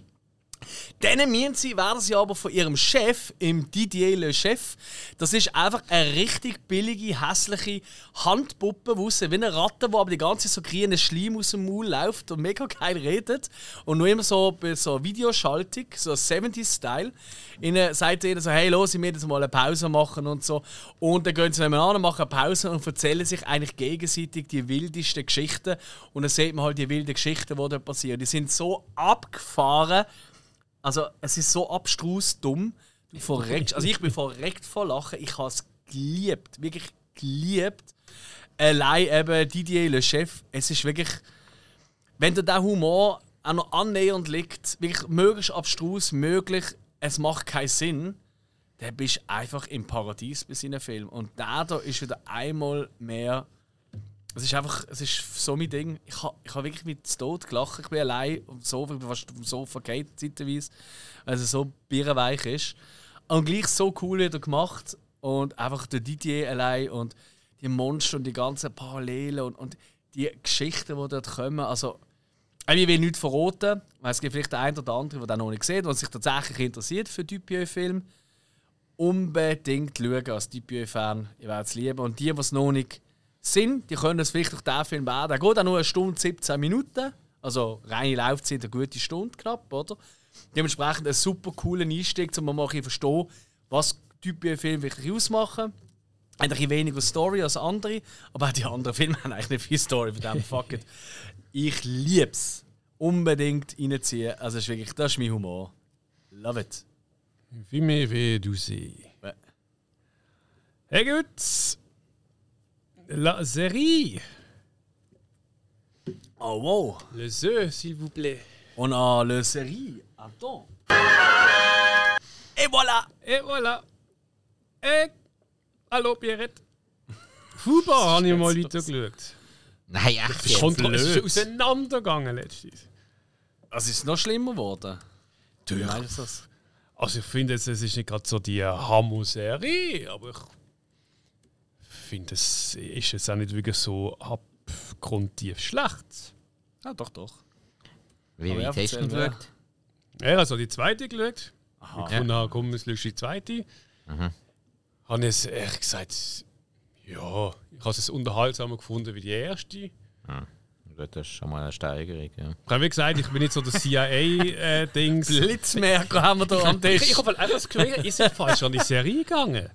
Dann müssen sie, werden sie aber von ihrem Chef, im Didier Le Chef, das ist einfach eine richtig billige, hässliche Handpuppe, aussieht wie eine Ratte, die aber die ganze Zeit so grüne Schleim aus dem Maul läuft und mega geil redet. Und nur immer so bei so Videoschaltung, so 70s-Style. Ihnen sagt ihnen so, hey, los, ich jetzt mal eine Pause machen und so. Und dann gehen sie nebeneinander, machen eine Pause und erzählen sich eigentlich gegenseitig die wildesten Geschichten. Und dann sieht man halt die wilden Geschichten, die da passieren. Die sind so abgefahren, also, es ist so abstrus dumm. Du verreckst. Also, ich bin verreckt vor Lachen. Ich habe es geliebt. Wirklich geliebt. Allein eben Didier, Le Chef. Es ist wirklich. Wenn dir der Humor auch noch annähernd liegt, wirklich möglichst abstrus, möglich, es macht keinen Sinn, dann bist du einfach im Paradies bei seinen Filmen. Und der da ist wieder einmal mehr es ist einfach, es ist so mein Ding. Ich habe ich ha wirklich mit Tod gelacht. Ich bin allein dem Sofa, ich bin fast dem Sofa geht zeitweise, es so bierenweich ist. Und gleich so cool wieder gemacht. Und einfach der Didier allein und die Monster und die ganzen Parallelen und, und die Geschichten, die dort kommen. Also, ich will nichts verraten, weil es gibt vielleicht der eine oder andere, der das noch nicht sieht, der sich tatsächlich interessiert für Dupieux-Film. Unbedingt schauen als Dupieux-Fan. Ich werde es lieben. Und die, die es noch nicht sind, die können es vielleicht durch diesen Film werden. Er geht auch nur eine Stunde 17 Minuten. Also reine Laufzeit eine gute Stunde knapp, oder? Dementsprechend ein super cooler Einstieg, um mal ein verstehen, was Typen Film wirklich ausmachen. Ein bisschen weniger Story als andere, aber auch die anderen Filme [LAUGHS] haben eigentlich nicht viel Story, von dem fuck it. Ich liebe es. Unbedingt reinziehen. Also, ist wirklich, das ist mein Humor. Love it. Wie mir weh du sie. Ja. Hey gut. La série. Oh wow. Les œufs, s'il vous plaît. On a le série. Attends. Et voilà. Et voilà. Et. Hallo, Pierrette. Fußball habe [LAUGHS] ich mal weitergeschaut. Nein, echt Es jetzt. kommt es ist blöd. auseinandergegangen letztens. Also ist es noch schlimmer geworden? Natürlich. Also ich finde, jetzt, es ist nicht gerade so die Hammer-Serie, aber ich finde, es ist jetzt auch nicht wirklich so abgrundtief schlecht. Ja, doch, doch. Wie weit ja, hast du geschaut? Ja, also die zweite geschaut. Aha. Ich fand, komm, es ist die zweite. Mhm. Habe ich es ehrlich gesagt, ja, ich habe es unterhaltsamer gefunden wie die erste. Gut, das ist schon mal eine Steigerung. Ja. Ich habe wie gesagt, ich bin nicht so der CIA-Dings. [LAUGHS] Blitzmerker haben wir da am ich Tisch. ich habe halt einfach das Gefühl, ihr seid falsch an die Serie gegangen.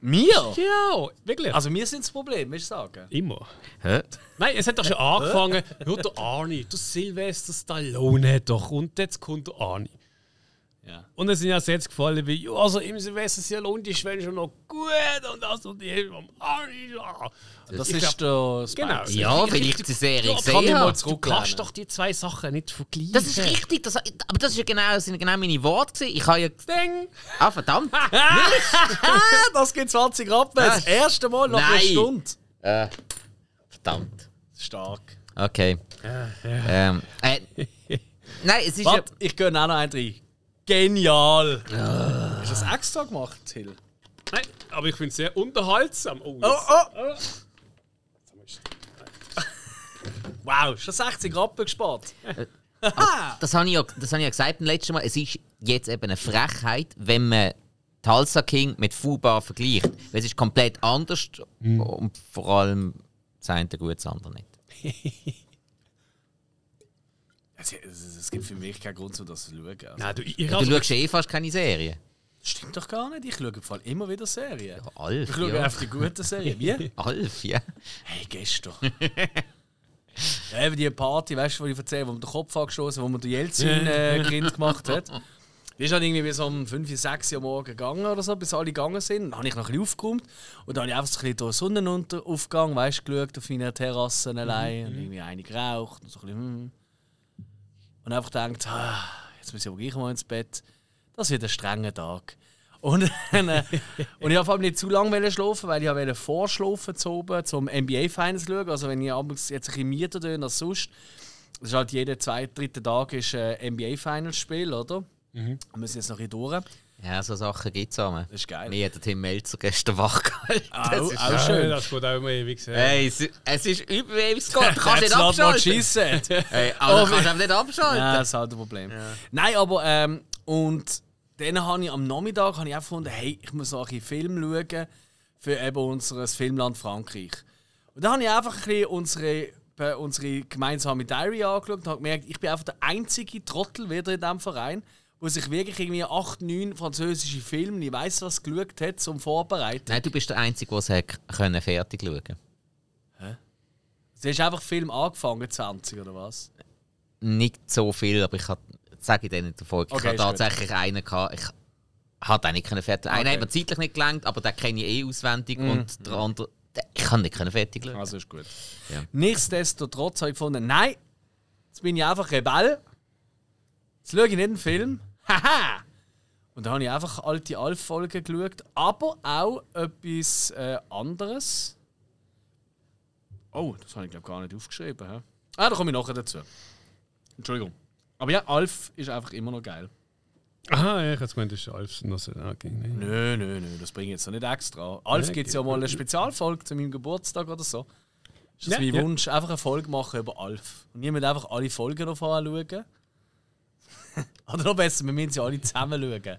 Wir? Ja, wirklich. Also wir sind das Problem, willst du sagen? immer. Hä? Nein, es hat doch schon angefangen. Ja, der Arnie, der Sylvester Stallone hat doch. Und jetzt kommt der Arnie. Ja. Und es sind ja Sätze gefallen wie, ja, also im Sylvester Stallone, die Schwelle schon noch gut und das und die vom Arnie. Ja. Das Ich ist der Spike. Genau. Ja, weil ich die Serie Ja, gesehen kann ich mal habe. Du kannst doch die zwei Sachen nicht vergleichen. Das ist richtig, das, aber das, ist ja genau, das sind genau meine Worte. gewesen. Ich habe ja. Ding! Ah, verdammt! [LAUGHS] [LAUGHS] Das gibt 20 Rappen. Das erste Mal nach einer Nein. Stunde. äh, verdammt. Stark. Okay. Ähm, äh, [LAUGHS] nein, es ist ja. Warte, ich gehe auch noch einen rein. Genial. Hast du das extra gemacht, Till? Nein, aber ich finde es sehr unterhaltsam. Oh, Oh, oh. [LAUGHS] Wow, schon 60 Rappen gespart. Das habe ich, ja, das habe ich ja gesagt beim letzten Mal. Es ist jetzt eben eine Frechheit, wenn man Tulsa King mit Fubar vergleicht. Weil es ist komplett anders und vor allem das eine gut, das andere nicht. [LAUGHS] Es, es, gibt für mich keinen Grund, um das zu schauen. Also, Nein, du, ich, ich Du also, schaust eh fast keine Serie. stimmt doch gar nicht. Ich schaue im Fall immer wieder Serien. Alf, Ich schaue ja. einfach die guten Serien. Wie? [LAUGHS] Alf, ja. Hey, gestern. [LAUGHS] ja, eben die Party, weißt du, die ich erzähle, wo mir den Kopf angestoßen wo mir der Jelzin äh, [LAUGHS] gemacht hat. Die ist dann irgendwie bis um 5, 6 Uhr morgen gegangen oder so, bis alle gegangen sind. Dann habe ich noch ein bisschen aufgeräumt und dann habe ich einfach so ein bisschen durch den Sonnenaufgang, weißt du, geschaut auf meiner Terrasse allein und irgendwie eine geraucht und so ein bisschen, hm. Und einfach gedacht, ah, jetzt muss ich aber gleich mal ins Bett. Das wird ein strenger Tag. Und, äh, [LAUGHS] und ich habe vor allem nicht zu lange schlafen, weil ich wollte vorschlafen zu oben, zum NBA Finals schauen. Also wenn ich abends jetzt ein bisschen müder bin als sonst, das ist halt jeden zweiten, dritten Tag ist ein NBA Finals Spiel, oder? Und wir sind jetzt noch ein bisschen durch. Ja, so Sachen gibt es auch. Das ist geil. Mir hat Tim Melzer gestern wach gehalten. Auch, Das ist- auch Ja, schön. das geht auch mehr, wie gesagt. Hey, es, es ist über ewig Gott. Du [LAUGHS] kannst nicht abschalten. [LAUGHS] Hey, aber Oh, du kannst einfach nicht abschalten. Ja, das ist halt ein Problem. Nein, aber ähm, und dann habe ich am Nachmittag habe ich auch gefunden, hey, ich muss noch ein bisschen Film schauen für eben unser Filmland Frankreich. Und dann habe ich einfach ein bisschen unsere, unsere gemeinsame Diary angeschaut und habe gemerkt, ich bin einfach der einzige Trottel wieder in diesem Verein, wo sich wirklich irgendwie 8, 9 französische Filme, ich weiß was, geschaut hat, zum Vorbereiten. Nein, du bist der Einzige, der es hat können fertig schauen Du hast einfach Film angefangen, 20 oder was? Nicht so viel, aber ich habe, sage ich dir nicht ich Okay, habe ist gut. tatsächlich einen gehabt. Ich hatte auch nicht können fertig. Einen Okay. hat mir zeitlich nicht gelangt, aber den kenne ich eh auswendig und der andere, den, ich kann nicht können fertig schauen. Also ist gut. Ja. Nichtsdestotrotz habe ich gefunden, nein, jetzt bin ich einfach Rebell. Jetzt schaue ich nicht einen Film. Haha! Und dann habe ich einfach alte Alf-Folgen geschaut, aber auch etwas äh, anderes. Oh, das habe ich glaube gar nicht aufgeschrieben. Hä? Ah, da komme ich nachher dazu. Entschuldigung. Aber ja, Alf ist einfach immer noch geil. Aha, ja, ich hätte gemeint, das ist Alfsen. Also, okay, nee. Nö, nö, nö, das bringe ich jetzt noch nicht extra. Alf Ja, gibt es ja mal eine Spezialfolge zu meinem Geburtstag oder so. Ist das Ja, mein. Wunsch, einfach eine Folge machen über Alf. Und niemand einfach alle Folgen noch vorher schauen. [LAUGHS] oder noch besser, wir müssen sie alle zusammen schauen.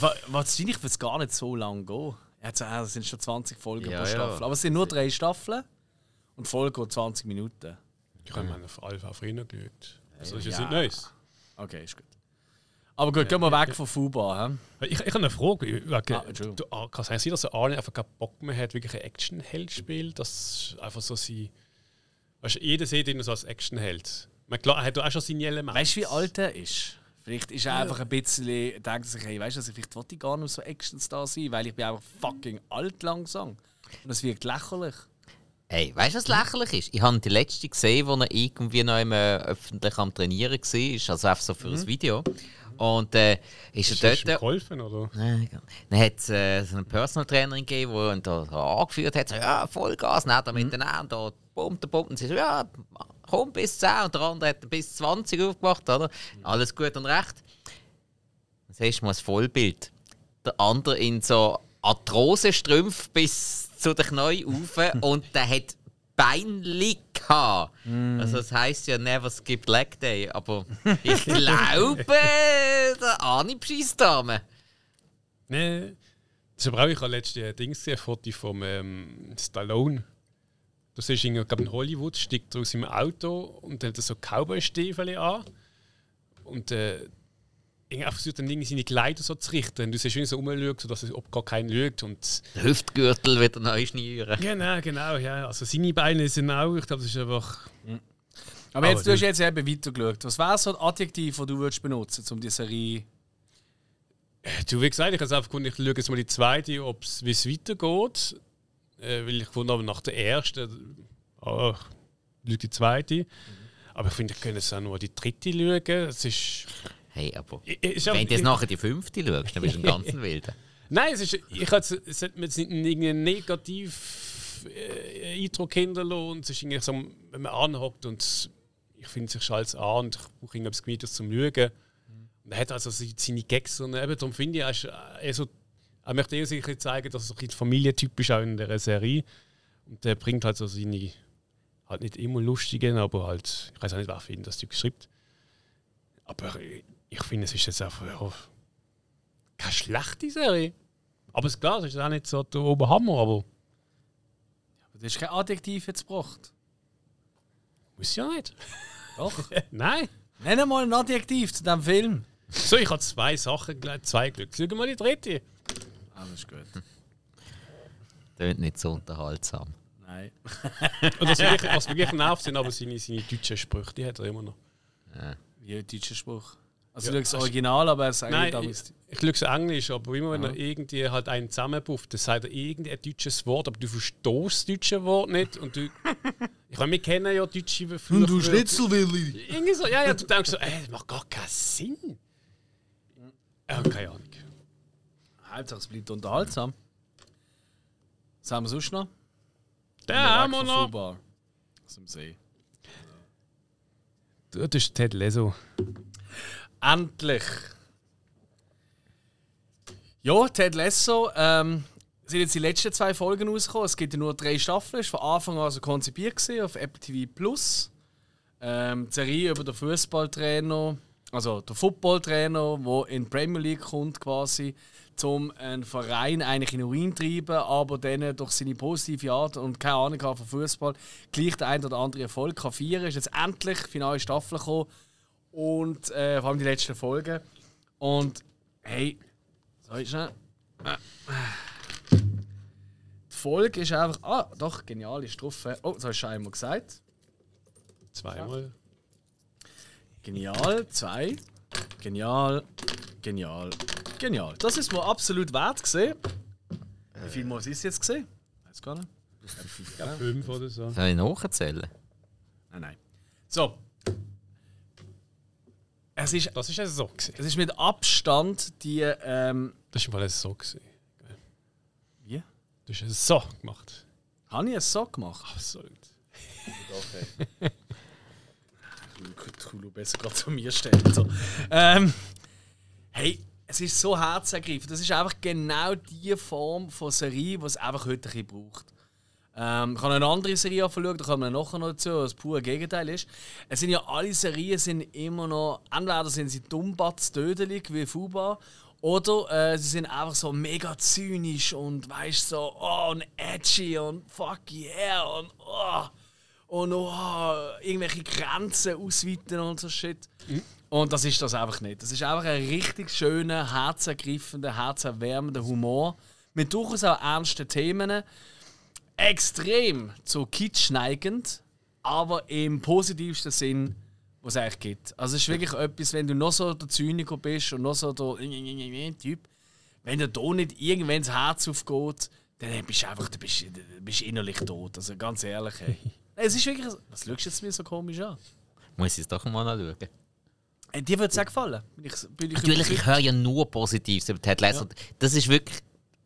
Wa- Wahrscheinlich wird es gar nicht so lang gehen. Jetzt, äh, es sind schon 20 Folgen Ja, pro ja. Staffel. Aber es sind nur drei Staffeln und Folge geht 20 Minuten. Ich habe meine auf Alpha früher geschaut. Das ist Ja. nicht Neues. Okay, ist gut. Aber gut, gehen wir weg von Fuba. hä? Ich, ich habe eine Frage. Wegen, Ah, ah, kann es sein, dass Arne einfach keinen Bock mehr hat, wirklich ein Actionheld spielt? Das einfach so sein. Weißt du, jeder sieht ihn so als Actionheld. Man, klar, er hat auch schon seine Elemente. Weißt du, wie alt er ist? Vielleicht ist er einfach ein bisschen, denkt sich, hey, weißt du, also vielleicht wollte ich gar nicht so Actionstar sein, weil ich bin einfach fucking alt langsam. Und das wirkt lächerlich. Hey, weißt du, was lächerlich ist? Ich habe die letzte gesehen, wo er irgendwie noch im, äh, öffentlich am Trainieren war, also einfach so für ein Video. Und äh, ist Ist er dort. geholfen, oder? Nein, Dann hat es äh, so eine Personal Trainerin gegeben, die ihn da, angeführt hat, so, ja, Vollgas, dann hat er miteinander, da pumpt er, pumpt, und sie so, ja, komm bis 10, und der andere hat bis 20 aufgemacht, oder? Alles gut und recht. Dann siehst du mal das Vollbild. Der andere in so Arthrosestrümpf bis zu den Knien rauf [LAUGHS] und der hat Beinli gehabt. Also das heisst ja never skip leg day, aber ich glaube, [LAUGHS] der Arni bescheißt Dame. Nee. Das habe ich auch letzte Dings gesehen, ein Foto vom ähm, Stallone. Du siehst ihn, glaube in Hollywood, steigt aus seinem Auto und hat so Cowboy-Stiefel an. Und äh, irgendwie versucht dann irgendwie seine Kleider so zu richten. Und du siehst ihn so rumschauen, sodass er ob gar keinen schaut. Und Der Hüftgürtel wieder neu schnüren. genau, genau, ja. Also seine Beine sind auch, ich glaube, das ist einfach. Aber Aber jetzt, du hast jetzt eben weitergeschaut. Was wäre so ein Adjektiv, das du würdest benutzen um die Serie? Du, wie gesagt, ich habe es einfach gefunden, ich schaue jetzt mal die zweite, wie es weitergeht. Äh, weil ich gefunden habe, nach der ersten, oh, die zweite. Aber ich finde, ich könnte es auch nur die dritte schauen. Es ist. Hey, aber ich- ich- wenn du jetzt nachher die fünfte schaust, dann bist du ein ganz Wilder. [LAUGHS] Nein, es ist, ich hatte, es hat mir jetzt nicht irgendeinen negativ äh, Eindruck hinterlassen. Es ist irgendwie so, wenn man anhockt und ich finde sich alles an und ich brauche irgendetwas Gemütliches zum Schauen. Und er hat also se- seine Gags und eben darum finde ich, er, ist, er, so, er möchte eher sich ein bisschen zeigen, dass er ein familientypisch auch in der Serie und der bringt halt so seine, halt nicht immer lustigen, aber halt, ich weiß auch nicht, wer für ihn das Typ schreibt. Aber ich, finde, es ist jetzt einfach ja, keine schlechte Serie. Aber es ist klar, es ist auch nicht so der Oberhammer, aber Du hast kein Adjektiv jetzt gebracht. muss ja nicht. [LAUGHS] Doch. Nein. Nenn mal ein Adjektiv zu diesem Film. So, ich habe zwei Sachen, zwei Glück. Schau mal die dritte. Ah, das ist gut. [LAUGHS] Tönt nicht so unterhaltsam. Nein. [LAUGHS] Und was, wirklich, was mich wirklich nervt, sind aber seine, seine deutschen Sprüche, die hat er immer noch. Wie ein deutscher Spruch. Also Ja, du schaust Original, aber es ist Nein, eigentlich ich, ich schaue es Englisch, aber immer wenn er irgendwie halt einen zusammenpufft, dann sagt er irgendein deutsches Wort, aber du verstehst das deutsche Wort nicht. Und du. [LAUGHS] Ich meine, wir kennen ja deutsche Fluchwörter. Willi. Irgendwie so, ja, ja, du denkst so, ey, das macht gar keinen Sinn. Ja, keine Ahnung. Hauptsache es bleibt unterhaltsam. Was haben wir sonst noch? Den haben wir noch. Fubar. Aus dem See. Das ist Ted Lasso. Endlich! Ja, Ted Lasso, ähm, sind jetzt die letzten zwei Folgen rausgekommen. Es gibt ja nur drei Staffeln. Es war von Anfang an also konzipiert gewesen, auf Apple TV Plus. Ähm, die Serie über den Fußballtrainer, also der Footballtrainer, der in die Premier League kommt quasi, um einen Verein eigentlich in Ruin zu treiben, aber dann durch seine positive Art und keine Ahnung von Fußball gleich der ein oder andere Erfolg kann feiern. Ist jetzt endlich die finale Staffel gekommen und äh, vor allem die letzten Folgen. Und hey, so ist schnell. Die Folge ist einfach. Ah, doch, geniale Strophe. Oh, das hast du schon einmal gesagt. Zweimal. Genial, zwei. Genial, genial, genial. Das ist mir absolut wert gesehen. Wie viel Mal ist es jetzt gesehen? Weiß gar nicht. Ja, fünf oder so. Soll ich nachzählen? Nein, nein. So. Es ist, Das ist also so gewesen. es ist mit Abstand die. Ähm, Das ist im Fall ein so gewesen. wie? Du hast es so gemacht. Habe ich es so gemacht? Absolut. Okay. Hulu besser gerade zu mir stellen. So. Ähm, hey, es ist so herzergreifend. Das ist einfach genau die Form von Serie, die es einfach heute ein braucht. Ähm, ich habe eine andere Serie anschauen, da kommen wir nachher noch dazu, was das pure Gegenteil ist. Es sind ja alle Serien sind immer noch, entweder sind sie dummbatz dödelig wie Fuba, oder äh, sie sind einfach so mega zynisch und weißt so, oh, und edgy und fuck yeah und oh und oh, irgendwelche Grenzen ausweiten und so Shit. Und das ist das einfach nicht. Das ist einfach ein richtig schöner, herzergreifender, herzerwärmender Humor mit durchaus auch ernsten Themen. Extrem zu Kitsch neigend, aber im positivsten Sinn, was es eigentlich gibt. Also es ist wirklich etwas, wenn du noch so der Zyniker bist und noch so der Typ, wenn dir da nicht irgendwann das Herz aufgeht, dann bist du einfach du bist, du bist innerlich tot. Also ganz ehrlich. Hey. [LAUGHS] Es ist wirklich. Was schaust du jetzt mir so komisch an? Muss ich es doch mal anschauen. Dir wird es auch gefallen. Bin ich, bin ich Natürlich, ich höre ja nur Positives über Ted Lasso. Das ist wirklich,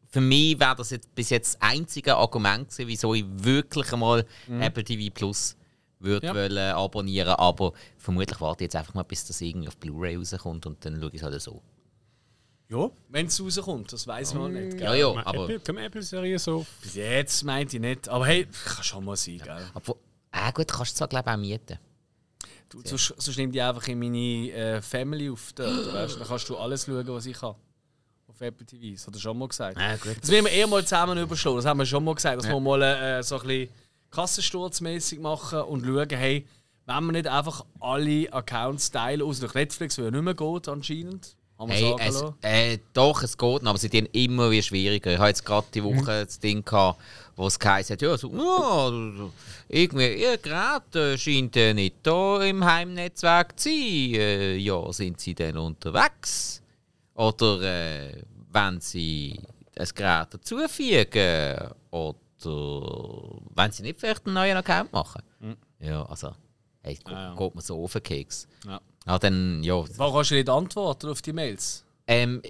für mich wäre das jetzt bis jetzt das einzige Argument gewesen, wieso ich wirklich einmal Apple TV Plus würde Ja. wollen abonnieren. Aber vermutlich warte ich jetzt einfach mal, bis das irgendwie auf Blu-ray rauskommt und dann schaue ich es halt so. Ja, wenn es rauskommt, das weiß man nicht. Gell? Ja, ja, Kann aber, Apple, kann man Apple-Serie so. Bis jetzt meinte ich nicht. Aber hey, kann schon mal sein, gell? aber ah, gut, kannst du zwar glaube ich auch mieten. Du, sonst, sonst nimm die einfach in meine äh, Family auf. Dort, weißt? Dann kannst du alles schauen, was ich habe. Auf Apple TV. Das hat er schon mal gesagt. Ah, gut. Das werden wir eher mal zusammen überschlagen. Das haben wir schon mal gesagt, dass wir mal äh, so ein bisschen kassensturzmäßig machen und schauen, hey, wenn wir nicht einfach alle Accounts teilen, außer durch Netflix, weil ja nicht mehr geht anscheinend. Haben Hey, es, äh, doch, es geht, noch, aber sie werden immer wie schwieriger. Ich habe jetzt gerade die Woche das Ding gehabt, wo es geheißen hat, ja, so, ja, irgendwie, ihr Gerät äh, scheint äh, nicht da im Heimnetzwerk zu sein. Äh, ja, sind sie denn unterwegs? Oder äh, wenn sie ein Gerät dazufügen? Oder wenn sie nicht vielleicht einen neuen Account machen? Ja, also, hey, Ah, ja. geht mir so auf den Keks. Ja. Ja, dann, ja, Warum kannst du nicht antworten auf die Mails? ähm,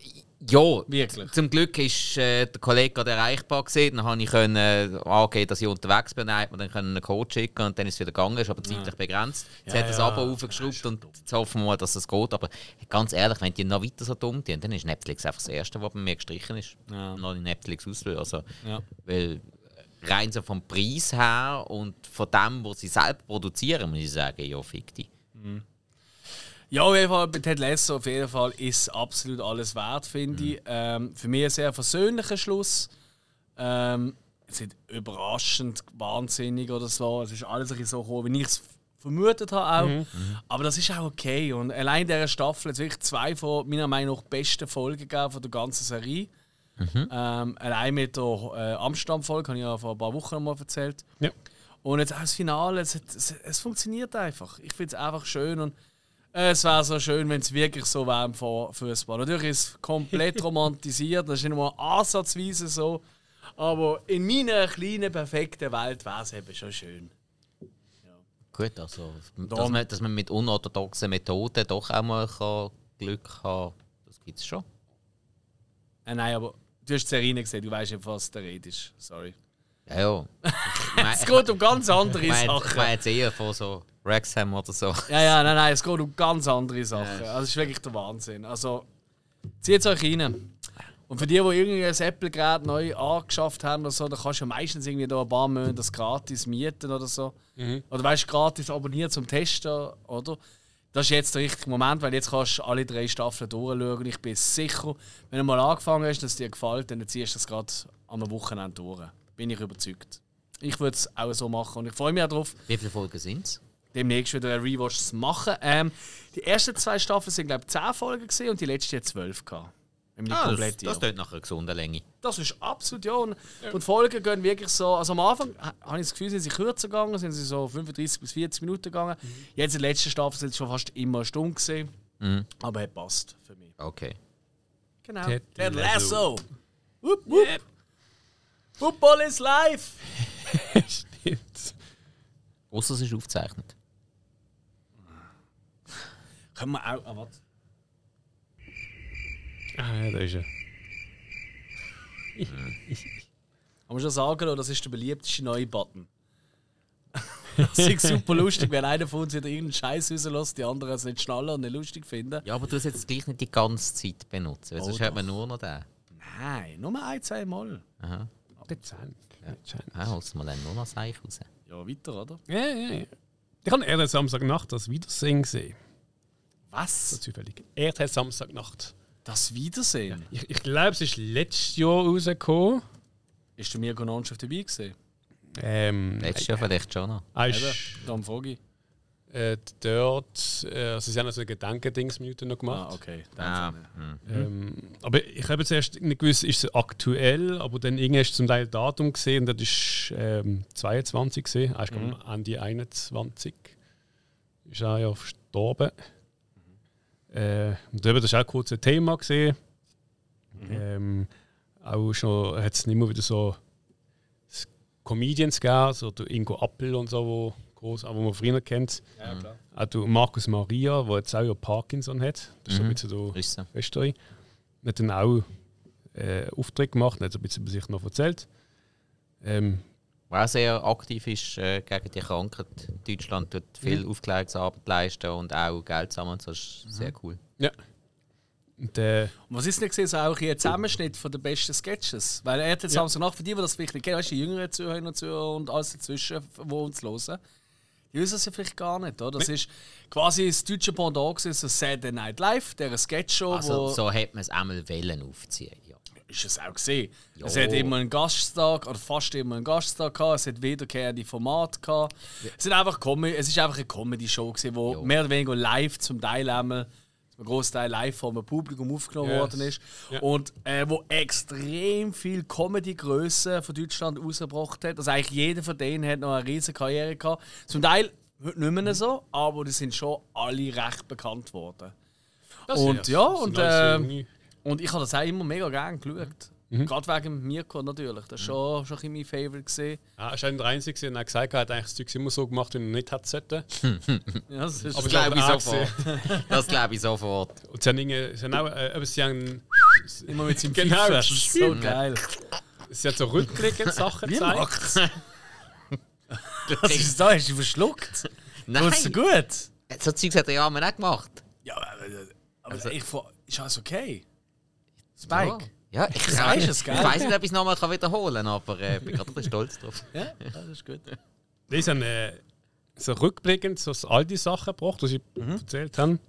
ja, Wirklich? zum Glück ist äh, der Kollege gerade erreichbar gewesen. Dann habe ich können, äh, angeben, dass ich unterwegs bin. Dann dann können einen Code schicken und dann ist es wieder gegangen. Ist aber zeitlich begrenzt. Jetzt Ja, hat das ja. Abo aufgeschraubt und jetzt hoffen wir mal, dass es geht. Aber ganz ehrlich, wenn die noch weiter so dumm sind, dann ist Netflix einfach das Erste, was bei mir gestrichen ist. Ja. Noch in Netflix auslösen. Also, Ja. Weil rein so vom Preis her und von dem, was sie selber produzieren, muss ich sagen, ja, fick die. Ja, auf jeden Fall bei Ted Lasso auf jeden Fall ist absolut alles wert, finde ich. Ähm, für mich ein sehr versöhnlicher Schluss. Ähm, es ist nicht überraschend wahnsinnig oder so. Es ist alles ein so gekommen, wie ich es vermutet habe auch. Aber das ist auch okay. Und allein in dieser Staffel hat es wirklich zwei von meiner Meinung nach besten Folgen gegeben von der ganzen Serie. Ähm, allein mit der äh, Amsterdam-Folge, habe ich ja vor ein paar Wochen noch mal erzählt. Ja. Und jetzt auch das Finale, es, es, es funktioniert einfach. Ich finde es einfach schön und es wäre so schön, wenn es wirklich so wäre im Fu- Fußball. Natürlich ist es komplett [LAUGHS] romantisiert, das ist nicht mal ansatzweise so. Aber in meiner kleinen, perfekten Welt wäre es eben schon schön. Gut, also, dass man, dass man mit unorthodoxen Methoden doch auch mal kann Glück haben kann, das gibt es schon. Äh, nein, aber du hast die Serie nicht gesehen, du weißt nicht, was der Rede ist. Sorry. Ja, ja. [LAUGHS] Es geht um ganz andere Ich meine, ich Sachen. meine jetzt eher von so Wrexham oder so. Ja, ja, nein, nein, es geht um ganz andere Sachen. Also, es ist wirklich der Wahnsinn. Also, zieht euch rein. Und für die, die irgendein Apple-Gerät neu angeschafft haben oder so, da kannst du ja meistens irgendwie da ein paar Monate das gratis mieten oder so. Oder weißt du, gratis abonnieren zum Testen, oder? Das ist jetzt der richtige Moment, weil jetzt kannst du alle drei Staffeln durchschauen. Und ich bin sicher, wenn du mal angefangen hast, dass es dir gefällt, dann ziehst du das gerade am Wochenende durch. Bin ich überzeugt. Ich würde es auch so machen und ich freue mich auch darauf, Wie viele Folgen sind es? demnächst wieder einen Rewatch zu machen. Ähm, die ersten zwei Staffeln sind, glaube ich, 10 Folgen gewesen und die letzte hat 12 gehabt. Ah, das, das klingt nach einer gesunden Länge. das ist absolut ja. Und, und die Folgen gehen wirklich so. Also am Anfang ha- habe ich das Gefühl, sind sie kürzer gegangen, sind sie so 35 bis 40 Minuten gegangen. Jetzt in der letzten Staffel sind es schon fast immer eine Stunde gesehen. Aber hat passt für mich. Okay. Genau. Ted Lasso. Wupp, wupp. Football is life. [LAUGHS] Stimmt. Außer es ist aufgezeichnet. Können wir auch. Ah, warte. Ah, ja, da ist er. [LAUGHS] Kann man schon sagen, oder? das ist der beliebteste neue Button. [LAUGHS] das ist super lustig, wenn einer von uns wieder irgendeinen Scheiß rauslässt, die anderen es nicht schnallen und nicht lustig finden. Ja, aber du hast jetzt gleich nicht die ganze Zeit benutzen, weil Oh, sonst hört man nur noch den. Nein, nur ein, zwei Mal. Aha. Dezent. Dezent. Ah, holst du mal dann nur noch Seif raus. Ja, weiter, oder? Ja, ja, ja. Ich habe eher Samstagnacht das Wiedersehen gesehen. So Was? zufällig. Er hat Samstagnacht. Das Wiedersehen? Ich, ich glaube, es ist letztes Jahr rausgekommen. Ist der Mirko Nonchef dabei gewesen? Ähm, Letztes Jahr vielleicht schon noch. Eben, ist darum frage ich. Äh, dort, äh, also sie haben also eine Gedankendingsminute noch gemacht. Ah, okay. Ah, hm. Ähm, aber ich habe zuerst nicht gewusst, ist es aktuell, aber dann irgendwie hast du zum Teil Datum gesehen, das ist ähm, 22 gesehen, also mhm. Ende 21 ist er ja verstorben. Äh, und eben, das war auch kurz ein Thema gesehen. Ähm, auch schon hat es nicht mehr wieder so Comedians gegeben, so Ingo Appel und so, wo groß, aber man früher kennt. Ja, klar. Auch der Markus Maria, der jetzt auch ja Parkinson hat. Das ist so ein bisschen so. Österreich. Hat dann auch äh, Auftritt gemacht, hat ein bisschen über sich noch erzählt. Ähm, Der auch sehr aktiv ist äh, gegen die Krankheit. Deutschland tut viel Aufklärungsarbeit leisten und auch Geld sammeln. Das ist sehr cool. ja. Und, äh, Und was ist denn gesehen, so auch hier ein Zusammenschnitt von den besten Sketches? Weil er hat jetzt Samstagnacht, für die, die das vielleicht nicht kennen, weißt du, die jüngeren Zuhörer und Zuhörer und alles dazwischen, die uns hören, die wissen es ja vielleicht gar nicht, oder? Das ist quasi das deutsche Pendant so Saturday Night Live, der Sketchshow, Also so hat man es einmal wollen aufziehen. Ja. ist es auch gesehen. Ja. Es hat immer einen Gasttag oder fast immer einen Gasttag gehabt. Es hat wiederkehrende Formate gehabt. Es, sind einfach es ist einfach eine Comedy-Show Ja. mehr oder weniger live zum Teil einmal ein Großteil live vom Publikum aufgenommen Yes. worden ist Ja. und äh, wo extrem viel Comedy-Größe von Deutschland rausgebracht hat. Also eigentlich jeder von denen hat noch eine riesige Karriere gehabt. Zum Teil heute nicht mehr so, aber die sind schon alle recht bekannt worden. das Und ja, und, junge- Und ich habe das auch immer mega gerne geschaut. Gerade wegen Mirko natürlich. Das war schon, schon ein mein Favourite. Gewesen. Ja, er war der Einzige, der gesagt hat, er hat eigentlich das Zeug immer so gemacht, wie er nicht hätte sollten. [LAUGHS] [LAUGHS] Ja, das ist Aber Das glaube ich auch sofort. [LAUGHS] Das glaube ich sofort. Und sie haben, irgendwie- sie haben auch, äh, aber sie haben, immer mit seinem Genau. Das ist so geil. sie haben so rückblickend Sachen gezeigt. Was ist da? Hast du verschluckt? Nein, Tut's dir gut? so Zeugs hat er ja auch nicht gemacht. Ja, aber, aber ich fra- ist alles okay? Spike? Ja, ich, Du sagst es, gell? ich weiß nicht, ob ich es nochmal kann wiederholen kann, aber äh, ich bin gerade ein bisschen stolz drauf. Ja, ja das ist gut. Die haben äh, so rückblickend so all die Sachen gebracht, die sie erzählt haben.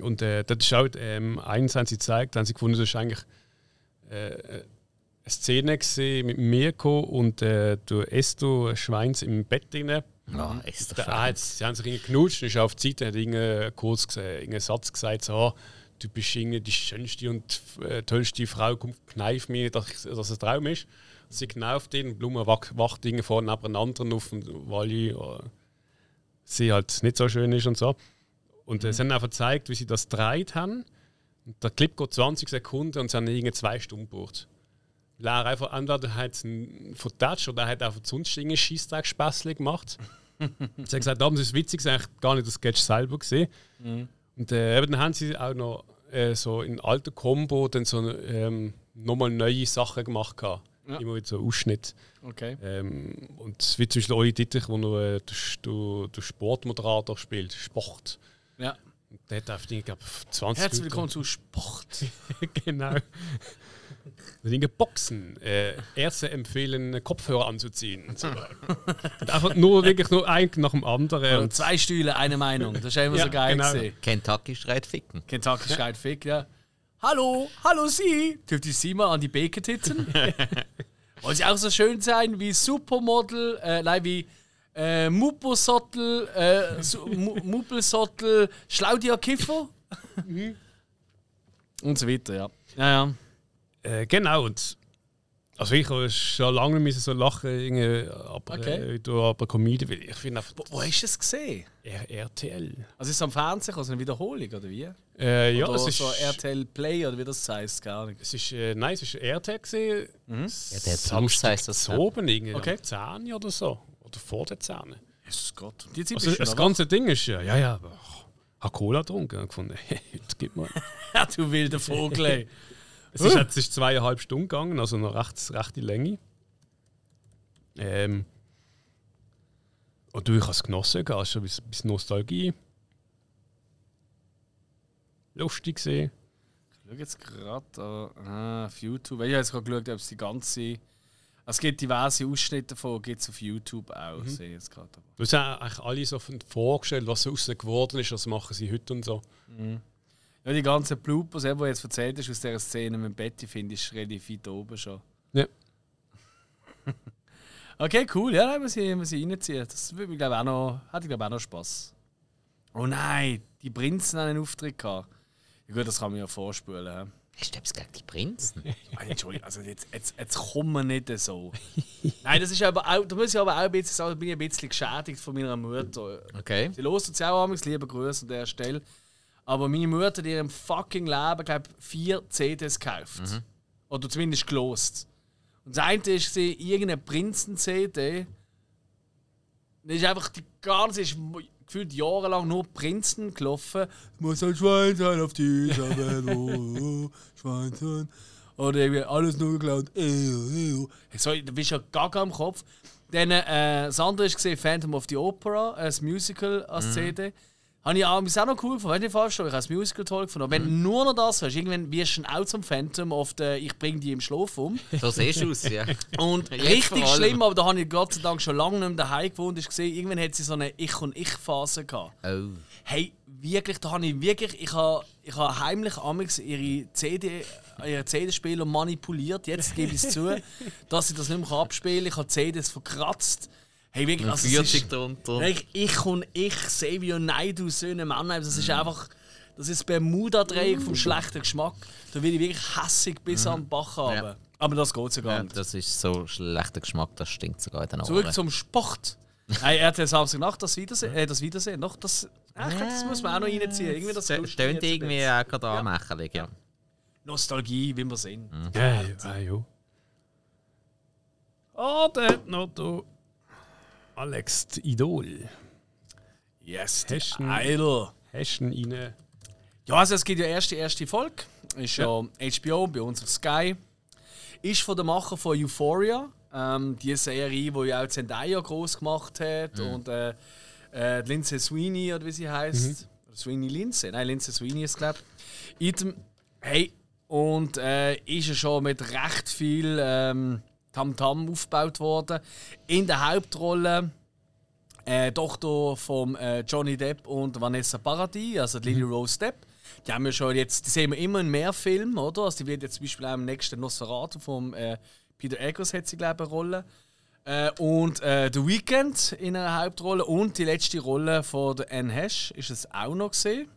Und äh, das ist auch, ähm, eins haben sie gezeigt, haben sie gefunden, das ist eigentlich äh, eine Szene gewesen mit Mirko und äh, der Esto Schweins im Bett drin. Ja, ah, jetzt, sie haben sich irgendwie knutscht und ist auf die Seite, hat irgendwie kurz irgendeinen Satz gesagt, so, du bist irgendwie die schönste und äh, tollste Frau, komm, kneif mir, dass, ich, dass es ein Traum ist. Sie knauft ihn, Blumen wacht, wacht irgendwie vor neben einem anderen auf, Wally äh, sie halt nicht so schön ist und so. Und äh, sie haben einfach gezeigt, wie sie das gedreht haben. Und der Clip geht 20 Sekunden und sie haben irgendwie zwei Stunden gebraucht. Weil er einfach entweder hat es vertatscht oder er hat einfach sonst irgendeinen Scheissdreck-Späßchen gemacht. [LAUGHS] sie haben gesagt, damals ist es witzig, haben eigentlich gar nicht das Sketch selber gesehen. Und äh, eben dann haben sie auch noch äh, so in alter Combo dann so ähm, nochmal neue Sachen gemacht. Gehabt. Ja. Immer wieder so Ausschnitt. Okay. Ähm, und wie zum Beispiel Oli der noch äh, der, der, der Sportmoderator spielt, Sport. Ja. Der hat auf die, glaube 20 Herzlich willkommen zu Sport. [LAUGHS] genau. Dinge Boxen. Äh, Ärzte empfehlen, Kopfhörer anzuziehen. Und, so weiter. und einfach nur wirklich nur ein nach dem anderen. Und Und zwei Stühle, eine Meinung. Das ist immer Ja, so geil genau. gesehen. Kentucky schreit ficken. Kentucky schreit Fick, ja. Hallo, hallo Sie! Dürft ihr Sie mal an die Bacon titzen? [LAUGHS] Wollen Sie auch so schön sein wie Supermodel, äh, nein, wie äh, Mupposottel, äh, Su- Muppelsottel, Schlaudia Kiffer? Und so weiter, ja. Ja, ja. Äh, genau. Und also ich habe schon lange müssen so lachen, irgendwie, aber, Okay. äh, aber Comedy, weil ich finde einfach Wo, wo hast du es gesehen? R RTL. Also ist es am Fernsehen, also eine Wiederholung, oder wie? Äh, ja, oder es ist, so RTL Play, oder wie das heißt, gar nicht. es ist, äh, nein, es ist RTL gesehen. RTL Plus heisst das, so ja. oben irgendwie, Okay. 10 oder so. Oder vor der 10. Jesus Gott. Die Zeit Also das ganze Ding ist ja, ja, ja, aber ich habe Cola getrunken und gefunden, heute gib mal. Ja, du wilder Vogel, ey. [LAUGHS] Es ist, jetzt ist zweieinhalb Stunden gegangen, also noch recht, rechte Länge. Ähm, und du, ich habe es genossen, gehabt, schon ein bisschen- ein bisschen Nostalgie. Lustig gesehen. Ich schaue jetzt gerade ah, auf YouTube. Ich habe jetzt gerade geschaut, ob es die ganze. Es gibt diverse Ausschnitte davon, gibt es auf YouTube auch. Sehe ich jetzt gerade. Du hast eigentlich alle so vorgestellt, was so raus geworden ist, was machen sie heute und so. Ja, die ganzen Bloopers, die du jetzt erzählt hast aus dieser Szene mit Betty, finde ich relativ weit oben schon. Ja. [LAUGHS] Okay, cool. Ja, nein, muss ich, muss ich reinziehen. Das würde glaube ich, auch noch, hätte ich, glaube auch noch Spass. Oh nein, die Prinzen haben einen Auftritt gehabt. Ja gut, das kann man ja vorspulen. hä? Hast du etwas gegen die Prinzen? [LAUGHS] Entschuldigung, also jetzt, jetzt, jetzt kommen wir nicht so. [LAUGHS] Nein, das ist aber auch, da muss ich aber auch ein bisschen sagen, da bin ich ein bisschen geschädigt von meiner Mutter. Okay. Sie hört uns auch amigs, liebe Grüße an der Stelle. Aber meine Mutter hat in ihrem fucking Leben, glaube vier CDs gekauft. Oder zumindest gelost. Und das eine ist sie irgendeine Prinzen-CD. Das ist einfach die ganze, ist gefühlt jahrelang nur Prinzen gelaufen. Es muss ein Schwein sein auf dieser Welt, oh, oh, Schwein sein. Oder irgendwie alles nur geklaut. So, du bist ja gaga am Kopf. Dann, äh, das andere ist gesehen, Phantom of the Opera, ein Musical als CD. Habe ich auch, auch noch cool gefunden, wenn ich falsch Ich habe das Musical toll gefunden. Wenn du nur noch das hast, irgendwann wirst du auch zum Phantom of the Ich bring die im Schlaf um. So siehst du aus, ja. Und richtig schlimm, aber da habe ich Gott sei Dank schon lange nicht mehr daheim gewohnt, ist gesehen, irgendwann hat sie so eine Ich- und Ich-Phase gehabt. Oh. Hey, wirklich, da habe ich wirklich, ich habe, ich habe heimlich amix ihre CD, ihre CD-Spieler manipuliert, jetzt gebe ich es zu, dass sie das nicht mehr abspielen kann. Ich habe CDs verkratzt. Hey, wirklich, also es Vierzig ist, drunter. ich, ich und ich, Xavier Naidu, Söhne Männer, das ist einfach, das ist Bermuda-Dreieck vom schlechten Geschmack. Da will ich wirklich hässig bis an den Bach haben. Ja. Aber das geht so gar Ja, nicht. das ist so schlechter Geschmack, das stinkt sogar in den Ohren. Zurück zum Sport. Hey, RTL Samstagnacht, das Wiedersehen, äh, das Wiedersehen, noch das, ich glaub, das muss man auch noch reinziehen. Irgendwie das Stöhnt jetzt irgendwie auch gerade anmächerlich, ja. bisschen. Nostalgie, wie wir sind. Ja, ja, ja. Ah, der hat noch da Alex, Idol. Yes, ihn- Idol. Ihn rein? Ja, also es gibt ja erst die erste Folge. Ist ja, HBO bei uns auf Sky. Ist von der Macher von Euphoria. Ähm, die Serie, die ja auch Zendaya groß gemacht hat. Und äh, äh, Lindsay Sweeney, oder wie sie heißt. Oder Sweeney Lindsay? Nein, Lindsay Sweeney ist glaube ich. Hey, und äh, ist ja schon mit recht viel ähm, Tamtam aufgebaut worden. In der Hauptrolle äh, Tochter von äh, Johnny Depp und Vanessa Paradis, also Lily Rose Depp. Die haben wir schon jetzt, die sehen wir immer in mehr Filmen, oder? Also die wird jetzt zum Beispiel auch im nächsten Nosferatu vom äh, Peter Eggers hat sie glaube ich eine Rolle. Äh, und äh, The Weeknd in einer Hauptrolle und die letzte Rolle von der Anne Hesh ist es auch noch gesehen.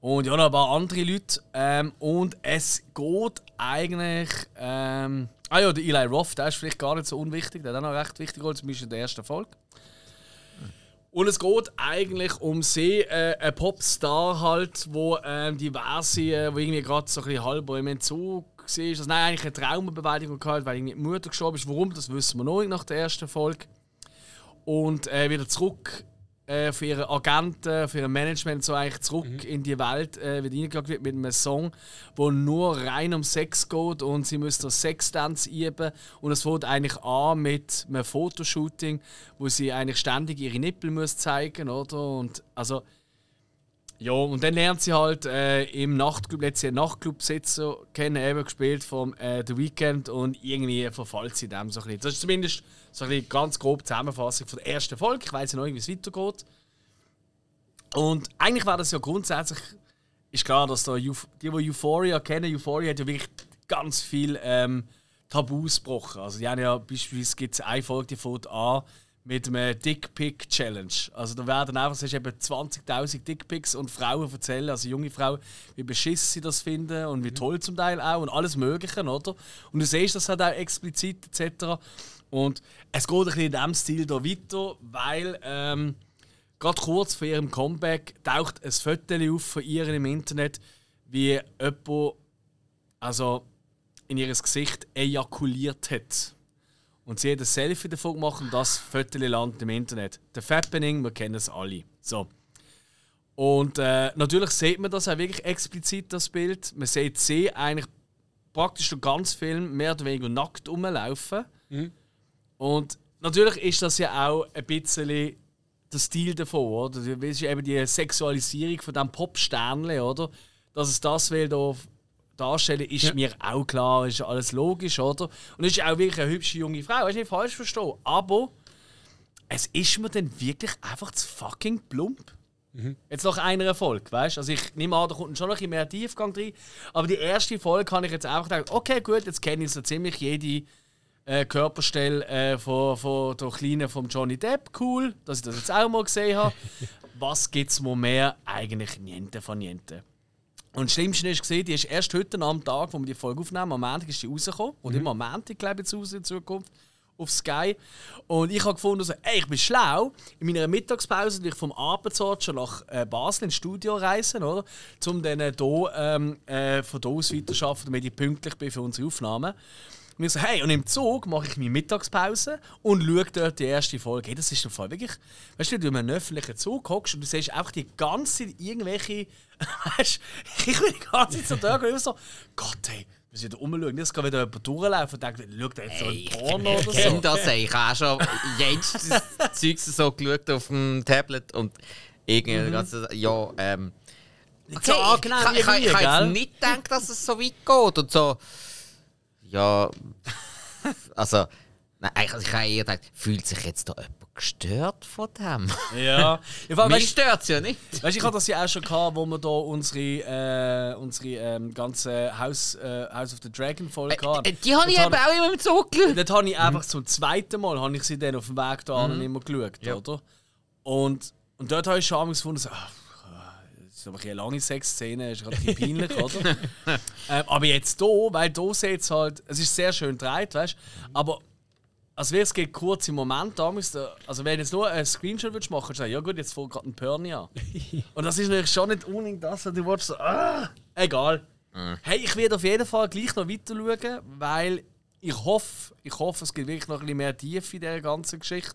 Und ja, noch ein paar andere Leute. Ähm, und es geht eigentlich. Ähm, ah ja, der Eli Roth, der ist vielleicht gar nicht so unwichtig. Der hat auch noch recht wichtige Rolle, zum Beispiel in der ersten Folge. Und es geht eigentlich um sie, äh, ein Popstar halt, wo ähm, diverse, äh, wo irgendwie gerade so ein bisschen halber im Entzug war. Also, nein, eigentlich eine Traumabewältigung gehabt, weil irgendwie die Mutter gestorben ist. Warum, das wissen wir noch nicht nach der ersten Folge. Und äh, wieder zurück äh, für ihre Agenten, für ihr Management so eigentlich zurück in die Welt äh, wird reingeloggt wird mit einem Song, wo nur rein um Sex geht und sie müssen Sexdance üben und es fängt eigentlich an mit einem Fotoshooting, wo sie eigentlich ständig ihre Nippel muss zeigen, oder? Und also Ja, und dann lernt sie halt äh, im Nachtclub, letztes Jahr Nachtclub-Sitzer kennen, eben gespielt vom äh, The Weeknd und irgendwie verfällt sie dem so ein bisschen. Das ist zumindest so ein bisschen ganz grob Zusammenfassung von der ersten Folge. Ich weiß ja noch wie es weitergeht. Und eigentlich war das ja grundsätzlich, ist klar, dass da die, die Euphoria kennen, Euphoria hat ja wirklich ganz viel ähm, Tabus gebrochen. Also die haben ja beispielsweise gibt eine Folge, die fängt an mit einem Dickpick Challenge. Also da werden einfach es ist eben 20.000 Dickpics und Frauen erzählen, also junge Frauen, wie beschissen sie das finden und wie toll zum Teil auch und alles Mögliche, oder? Und du siehst das halt auch explizit etc. Und es geht ein bisschen in diesem Stil da weiter, weil ähm, gerade kurz vor ihrem Comeback taucht ein Foto auf von ihr im Internet, wie jemand also in ihr Gesicht ejakuliert hat. Und sie hat ein Selfie davon gemacht und das Foto landet im Internet. Der Fappening, wir kennen es alle. So. Und äh, natürlich sieht man das auch wirklich explizit, das Bild. Man sieht sie eigentlich praktisch den ganzen Film mehr oder weniger nackt rumlaufen. Und natürlich ist das ja auch ein bisschen der Stil davon, oder? Das ist eben die Sexualisierung von diesem Popsternchen, oder? Dass es das will da darstellen, ist Ja. mir auch klar, ist alles logisch, oder? Und es ist auch wirklich eine hübsche junge Frau, ist nicht falsch verstehen. Aber es ist mir dann wirklich einfach zu fucking plump. Jetzt nach einer Folge, weißt du? Also ich nehme an, da kommt schon noch ein bisschen mehr Tiefgang rein. Aber die erste Folge kann ich jetzt einfach denken, okay, gut, jetzt kenne ich so ziemlich jede äh, Körperstelle äh, von, von der Kleinen von Johnny Depp. Cool, dass ich das jetzt auch mal gesehen habe. [LAUGHS] Was gibt es mir mehr? Eigentlich niente von niente. Und das Schlimmste ist gesehen, die ist erst heute am Tag, wo wir die Folge aufnehmen, am Montag ist die rausgekommen. Und immer am Montag, glaube ich, jetzt raus in Zukunft. Auf Sky. Und ich habe gefunden, so, ey, ich bin schlau. In meiner Mittagspause durch vom Arbeitsort schon nach äh, Basel ins Studio reisen, oder? Um dann äh, hier ähm, äh, von hier aus weiterzuarbeiten, damit ich pünktlich bin für unsere Aufnahmen. Und ich so, hey, und im Zug mache ich meine Mittagspause und schaue dort die erste Folge. Hey, das ist der Fall wirklich. Weißt du, wenn du in einem öffentlichen Zug hockst und du siehst einfach die ganze Zeit irgendwelche. [LAUGHS] Weißt du, ich bin die ganze Zeit so da und ich so, Gott, hey, wir müssen wieder rumschauen. Jetzt kann wieder jemand durchlaufen und denkt, schaut er jetzt so ein Porno oder Ich kenne so. das, ey. ich habe auch schon [LAUGHS] jenstes Zeugs so geschaut auf dem Tablet und irgendwie Mhm. ganze, ja, ähm. Nicht so angenehm ich, ich, ich, ich, habe jetzt nicht gedacht, dass es so weit geht und so. Ja, [LAUGHS] also, nein, eigentlich- ich habe eher gedacht, fühlt sich jetzt da jemand gestört von dem? Ja. [LAUGHS] Mich stört es ja nicht. weißt, ich hatte das ja auch schon gehabt, wo wir da unsere, äh, unsere ähm, ganze House, äh, House of the Dragon Folge hatten. Äh, Die habe ich eben auch immer im Zug geschaut. Dort habe ich einfach zum zweiten Mal habe ich sie dann auf dem Weg da mhm. immer geschaut, Ja. oder? Und, und dort habe ich schon einmal gefunden, so, ach, das ist aber eine lange Sexszene, ist gerade ein bisschen peinlich, oder? [LAUGHS] ähm, aber jetzt hier, weil hier sieht es halt, es ist sehr schön gedreht, weißt du? Aber als wäre es geht kurz im Moment damals, da- also wenn du jetzt nur einen Screenshot würdest machen, würdest du sagen, ja gut, jetzt fängt gerade ein Perni an. [LAUGHS] Und das ist natürlich schon nicht unbedingt das, was du willst, so, ah, egal. Hey, ich werde auf jeden Fall gleich noch weiter schauen, weil ich hoffe, ich hoffe, es gibt wirklich noch ein bisschen mehr Tiefe in dieser ganzen Geschichte.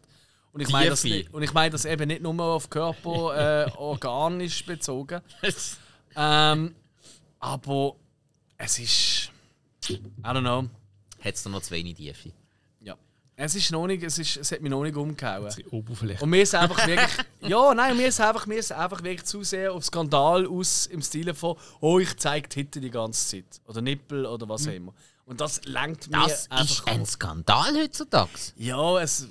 Und ich meine das, und ich meine das eben nicht nur auf Körper [LAUGHS] äh, organisch bezogen. Ähm, aber es ist. I don't know. Hat es da noch zu wenig Tiefe? Ja. Es ist noch nicht, es, ist, es hat mich noch nicht umgehauen. Oberfläche. Und mir ist einfach wirklich. [LAUGHS] ja, nein, mir ist einfach, mir ist einfach wirklich zu sehr auf Skandal aus im Stile von, oh, ich zeige die Hitte die ganze Zeit. Oder Nippel oder was auch immer. Und das lenkt mir Das einfach. ist ein Skandal heutzutage. ja, es.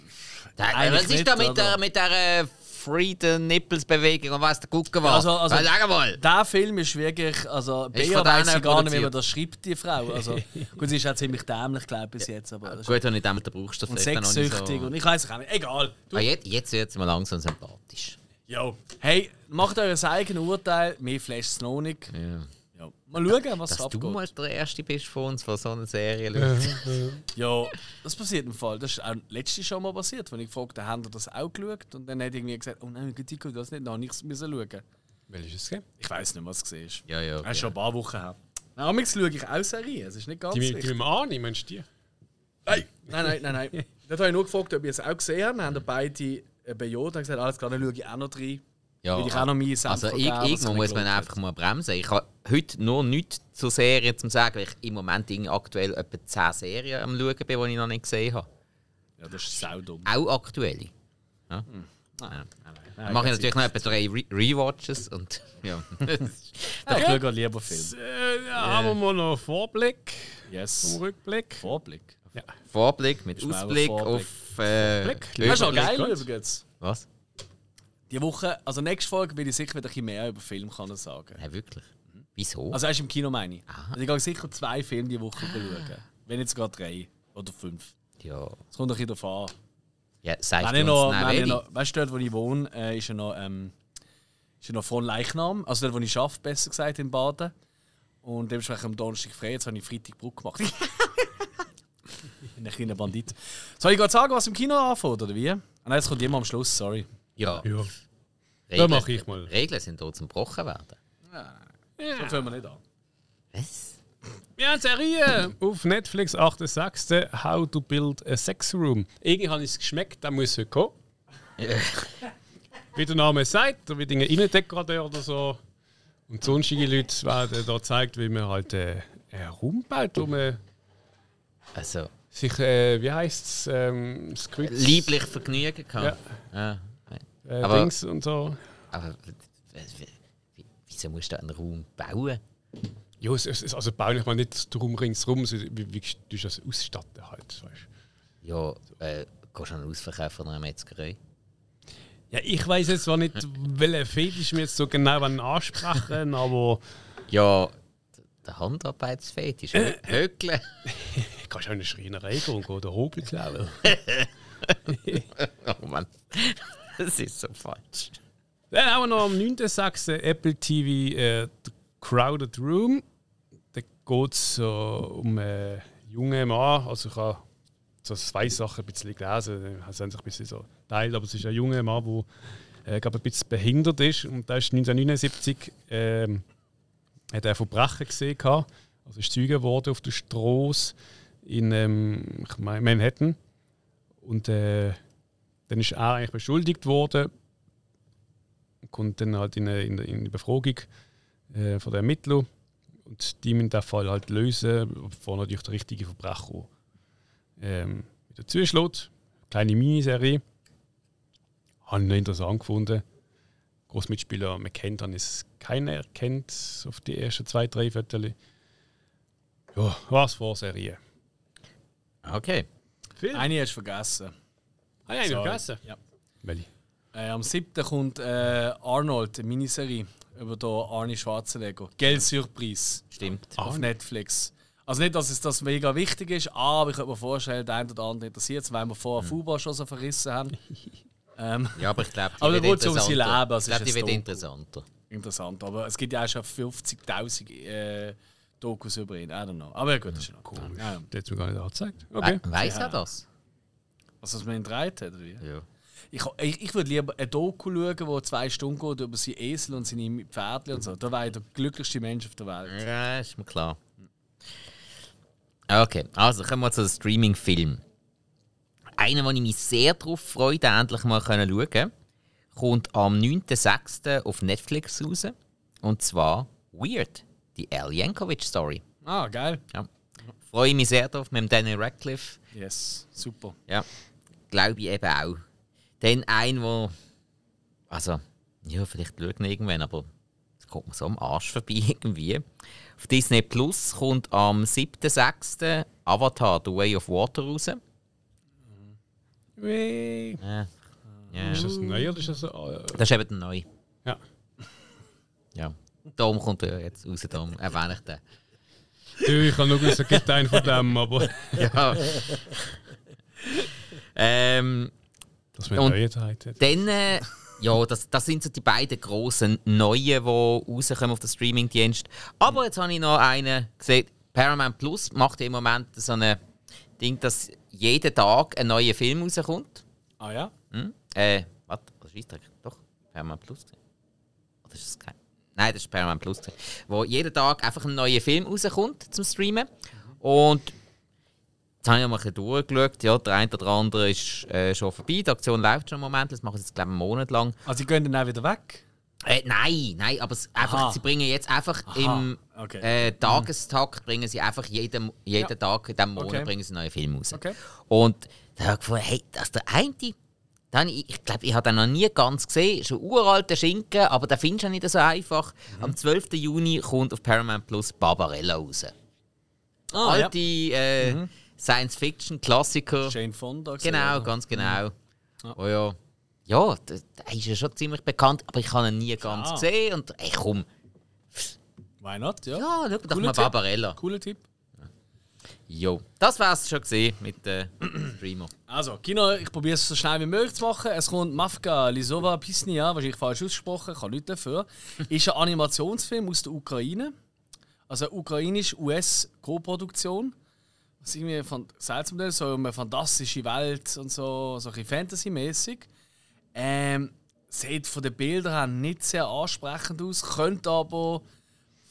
Da- Was ist nicht, da mit oder? der, mit der äh, Freedom Nipples Bewegung und was der gucken war? Also- also- sag mal. Der Film ist wirklich, also Bea weiß gar nicht, wie produziert. man das schreibt, die Frau. Also, [LAUGHS] gut, sie ist auch ziemlich dämlich, glaube ich, bis jetzt. Aber ist Gut, wenn du damit brauchst, du und vielleicht noch nicht so. und ich weiß auch nicht. Egal. Du, Ah, jetzt jetzt wird es mir langsam sympathisch. jo. Hey, macht euer eigenes Urteil. Mir flasht es noch nicht. Ja. Ja. Mal schauen, was Dass du abgeht. mal der Erste bist von uns, der so eine Serie [LAUGHS] schaut. Ja, das passiert im Fall. Das ist auch letztes schon mal passiert, wenn ich gefragt habe, habt ihr das auch geschaut? Und dann hat irgendwie gesagt, oh nein, Tico, du hast nicht, dann habe ich es müssen schauen. Welches ist es? gegeben? Ich weiß nicht, was es war. Ja, ja. Das ist schon ein paar Wochen her. Amigs schaue ich auch Serien, es ist nicht ganz Die, die mit dem meinst du die? Nein, nein, nein, nein. [LAUGHS] Dort habe ich nur gefragt, ob ihr es auch gesehen habt. Dann haben beide äh, bejaht und gesagt, alles klar, dann schaue ich auch noch rein. Ja. Will ich auch noch meinen Senf Also geben, irgendwo muss man einfach mal bremsen. Ich habe heute nur nichts zur Serie zu sagen, weil ich im Moment irgendwie aktuell etwa 10 Serien am schauen bin, die ich noch nicht gesehen habe. Ja, das ist saudumm. Auch aktuelle. Dann mache ich natürlich noch etwa drei Re Rewatches und [LAUGHS] ja. Ich schaue lieber Film. Äh, ja, haben wir mal noch einen Vorblick Yes. Rückblick. Vorblick. Vorblick mit Ausblick Vorblick. auf. Äh, Blick. Das ist auch Überblick geil übrigens. was? Die Woche, also nächste Folge will ich sicher wieder ein bisschen mehr über Film kann sagen. Nein, wirklich. Wieso? Also erst im Kino meine ich. Also ich gehe sicher zwei Filme die Woche schauen. Wenn nicht sogar drei oder fünf. ja. Es kommt ein bisschen darauf an. ja, sagst Wenn du noch, wenn ich noch, weißt du, dort wo ich wohne, äh, ist ja noch, ähm, ist ja noch von Leichnam. Also dort wo ich arbeite, besser gesagt, in Baden. Und dementsprechend am Donnerstag frei, jetzt habe ich Freitag Bruck gemacht. ich [LAUGHS] bin ein kleiner Bandit. Soll ich gerade sagen, was im Kino anfängt, oder wie? Ah, nein, jetzt kommt jemand am Schluss, sorry. Ja, Ja. Regeln, mache ich mal. Regeln sind da zum Brochen werden. So fangen wir nicht an. Was? Ja, eine Serie auf Netflix, 8.6. How to Build a Sex Room. Irgendwie habe ich es geschmeckt, da muss heute kommen. Wie der Name sagt, da wird ein Innendekorateur oder so. Und sonstige Leute werden da gezeigt, wie man halt äh, einen Raum baut, wo man Also, sich, äh, wie heisst es, ähm, lieblich Vergnügen kann. Ja. Ja. Äh, aber- Dings und so. Aber wieso musst du einen Raum bauen? Ja, es, es, es- also bauen ich mal nicht drum ringsrum, so wie, wie du das ausstatten halt, weißt. Ja, äh, gehst du einen Ausverkauf von einer Metzgerei? Ja, ich weiß jetzt zwar nicht, [LAUGHS] welchen Fetisch wir jetzt so genau ansprechen [LAUGHS] aber Ja, der Handarbeitsfetisch. Hö Höckle. ich kann schon in eine Schreinerei gehen und den Hobel klauen. Oh Mann. [LAUGHS] Das ist so falsch. Dann haben wir noch am 9.6. Apple TV äh, The Crowded Room. Da geht es so um einen jungen Mann. Also ich habe so zwei Sachen ein bisschen gelesen. Es haben sich ein bisschen so teilt, aber es ist ein junger Mann, der äh, glaub, ein bisschen behindert ist. Und der ist 1979 ähm, hat er Verbrechen gesehen. gehabt. Also ist Zeuge geworden auf der Straße in ähm, Manhattan. Und äh, dann ist er eigentlich beschuldigt worden kommt dann halt in eine, in eine, in eine Befragung äh, von den Ermittlern und die müssen den Fall halt lösen, bevor natürlich der richtige Verbrecher ähm, wieder zuschlägt. Kleine Miniserie. Habe ich noch interessant gefunden. Großmitspieler, man kennt, dann ist keiner erkennt auf die ersten zwei, drei Viertel. Ja, was vor Serie. Okay. Viel? Eine hast du vergessen. Ah, ja, ich Sorry. vergessen. Ja. Welche? Äh, am 7. kommt äh, Arnold, eine Miniserie über den Arnie Schwarzenegger. Geld Surprise Stimmt. auf Netflix. Also nicht, dass es das mega wichtig ist, aber ich könnte mir vorstellen, der eine oder andere interessiert es, weil wir vorher Fußball schon so verrissen haben. [LAUGHS] ähm, Ja, aber ich glaube, die [LAUGHS] Aber wird um interessanter. Leben, also Ich glaube, ist die es wird Doku. interessanter. interessant. Aber es gibt ja auch schon 50.000 äh, Dokus über ihn. I don't know. Aber ja, gut, das ist ja noch cool. Ja, ja. Der hat mir gar nicht angezeigt. Okay. We weiss Ja. er das? Was das man ihn dreht hat, oder wie? Ja. Ich, ich, ich würde lieber ein Doku schauen, wo zwei Stunden geht über seinen Esel und seine Pferdchen und so. Da wäre ich der glücklichste Mensch auf der Welt. Ja, ist mir klar. Okay, also kommen wir zu dem Streaming-Film. Einer, wo ich mich sehr darauf freue, den endlich mal schauen können, kommt am 9.6. auf Netflix raus. Und zwar Weird, die Al Yankovic-Story. Ah, geil. Ja. Freue mich sehr drauf mit dem Daniel Radcliffe. Yes, super. Ja, glaube ich eben auch. Dann ein, wo. Also, ja, vielleicht schaut ihn irgendwann, aber es kommt mir so am Arsch vorbei [LAUGHS] irgendwie. Auf Disney Plus kommt am 7.6. Avatar The Way of Water raus. Wee. Ja. ja. Ist das neu oder ist das äh, Das ist eben neue. Ja. [LAUGHS] Ja. Darum kommt er jetzt raus, darum erwähne ich den. Du, ich habe nur gewusst, es gibt einen von dem, aber [LAUGHS] Ja. Ähm, dass man hat. Dann, äh, ja, das, das sind so die beiden grossen neuen, die rauskommen auf den Streamingdienst. Aber jetzt habe ich noch einen gesehen. Paramount Plus macht im Moment so ein Ding, dass jeden Tag ein neuer Film rauskommt. Ah ja? Hm? Äh, was? Was ist das? Doch, Paramount Plus. Oder ist das kein? Nein, das ist Paramount Plus. Wo jeden Tag einfach ein neuer Film rauskommt zum Streamen. Und jetzt habe ich mal ein bisschen durchgeschaut. Ja, der eine oder andere ist äh, schon vorbei. Die Aktion läuft schon im Moment. Das machen sie jetzt, glaube ich, einen Monat lang. Also, die gehen dann auch wieder weg? Äh, nein, nein, aber einfach, Aha. sie bringen jetzt einfach im okay. äh, Tagestakt bringen sie einfach jeden, jeden Ja. Tag in diesem Monat Okay. bringen sie einen neuen Film raus. Okay. Und da habe ich gefunden, hey, dass der eine, Dann, ich ich glaube, ich habe den noch nie ganz gesehen. Ist ein uralter Schinken, aber den findest du nicht so einfach. Mhm. Am 12. Juni kommt auf Paramount Plus Barbarella raus. Ah, Alte äh, Science-Fiction-Klassiker. Jane Fonda. gesehen, Genau, oder? ganz genau. Ja. Oh ja. Ja, der, ist ja schon ziemlich bekannt, aber ich habe ihn nie ganz Klar. gesehen. Und ey, komm, Why not? Ja. ja, schau doch mal Tipp. Barbarella. Cooler Tipp. Jo, das wär's schon gesehen mit äh, Streamer. [CLEARS THROAT] Also, Kino, ich probiere es so schnell wie möglich zu machen. Es kommt Mafka Lisova Pisnia, wahrscheinlich falsch ausgesprochen, kann nichts dafür. [LAUGHS] Ist ein Animationsfilm aus der Ukraine. Also eine ukrainisch-US-Co-Produktion. Was irgendwie fan- seltsam ist, so eine fantastische Welt und so, so ein Fantasy-mäßig. Ähm, sieht von den Bildern her nicht sehr ansprechend aus, könnte aber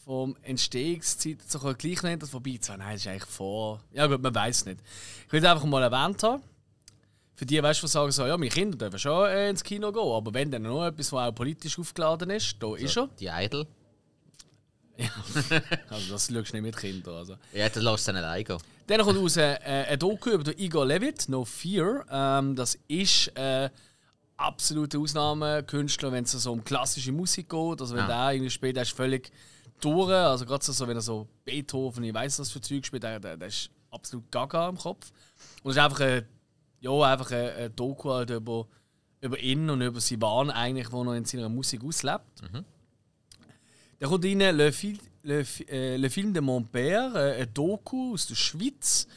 vom Entstehungszeit so gleich nennen, das vorbei zu sein. Nein, das ist eigentlich vor. Ja, gut, man weiß nicht. Ich will einfach mal erwähnt haben. Für die, weißt du, die sagen so, ja, meine Kinder dürfen schon äh, ins Kino gehen, aber wenn dann noch etwas, was auch politisch aufgeladen ist, da ist er. Die Idol. [LAUGHS] Also, das schaust du nicht mit Kindern. Also. Ja, dann lässt du ihn allein gehen. Dann kommt raus äh, ein Doku über den Igor Levit, No Fear. Ähm, das ist äh, absolute Ausnahmekünstler, wenn es so um klassische Musik geht. Also wenn Ah. der irgendwie spielt, der ist völlig durch. Also gerade so, wenn er so Beethoven, ich weiß was für Zeug spielt, der, der, der ist absolut gaga im Kopf. Und es ist einfach ein, ja, einfach ein, ein Doku halt über, über ihn und über seinen Wahn eigentlich, wo er in seiner Musik auslebt. Dann kommt rein Le, Fil, Le, äh, Le Film de Mon Père, äh, ein Doku aus der Schweiz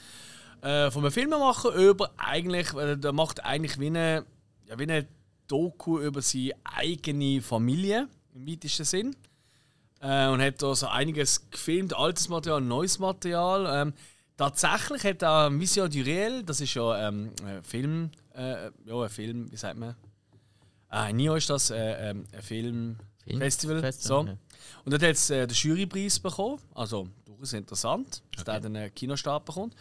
äh, von einem Filmemacher über eigentlich, äh, der macht eigentlich wie eine, ja, wie eine Doku über seine eigene Familie im weitesten Sinn. Äh, und hat da so einiges gefilmt, altes Material, neues Material. Ähm, tatsächlich hat er Mission du Réel, das ist ja ähm, ein Film, äh, ja, ein Film, wie sagt man? Ah, NIO ist das, äh, ähm, ein Film, Film- Festival. Festival, so. ja. Und dort hat es äh, den Jurypreis bekommen. Also durchaus interessant, dass der den äh, Kinostart bekommt.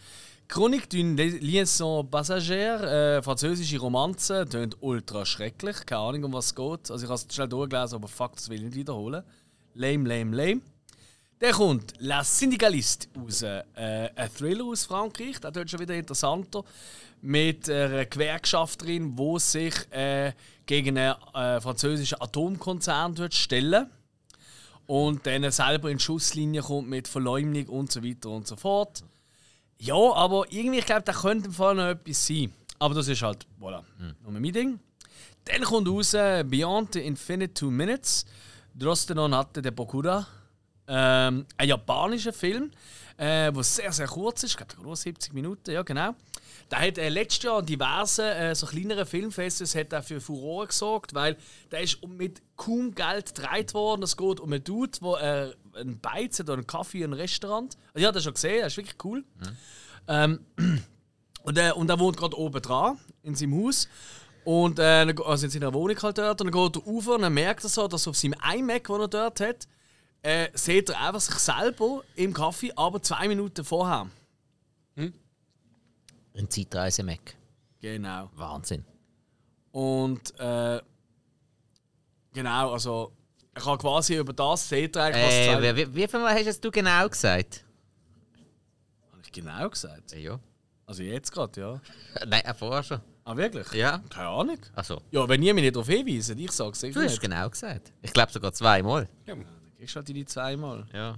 Chronique d'une liaison passagère, äh, französische Romanze, tönt ultra schrecklich. Keine Ahnung, um was es geht. Also ich habe es schnell durchgelesen, aber fuck, das will ich nicht wiederholen. Lame, lame, lame. Dann kommt La Syndicaliste raus. Äh, ein Thriller aus Frankreich, der dort schon wieder interessanter. Mit einer Gewerkschafterin, die sich äh, gegen einen äh, französischen Atomkonzern stellen und dann selber in die Schusslinie kommt mit Verleumdung und so weiter und so fort. Ja, aber irgendwie, ich glaube, da könnte im Fall noch etwas sein. Aber das ist halt, voilà, nur mein Ding. Dann kommt raus Beyond the Infinite Two Minutes. Drostenon hatte der Bokura. Ähm, ein japanischer Film, äh, der sehr, sehr kurz ist. Ich glaube, nur 70 Minuten, ja genau. Der hat äh, letztes Jahr an diversen äh, so kleineren Filmfestivals hat er für Furore gesorgt, weil der ist mit kaum Geld gedreht worden. Es geht um einen Dude, der äh, einen Beiz hat oder einen Kaffee in einem Restaurant. Ich habe das schon gesehen, das ist wirklich cool. Ähm, [CLEARS THROAT] und, äh, und er wohnt gerade oben dran, in seinem Haus. Und, äh, also in seiner Wohnung halt dort. Und dann geht er rauf und dann merkt er so, dass auf seinem iMac, den er dort hat, äh, sieht er einfach sich selber im Kaffee, aber zwei Minuten vorher. Ein Zeitreise-Mac. Genau. Wahnsinn. Und äh, genau, also ich habe quasi über das eigentlich, was Äh, wie, wie, viel Mal hast jetzt du genau gesagt? Habe ich genau gesagt? Ja. Also jetzt gerade, ja. [LAUGHS] Nein, äh, vorher schon. Ah, wirklich? Ja. Keine Ahnung. Also, Ja, wenn ihr mich nicht darauf hinweisen, ich sage es sicher du hast nicht. genau gesagt. Ich glaube sogar zweimal. Dann kriegst du halt die zweimal. Ja.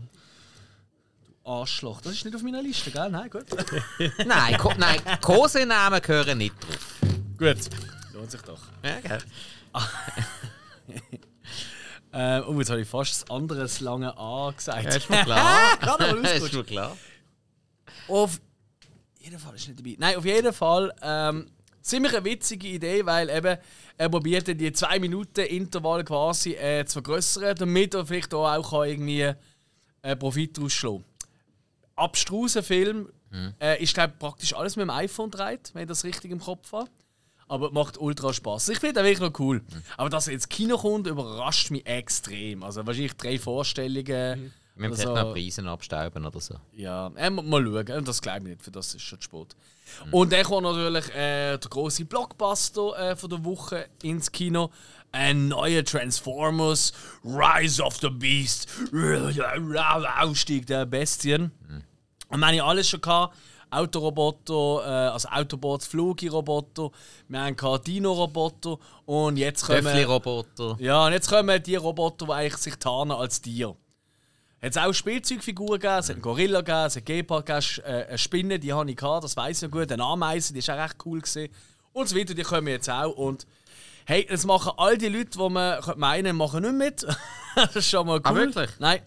Arschloch. Das ist nicht auf meiner Liste, gell? Nein, gut. [LAUGHS] nein, Ko nein, Kosenamen gehören nicht drauf. gut. Lohnt sich doch. Ja, gell? [LAUGHS] Äh, oh, jetzt habe ich fast das andere das lange A gesagt. Ja, ist mir klar. [LAUGHS] Gerade mal ist mir klar. Auf jeden Fall ist nicht dabei. Nein, auf jeden Fall ähm, ziemlich eine witzige Idee, weil eben er probiert die 2 Minuten Intervall quasi äh, zu vergrößern, damit er vielleicht auch, auch kann irgendwie äh, Profit daraus Abstruser Film äh, ist glaube praktisch alles mit dem iPhone dreht, wenn ich das richtig im Kopf habe. Aber macht ultra Spaß. Ich finde den wirklich noch cool. Aber dass er ins Kino kommt, überrascht mich extrem. Also wahrscheinlich drei Vorstellungen. Wir müssen so. noch Preisen abstauben oder so. Ja, äh, mal schauen. Das glaube ich nicht, für das ist schon zu spät. Und dann kommt natürlich äh, der große Blockbuster äh, von der Woche ins Kino. Ein neuer Transformers, Rise of the Beast, [LAUGHS] Ausstieg der Bestien. Und meine ich alles schon gehabt. Autoroboter, äh, also Autobots, Flugi-Roboter, wir haben Dino-Roboter und jetzt kommen... Töffli-Roboter. Ja, und jetzt kommen die Roboter, die eigentlich sich tarnen als Tier. Hat es auch Spielzeugfiguren gegeben, es hat einen Gorilla gegeben, es hat einen Gepard gegeben, äh, eine Spinne, die habe ich gehabt, das weiß ich noch gut, eine Ameise, die ist auch recht cool gewesen. Und so weiter, die kommen jetzt auch und hey, das machen all die Leute, die man meinen, machen nicht mit. [LAUGHS] das ist schon mal cool. Ah, wirklich? Nein.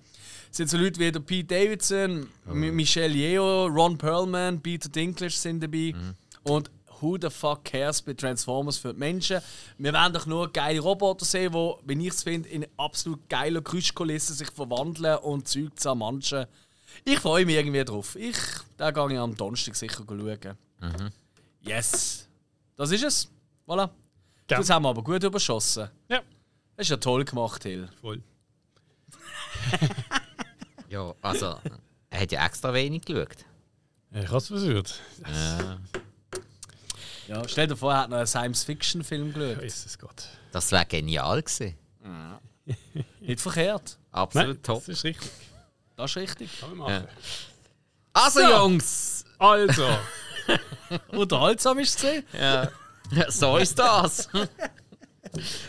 Es sind so Leute wie der Pete Davidson, M- Michelle Yeoh, Ron Perlman, Peter Dinklage sind dabei. Und who the fuck cares bei Transformers für die Menschen? Wir werden doch nur geile Roboter sehen, die, wenn ich es finde, in absolut geiler Geräuschkulissen sich verwandeln und Zeug zermanschen. Ich freue mich irgendwie drauf. Ich, da gehe ich am Donnerstag sicher schauen. Yes. Das ist es. Voilà. Ja. Das haben wir aber gut überschossen. Ja, Das ist ja toll gemacht, Hill. voll. [LAUGHS] Ja, also, er hat ja extra wenig geschaut. Ich habe es versucht. Ja, stell dir vor, er hat noch einen Science-Fiction-Film geschaut. Jesus Gott. Das wäre genial gewesen. Nicht verkehrt. Absolut Nein, top. das ist richtig. Das ist richtig. Kann man machen. Also, So. Jungs! Also, [LAUGHS] Unterhaltsam ist es gesehen. Ja. [LAUGHS] so ist das. [LAUGHS]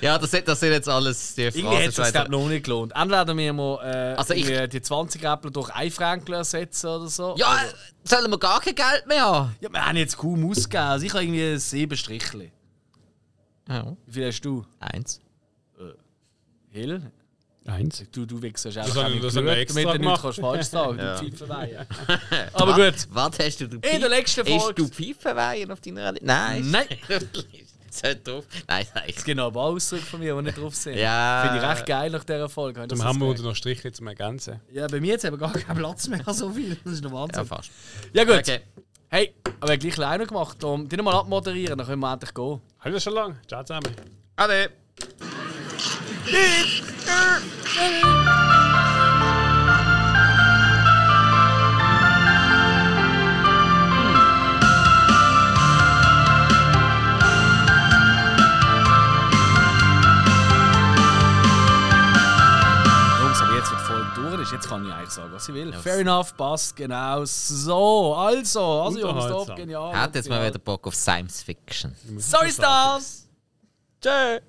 ja, das, das sind jetzt alles die Irgendwie hätte es noch nicht gelohnt. Entweder wir mal äh, Also ich- irgendwie die 20 Äpfel durch ein Frankel ersetzen oder so. Ja, sollen wir gar kein Geld mehr haben? ja, wir haben jetzt kaum ausgegeben. Also ich habe irgendwie sieben Strichli. Ja, Wie viel hast du? eins. Hill? eins. Du, du Das haben- nicht das extra damit du nichts kannst falsch sagen kannst. Du [LAUGHS] Pfeifenweihe. Aber gut. Was hast du? du In der letzten Hast Folge- du Pfeifenweihen auf deiner Rallye? Nein. [LAUGHS] Nein. Soll drauf? Nein, nein. Es gibt noch ein paar Ausdrücke von mir, die nicht drauf sind. Ja. Finde ich recht geil nach dieser Folge. Dann das haben wir noch Striche zum Ergänzen. Ja, bei mir jetzt haben wir gar keinen Platz mehr, [LAUGHS] so viel. Das ist Ja, Wahnsinn. fast. Ja, gut. Okay. Hey, aber wir haben gleich kleiner gemacht. Um, die noch mal abmoderieren, dann können wir endlich gehen. Haben wir das schon lange? Ciao zusammen. Ade. Ist, jetzt kann ich eigentlich sagen, was ich will. Fair enough, passt, genau. So, also, also Jungs, top, genial. Hat jetzt mal wieder Bock auf Science Fiction. So ist das! Tschö!